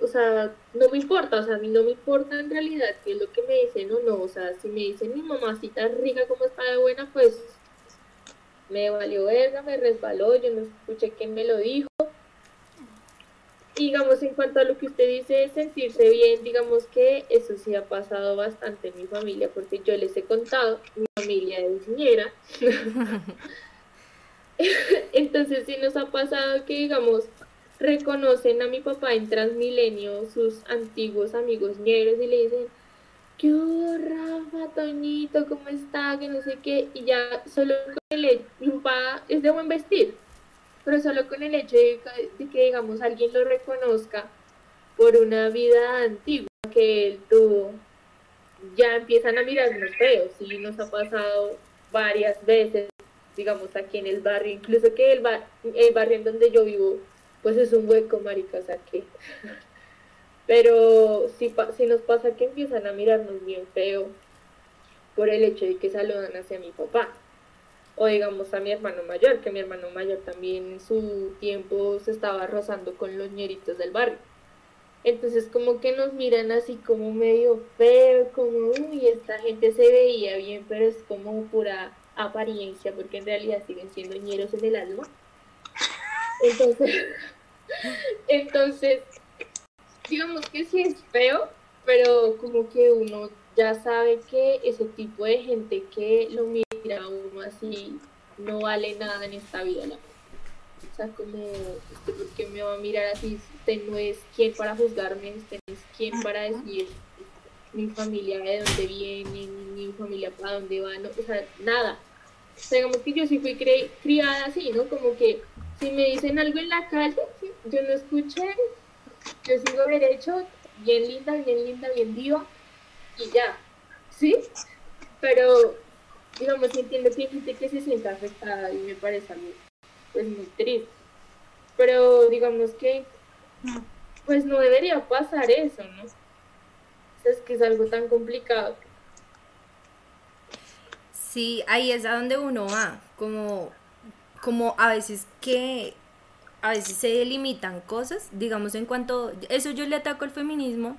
o sea, no me importa, o sea, a mí no me importa en realidad qué es lo que me dicen o no, o sea, si me dicen mi mamacita rica como está de buena, pues me valió verga, me resbaló, yo no escuché quién me lo dijo. Digamos, en cuanto a lo que usted dice de sentirse bien, digamos que eso sí ha pasado bastante en mi familia, porque yo les he contado, mi familia es niñera. Entonces sí nos ha pasado que, digamos, reconocen a mi papá en Transmilenio, sus antiguos amigos ñeros, y le dicen, ¿qué hubo, Rafa, Toñito? ¿Cómo está? Que no sé qué. Y ya solo con el hecho, mi papá es de buen vestir, pero solo con el hecho de, de que, digamos, alguien lo reconozca por una vida antigua que él tuvo, ya empiezan a mirarnos feos. Y nos ha pasado varias veces, digamos, aquí en el barrio, incluso que el, bar- el barrio en donde yo vivo, pues es un hueco, marica, o que... Pero si, si nos pasa que empiezan a mirarnos bien feo por el hecho de que saludan hacia mi papá. O digamos a mi hermano mayor, que mi hermano mayor también en su tiempo se estaba rozando con los ñeritos del barrio. Entonces como que nos miran así como medio feo, como, uy, esta gente se veía bien, pero es como pura apariencia, porque en realidad siguen siendo ñeros en el alma. Entonces, entonces, digamos que sí es feo, pero como que uno ya sabe que ese tipo de gente que lo mira a uno así no vale nada en esta vida. ¿no? O sea, como, ¿usted por qué me va a mirar así? Usted no es quien para juzgarme, usted no es quien para decir mi familia de dónde viene, mi familia para dónde va, no, o sea, nada. O sea, digamos que yo sí fui cre- criada así, ¿no? Como que si me dicen algo en la calle, ¿sí? yo no escuché, yo sigo derecho, bien linda, bien linda, bien diva, y ya, ¿sí? Pero, digamos, sí entiendo que hay gente que se sienta afectada y me parece algo, pues, muy triste. Pero, digamos que, pues, no debería pasar eso, ¿no? O sea, es que es algo tan complicado. Sí, ahí es a donde uno va, como, como a veces que a veces se delimitan cosas, digamos en cuanto, eso yo le ataco al feminismo,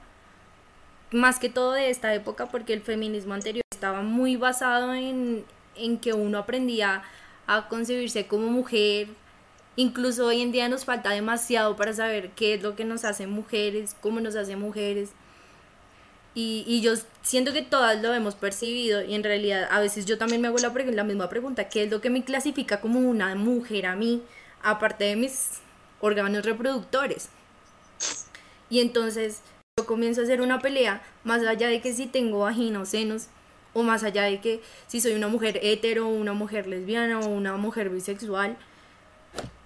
más que todo de esta época, porque el feminismo anterior estaba muy basado en, en que uno aprendía a concebirse como mujer, incluso hoy en día nos falta demasiado para saber qué es lo que nos hace mujeres, cómo nos hace mujeres. Y, y yo siento que todas lo hemos percibido y en realidad a veces yo también me hago la, la misma pregunta, ¿qué es lo que me clasifica como una mujer a mí, aparte de mis órganos reproductores? Y entonces yo comienzo a hacer una pelea, más allá de que si tengo vagina o senos, o más allá de que si soy una mujer hetero, una mujer lesbiana o una mujer bisexual,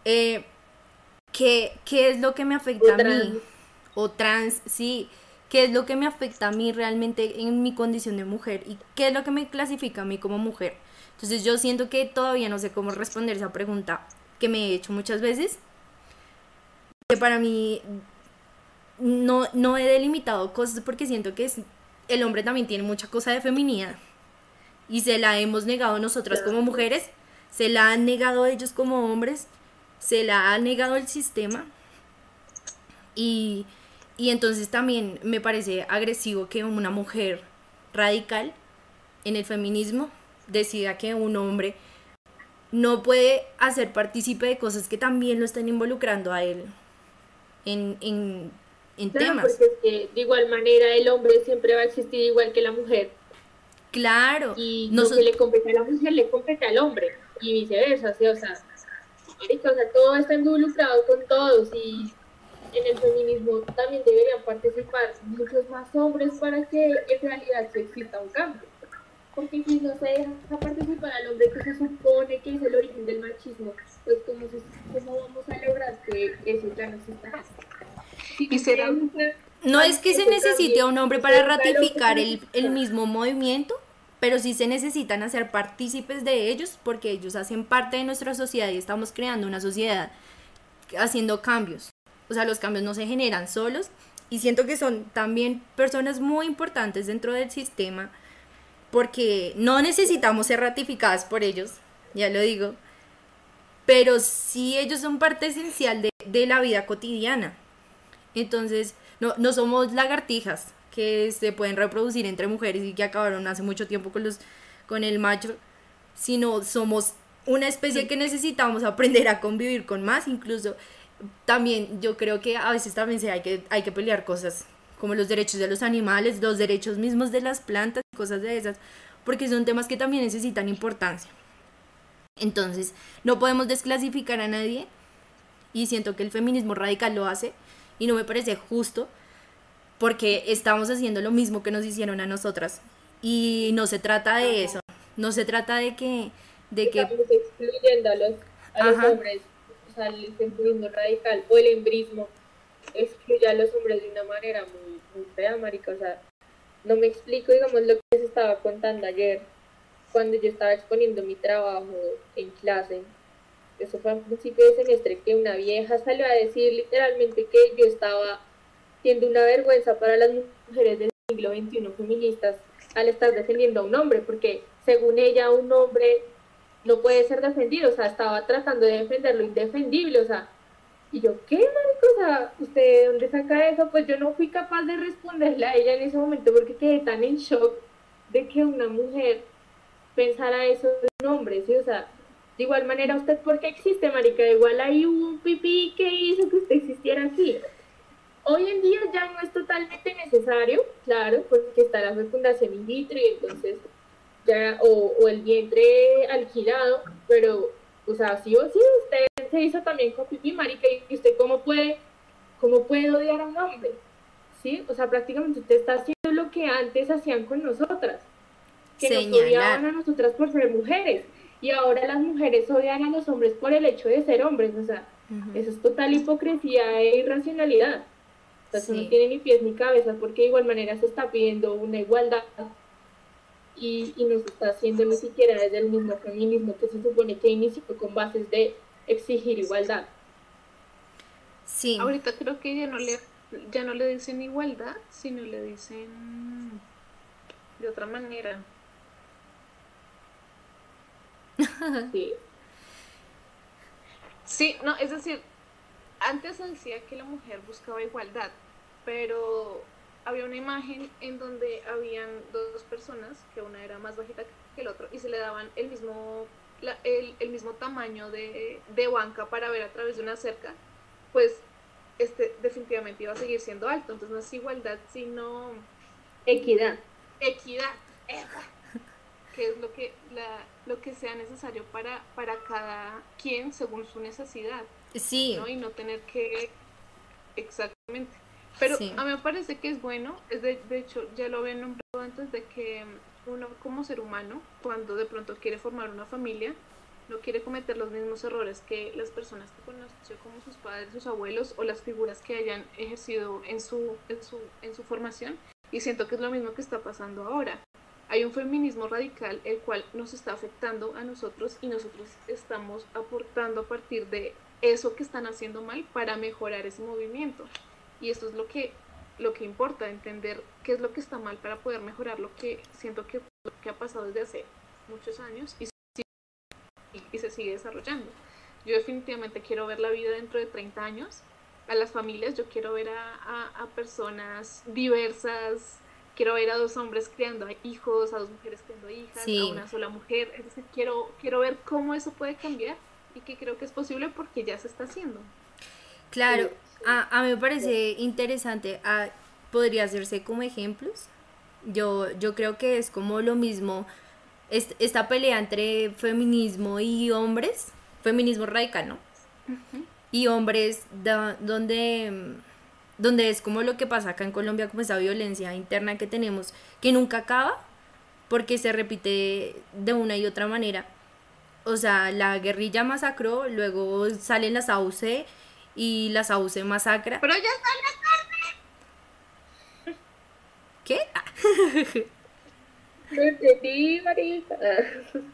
eh, ¿qué, qué es lo que me afecta O a trans. mí? O trans, sí. ¿Qué es lo que me afecta a mí realmente en mi condición de mujer? ¿Y qué es lo que me clasifica a mí como mujer? Entonces yo siento que todavía no sé cómo responder esa pregunta que me he hecho muchas veces. Que para mí no, no he delimitado cosas porque siento que el hombre también tiene mucha cosa de feminidad. Y se la hemos negado nosotras como mujeres, se la han negado ellos como hombres, se la ha negado el sistema. Y, y entonces también me parece agresivo que una mujer radical en el feminismo decida que un hombre no puede hacer partícipe de cosas que también lo están involucrando a él en, en, en Claro, temas. porque es que de igual manera el hombre siempre va a existir igual que la mujer. Claro. Y Noso- lo que le compete a la mujer le compete al hombre. Y viceversa, ¿sí? O sea, marica, o sea, todo está involucrado con todos y en el feminismo también deberían participar muchos más hombres para que en realidad sí exista un cambio. Porque si no se deja participar al hombre que se supone que es el origen del machismo, pues ¿cómo, se- cómo vamos a lograr que eso ya no exista? Y será- No es que se necesite a un hombre para ratificar el, mismo movimiento, pero sí se necesitan hacer partícipes de ellos porque ellos hacen parte de nuestra sociedad y estamos creando una sociedad haciendo cambios. O sea, los cambios no se generan solos y siento que son también personas muy importantes dentro del sistema porque no necesitamos ser ratificadas por ellos, ya lo digo, pero sí ellos son parte esencial de, de la vida cotidiana. Entonces, no, no somos lagartijas que se pueden reproducir entre mujeres y que acabaron hace mucho tiempo con, los, con el macho, sino somos una especie que necesitamos aprender a convivir con más, incluso también yo creo que a veces también se hay que, hay que pelear cosas como los derechos de los animales, los derechos mismos de las plantas, cosas de esas, porque son temas que también necesitan importancia. Entonces, no podemos desclasificar a nadie y siento que el feminismo radical lo hace y no me parece justo porque estamos haciendo lo mismo que nos hicieron a nosotras. Y no se trata de eso, no se trata de que de que estamos excluyendo a los, a los hombres, o sea, el feminismo radical o el embrismo excluye a los hombres de una manera muy, muy fea, marica, o sea, no me explico, digamos, lo que les estaba contando ayer, cuando yo estaba exponiendo mi trabajo en clase, eso fue a principio de semestre, que una vieja salió a decir literalmente que yo estaba siendo una vergüenza para las mujeres del siglo XXI feministas al estar defendiendo a un hombre, porque según ella un hombre no puede ser defendido, o sea, estaba tratando de defender lo indefendible, o sea, y yo, ¿qué, marico? O sea, ¿usted de dónde saca eso? Pues yo no fui capaz de responderle a ella en ese momento porque quedé tan en shock de que una mujer pensara eso de un hombre, ¿sí? O sea, de igual manera, ¿usted por qué existe, marica? Igual ahí hubo un pipí que hizo que usted existiera aquí. Hoy en día ya no es totalmente necesario, claro, porque está la fecundación in vitro y entonces ya, o, o el vientre alquilado, pero, o sea, sí o sí, usted se hizo también con pipí, marica, y usted cómo puede, cómo puede odiar a un hombre, ¿sí? O sea, prácticamente usted está haciendo lo que antes hacían con nosotras, que nos Señalar. odiaban a nosotras por ser mujeres, y ahora las mujeres odian a los hombres por el hecho de ser hombres, o sea, eso es total hipocresía e irracionalidad. O sea, eso Sí. no tiene ni pies ni cabeza, porque de igual manera se está pidiendo una igualdad y, y no se está haciendo ni siquiera desde el mismo feminismo que se supone que inició con bases de exigir igualdad. Sí. Ahorita creo que ya no le ya no le dicen igualdad, sino le dicen de otra manera. Sí. Sí, no, es decir, antes se decía que la mujer buscaba igualdad, pero había una imagen en donde habían dos personas, que una era más bajita que el otro, y se le daban el mismo, la- el, el mismo tamaño de, de banca para ver a través de una cerca, pues este definitivamente iba a seguir siendo alto. Entonces no es igualdad, sino Equidad. equidad, ¡Epa! Que es lo que, la, lo que sea necesario para, para cada quien según su necesidad. Sí. ¿no? Y no tener que... Exactamente. Pero Sí. a mí me parece que es bueno, es de, de hecho ya lo había nombrado antes de que uno como ser humano, cuando de pronto quiere formar una familia, no quiere cometer los mismos errores que las personas que conoció como sus padres, sus abuelos o las figuras que hayan ejercido en su, en su, en su formación. Y siento que es lo mismo que está pasando ahora. Hay un feminismo radical el cual nos está afectando a nosotros y nosotros estamos aportando a partir de eso que están haciendo mal para mejorar ese movimiento. Y esto es lo que, lo que importa, entender qué es lo que está mal para poder mejorar lo que siento que, lo que ha pasado desde hace muchos años y, y- y se sigue desarrollando. Yo definitivamente quiero ver la vida dentro de 30 años, a las familias, yo quiero ver a, a- a personas diversas, quiero ver a dos hombres criando a hijos, a dos mujeres criando hijas, Sí. a una sola mujer, es decir, quiero, quiero ver cómo eso puede cambiar y que creo que es posible porque ya se está haciendo. Claro, A, a mí me parece interesante, ah, podría hacerse como ejemplos. Yo, yo creo que es como lo mismo, es- esta pelea entre feminismo y hombres, feminismo radical, ¿no? Y hombres da- donde, mm, donde es como lo que pasa acá en Colombia, como esa violencia interna que tenemos, que nunca acaba, porque se repite de una y otra manera. O sea, la guerrilla masacró, luego salen las AUC y las AUC masacra. Pero ya está ¿Qué? Ah, No entendí,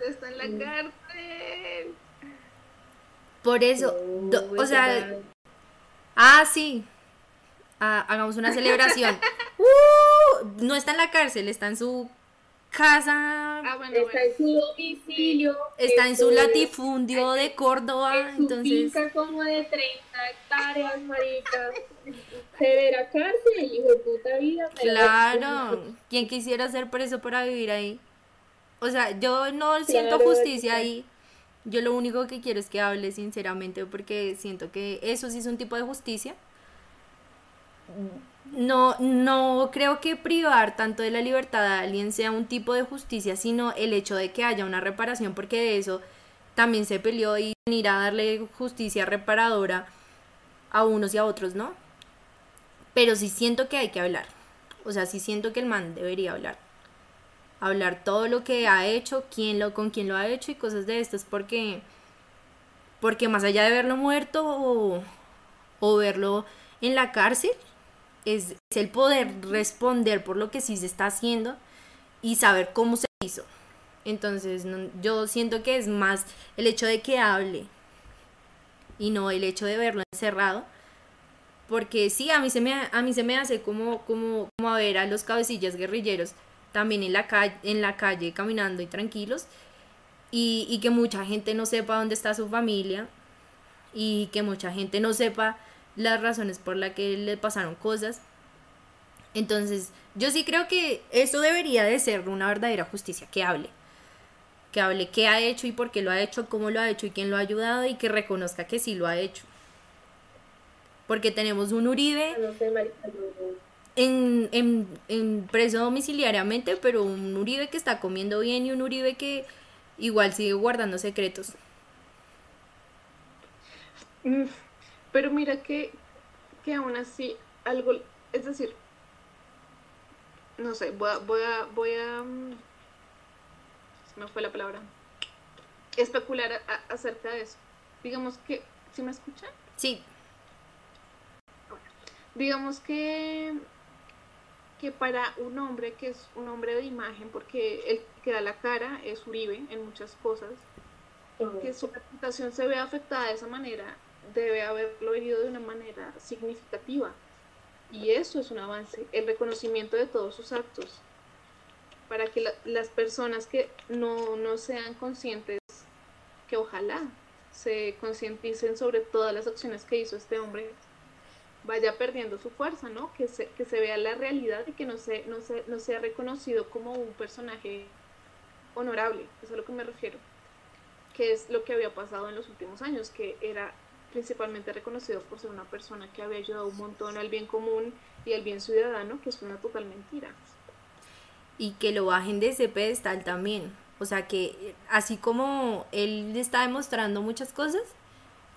está en la cárcel. Por eso, do- o sea, ah, sí. Ah, hagamos una celebración. ¡Uh! no está en la cárcel, está en su casa, Ah, bueno, Está bueno. en su domicilio. está en su este, latifundio de Córdoba, En su entonces, finca como de 30 hectáreas, marica. Severa cárcel, hijo de puta vida. claro, ¿quién quisiera ser preso para vivir ahí? O sea, yo no siento Claro, justicia claro. ahí. Yo lo único que quiero es que hable sinceramente porque siento que eso sí es un tipo de justicia. No, no creo que privar tanto de la libertad a alguien sea un tipo de justicia, sino el hecho de que haya una reparación, porque de eso también se peleó y venir a darle justicia reparadora a unos y a otros, ¿no? Pero sí siento que hay que hablar. O sea, sí siento que el man debería hablar. Hablar todo lo que ha hecho, quién lo, con quién lo ha hecho y cosas de estas, porque, porque más allá de verlo muerto o, o verlo en la cárcel, es, es el poder responder por lo que sí se está haciendo y saber cómo se hizo. Entonces, yo siento que es más el hecho de que hable y no el hecho de verlo encerrado. Porque sí, a mí se me, a mí se me hace como, como, como a ver a los cabecillas guerrilleros también en la, calle, en la calle caminando y tranquilos. Y, y que mucha gente no sepa dónde está su familia. Y que mucha gente no sepa las razones por las que le pasaron cosas. Entonces, yo sí creo que eso debería de ser una verdadera justicia, que hable. Que hable qué ha hecho y por qué lo ha hecho, cómo lo ha hecho y quién lo ha ayudado y que reconozca que sí lo ha hecho. Porque tenemos un Uribe No sé, marica. no- en, en, en preso domiciliariamente, pero un Uribe que está comiendo bien y un Uribe que igual sigue guardando secretos. Mm, Pero mira que, que aún así algo, es decir, no sé, voy a, voy a, voy a, mm, se me fue la palabra, especular a- a- acerca de eso. Digamos que, ¿sí me escuchan? Sí, Digamos que, que para un hombre que es un hombre de imagen, porque el que da la cara es Uribe en muchas cosas, que su reputación se ve afectada de esa manera, debe haberlo herido de una manera significativa. Y eso es un avance, el reconocimiento de todos sus actos, para que la- las personas que no, no sean conscientes, que ojalá se concienticen sobre todas las acciones que hizo este hombre, vaya perdiendo su fuerza, ¿no? Que se, que se vea la realidad y que no, se, no, se, no sea reconocido como un personaje honorable, eso es a lo que me refiero que es lo que había pasado en los últimos años, que era principalmente reconocido por ser una persona que había ayudado un montón al bien común y al bien ciudadano, que es una total mentira. y que lo bajen de ese pedestal también. O sea que así como él está demostrando muchas cosas,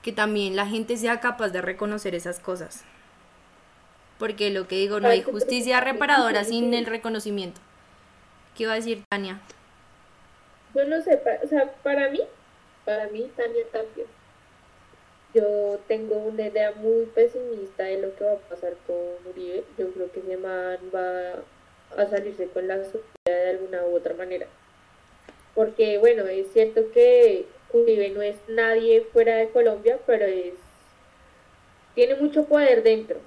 que también la gente sea capaz de reconocer esas cosas. Porque lo que digo, no hay justicia reparadora sin el reconocimiento. ¿Qué iba a decir Tania? Yo no sé, o sea, para mí, para mí, Tania también. Yo tengo una idea muy pesimista de lo que va a pasar con Uribe. Yo creo que ese man va a salirse con la suya de alguna u otra manera. Porque, bueno, es cierto que Uribe no es nadie fuera de Colombia, pero es tiene mucho poder dentro.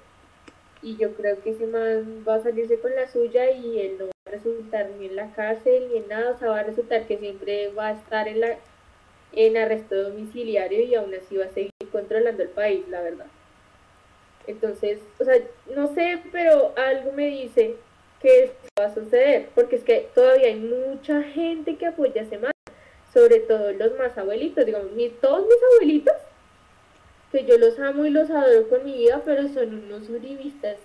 Y yo creo que ese man va a salirse con la suya y él no va a resultar ni en la cárcel ni en nada, o sea, va a resultar que siempre va a estar en la en arresto domiciliario y aún así va a seguir controlando el país, la verdad. Entonces, o sea, no sé, pero algo me dice que esto va a suceder, porque es que todavía hay mucha gente que apoya a ese man, sobre todo los más abuelitos, digamos, mis, todos mis abuelitos que yo los amo y los adoro con mi vida, pero son unos uribistas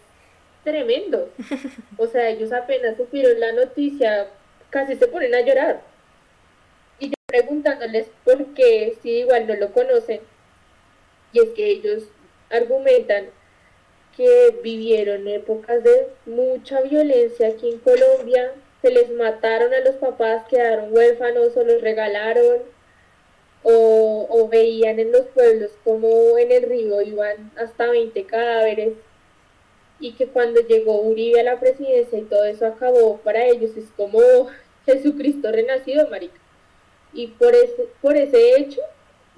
tremendos. O sea, ellos apenas supieron la noticia, casi se ponen a llorar. Y yo preguntándoles por qué, si igual no lo conocen. Y es que ellos argumentan que vivieron épocas de mucha violencia aquí en Colombia, se les mataron a los papás, quedaron huérfanos o los regalaron, o, o veían en los pueblos como en el río iban hasta 20 cadáveres, y que cuando llegó Uribe a la presidencia y todo eso acabó para ellos, es como Jesucristo renacido, marica. Y por ese, por ese hecho,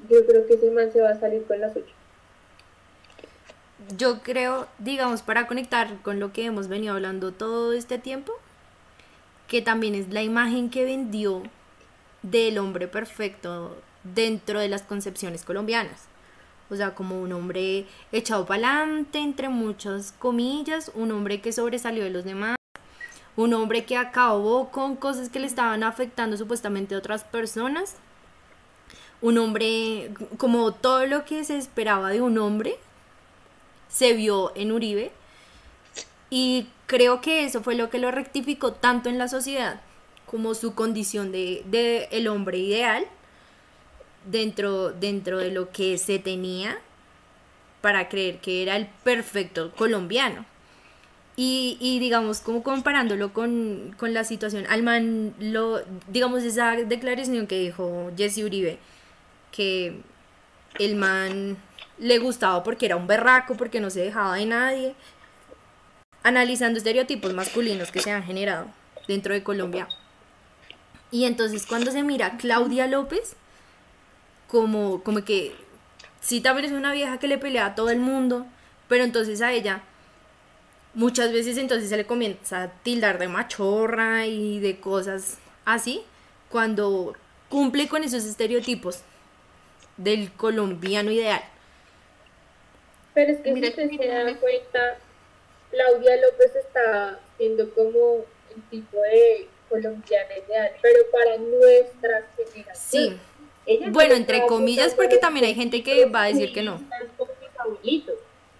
yo creo que ese man se va a salir con las ocho. Yo creo, digamos, para conectar con lo que hemos venido hablando todo este tiempo, que también es la imagen que vendió del hombre perfecto dentro de las concepciones colombianas. O sea, como un hombre echado para adelante, entre muchas comillas, un hombre que sobresalió de los demás, un hombre que acabó con cosas que le estaban afectando supuestamente a otras personas, un hombre, como todo lo que se esperaba de un hombre, se vio en Uribe y creo que eso fue lo que lo rectificó tanto en la sociedad como su condición de, de el hombre ideal dentro, dentro de lo que se tenía para creer que era el perfecto colombiano. Y, y digamos, como comparándolo con, con la situación, Alman, lo, digamos, esa declaración que dijo Jesse Uribe, que el man le gustaba porque era un berraco, porque no se dejaba de nadie, analizando estereotipos masculinos que se han generado dentro de Colombia. Y entonces cuando se mira Claudia López, como, como que sí también es una vieja que le pelea a todo el mundo, pero entonces a ella muchas veces entonces se le comienza a tildar de machorra y de cosas así, cuando cumple con esos estereotipos del colombiano ideal. Pero es que Mira si se da me- cuenta, Claudia López está siendo como el tipo de colombiana ideal, pero para nuestras generaciones. Sí, Bueno, entre comillas, porque también hay gente que va a decir que no.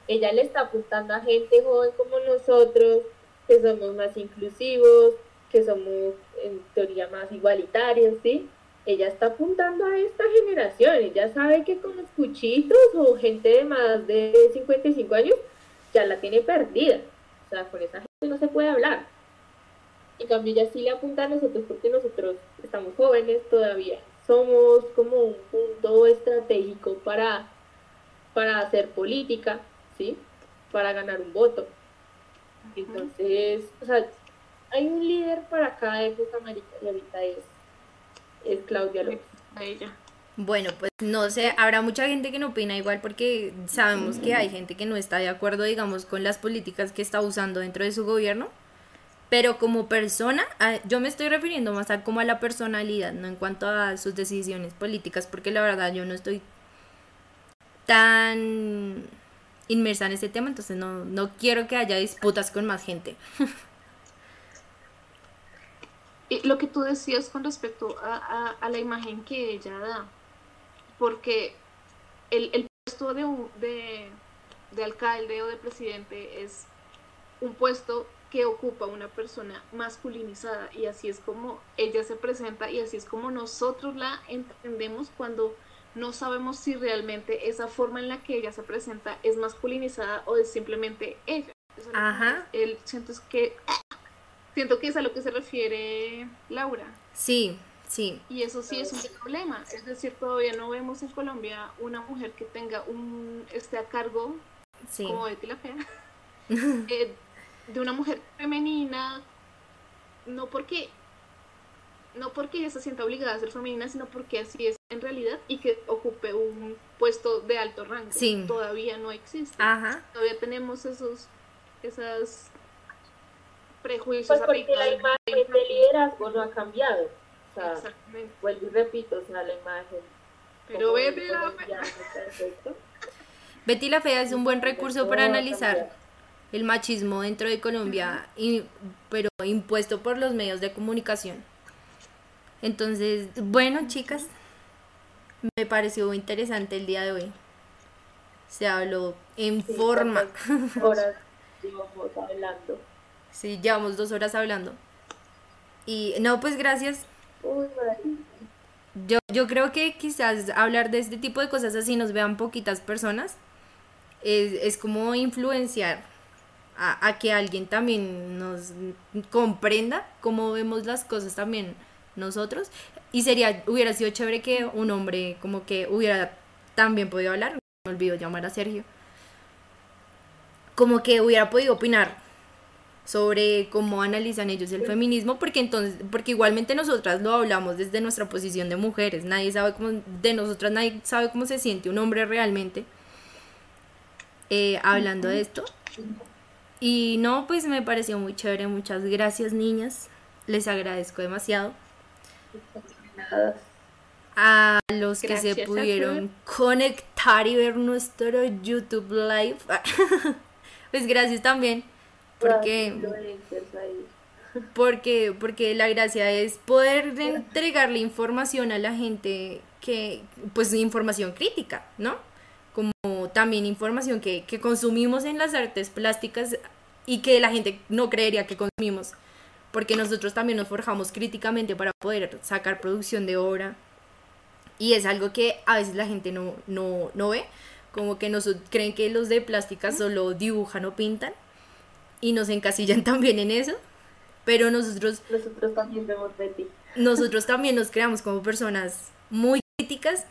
Ella le está apuntando a gente joven como nosotros, que somos más inclusivos, que somos en teoría más igualitarios, ¿sí? Ella está apuntando a esta generación. Ella sabe que con los cuchitos o gente de más de 55 años ya la tiene perdida. O sea, con esa gente no se puede hablar. En cambio, ella sí le apunta a nosotros porque nosotros estamos jóvenes todavía. Somos como un punto estratégico para, para hacer política, ¿sí? Para ganar un voto. Entonces, o sea, hay un líder para cada época, marica, y ahorita es, es Claudia López. A ella. Bueno, pues no sé, habrá mucha gente que no opina igual porque sabemos que hay gente que no está de acuerdo, digamos, con las políticas que está usando dentro de su gobierno. Pero como persona, yo me estoy refiriendo más a como a la personalidad, no en cuanto a sus decisiones políticas, porque la verdad yo no estoy tan inmersa en este tema, entonces no, no quiero que haya disputas con más gente. Y lo que tú decías con respecto a, a- a la imagen que ella da, porque el, el puesto de, un- de, de alcalde o de presidente es un puesto que ocupa una persona masculinizada y así es como ella se presenta y así es como nosotros la entendemos cuando no sabemos si realmente esa forma en la que ella se presenta es masculinizada o es simplemente ella. Ajá. él siento es que siento que es a lo que se refiere Laura Sí, sí, y eso sí es un problema es decir todavía no vemos en Colombia una mujer que tenga un esté a cargo sí. como Betty la fea eh, de una mujer femenina no porque no porque ella se sienta obligada a ser femenina sino porque así es en realidad y que ocupe un puesto de alto rango Sí. todavía no existe Ajá. todavía tenemos esos esas prejuicios Pues porque la imagen de liderazgo no ha cambiado. O sea, Exactamente. vuelvo y repito, o sea, la imagen. Pero Betty la perfecto, Betty la Fea es un buen recurso para analizar el machismo dentro de Colombia, y, pero impuesto por los medios de comunicación. Entonces, bueno, chicas, me pareció interesante el día de hoy. se habló en Sí, forma. Sí, llevamos dos horas hablando. Y no, pues gracias. Uy. Yo, yo creo que quizás hablar de este tipo de cosas así nos vean poquitas personas. Es, es como influenciar a, a que alguien también nos comprenda cómo vemos las cosas también nosotros. Y sería, hubiera sido chévere que un hombre como que hubiera también podido hablar. Me olvido llamar a Sergio. Como que hubiera podido opinar sobre cómo analizan ellos el feminismo, porque entonces, porque igualmente nosotras lo hablamos desde nuestra posición de mujeres, nadie sabe cómo, de nosotras nadie sabe cómo se siente un hombre realmente eh, hablando de esto. Y no, pues me pareció muy chévere, muchas gracias niñas, les agradezco demasiado. A los que se Gracias pudieron conectar y ver nuestro YouTube Live, pues gracias también, porque... Porque, porque la gracia es poder entregarle información a la gente que, pues información crítica, ¿no? Como también información que, que consumimos en las artes plásticas y que la gente no creería que consumimos. Porque nosotros también nos forjamos críticamente para poder sacar producción de obra. Y es algo que a veces la gente no, no, no ve. Como que nos, creen que los de plástica solo dibujan o pintan. Y nos encasillan también en eso. Pero nosotros Nosotros también vemos Betty. nosotros también nos creamos como personas muy críticas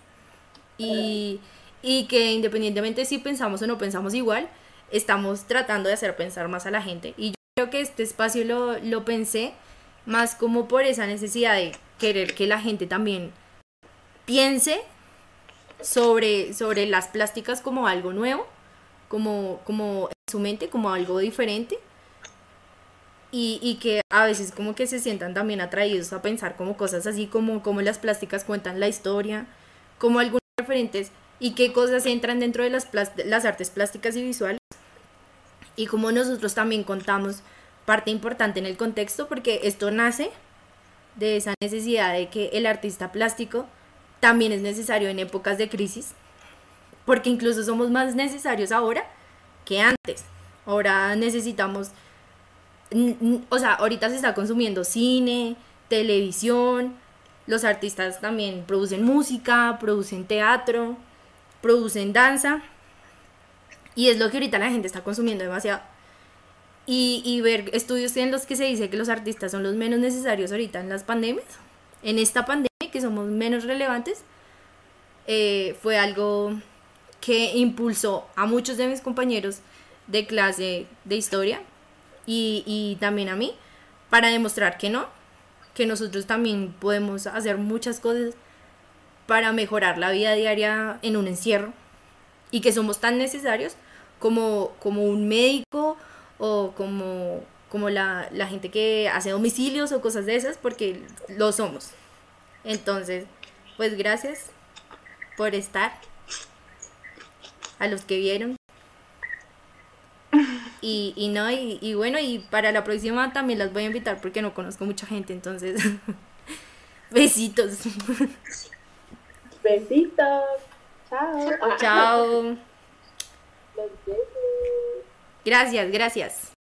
y, y que independientemente si pensamos o no pensamos igual, estamos tratando de hacer pensar más a la gente. Y yo creo que este espacio lo, lo pensé más como por esa necesidad de querer que la gente también piense sobre, sobre las plásticas como algo nuevo, como, como en su mente, como algo diferente. Y, y que a veces como que se sientan también atraídos a pensar como cosas así como, como las plásticas cuentan la historia, como algunos referentes y qué cosas entran dentro de las, las artes plásticas y visuales. Y como nosotros también contamos parte importante en el contexto porque esto nace de esa necesidad de que el artista plástico también es necesario en épocas de crisis porque incluso somos más necesarios ahora que antes. Ahora necesitamos o sea, ahorita se está consumiendo cine, televisión, los artistas también producen música, producen teatro, producen danza, y es lo que ahorita la gente está consumiendo demasiado. Y, y ver estudios en los que se dice que los artistas son los menos necesarios ahorita en las pandemias, en esta pandemia, que somos menos relevantes, eh, fue algo que impulsó a muchos de mis compañeros de clase de historia y, y también a mí para demostrar que no, que nosotros también podemos hacer muchas cosas para mejorar la vida diaria en un encierro y que somos tan necesarios como, como un médico o como, como la, la gente que hace domicilios o cosas de esas porque lo somos. Entonces, pues gracias por estar a los que vieron. Y, y no, y, y bueno, y para la próxima también las voy a invitar porque no conozco mucha gente, entonces besitos. Besitos. Chao. Chao. Los besos. Gracias, gracias.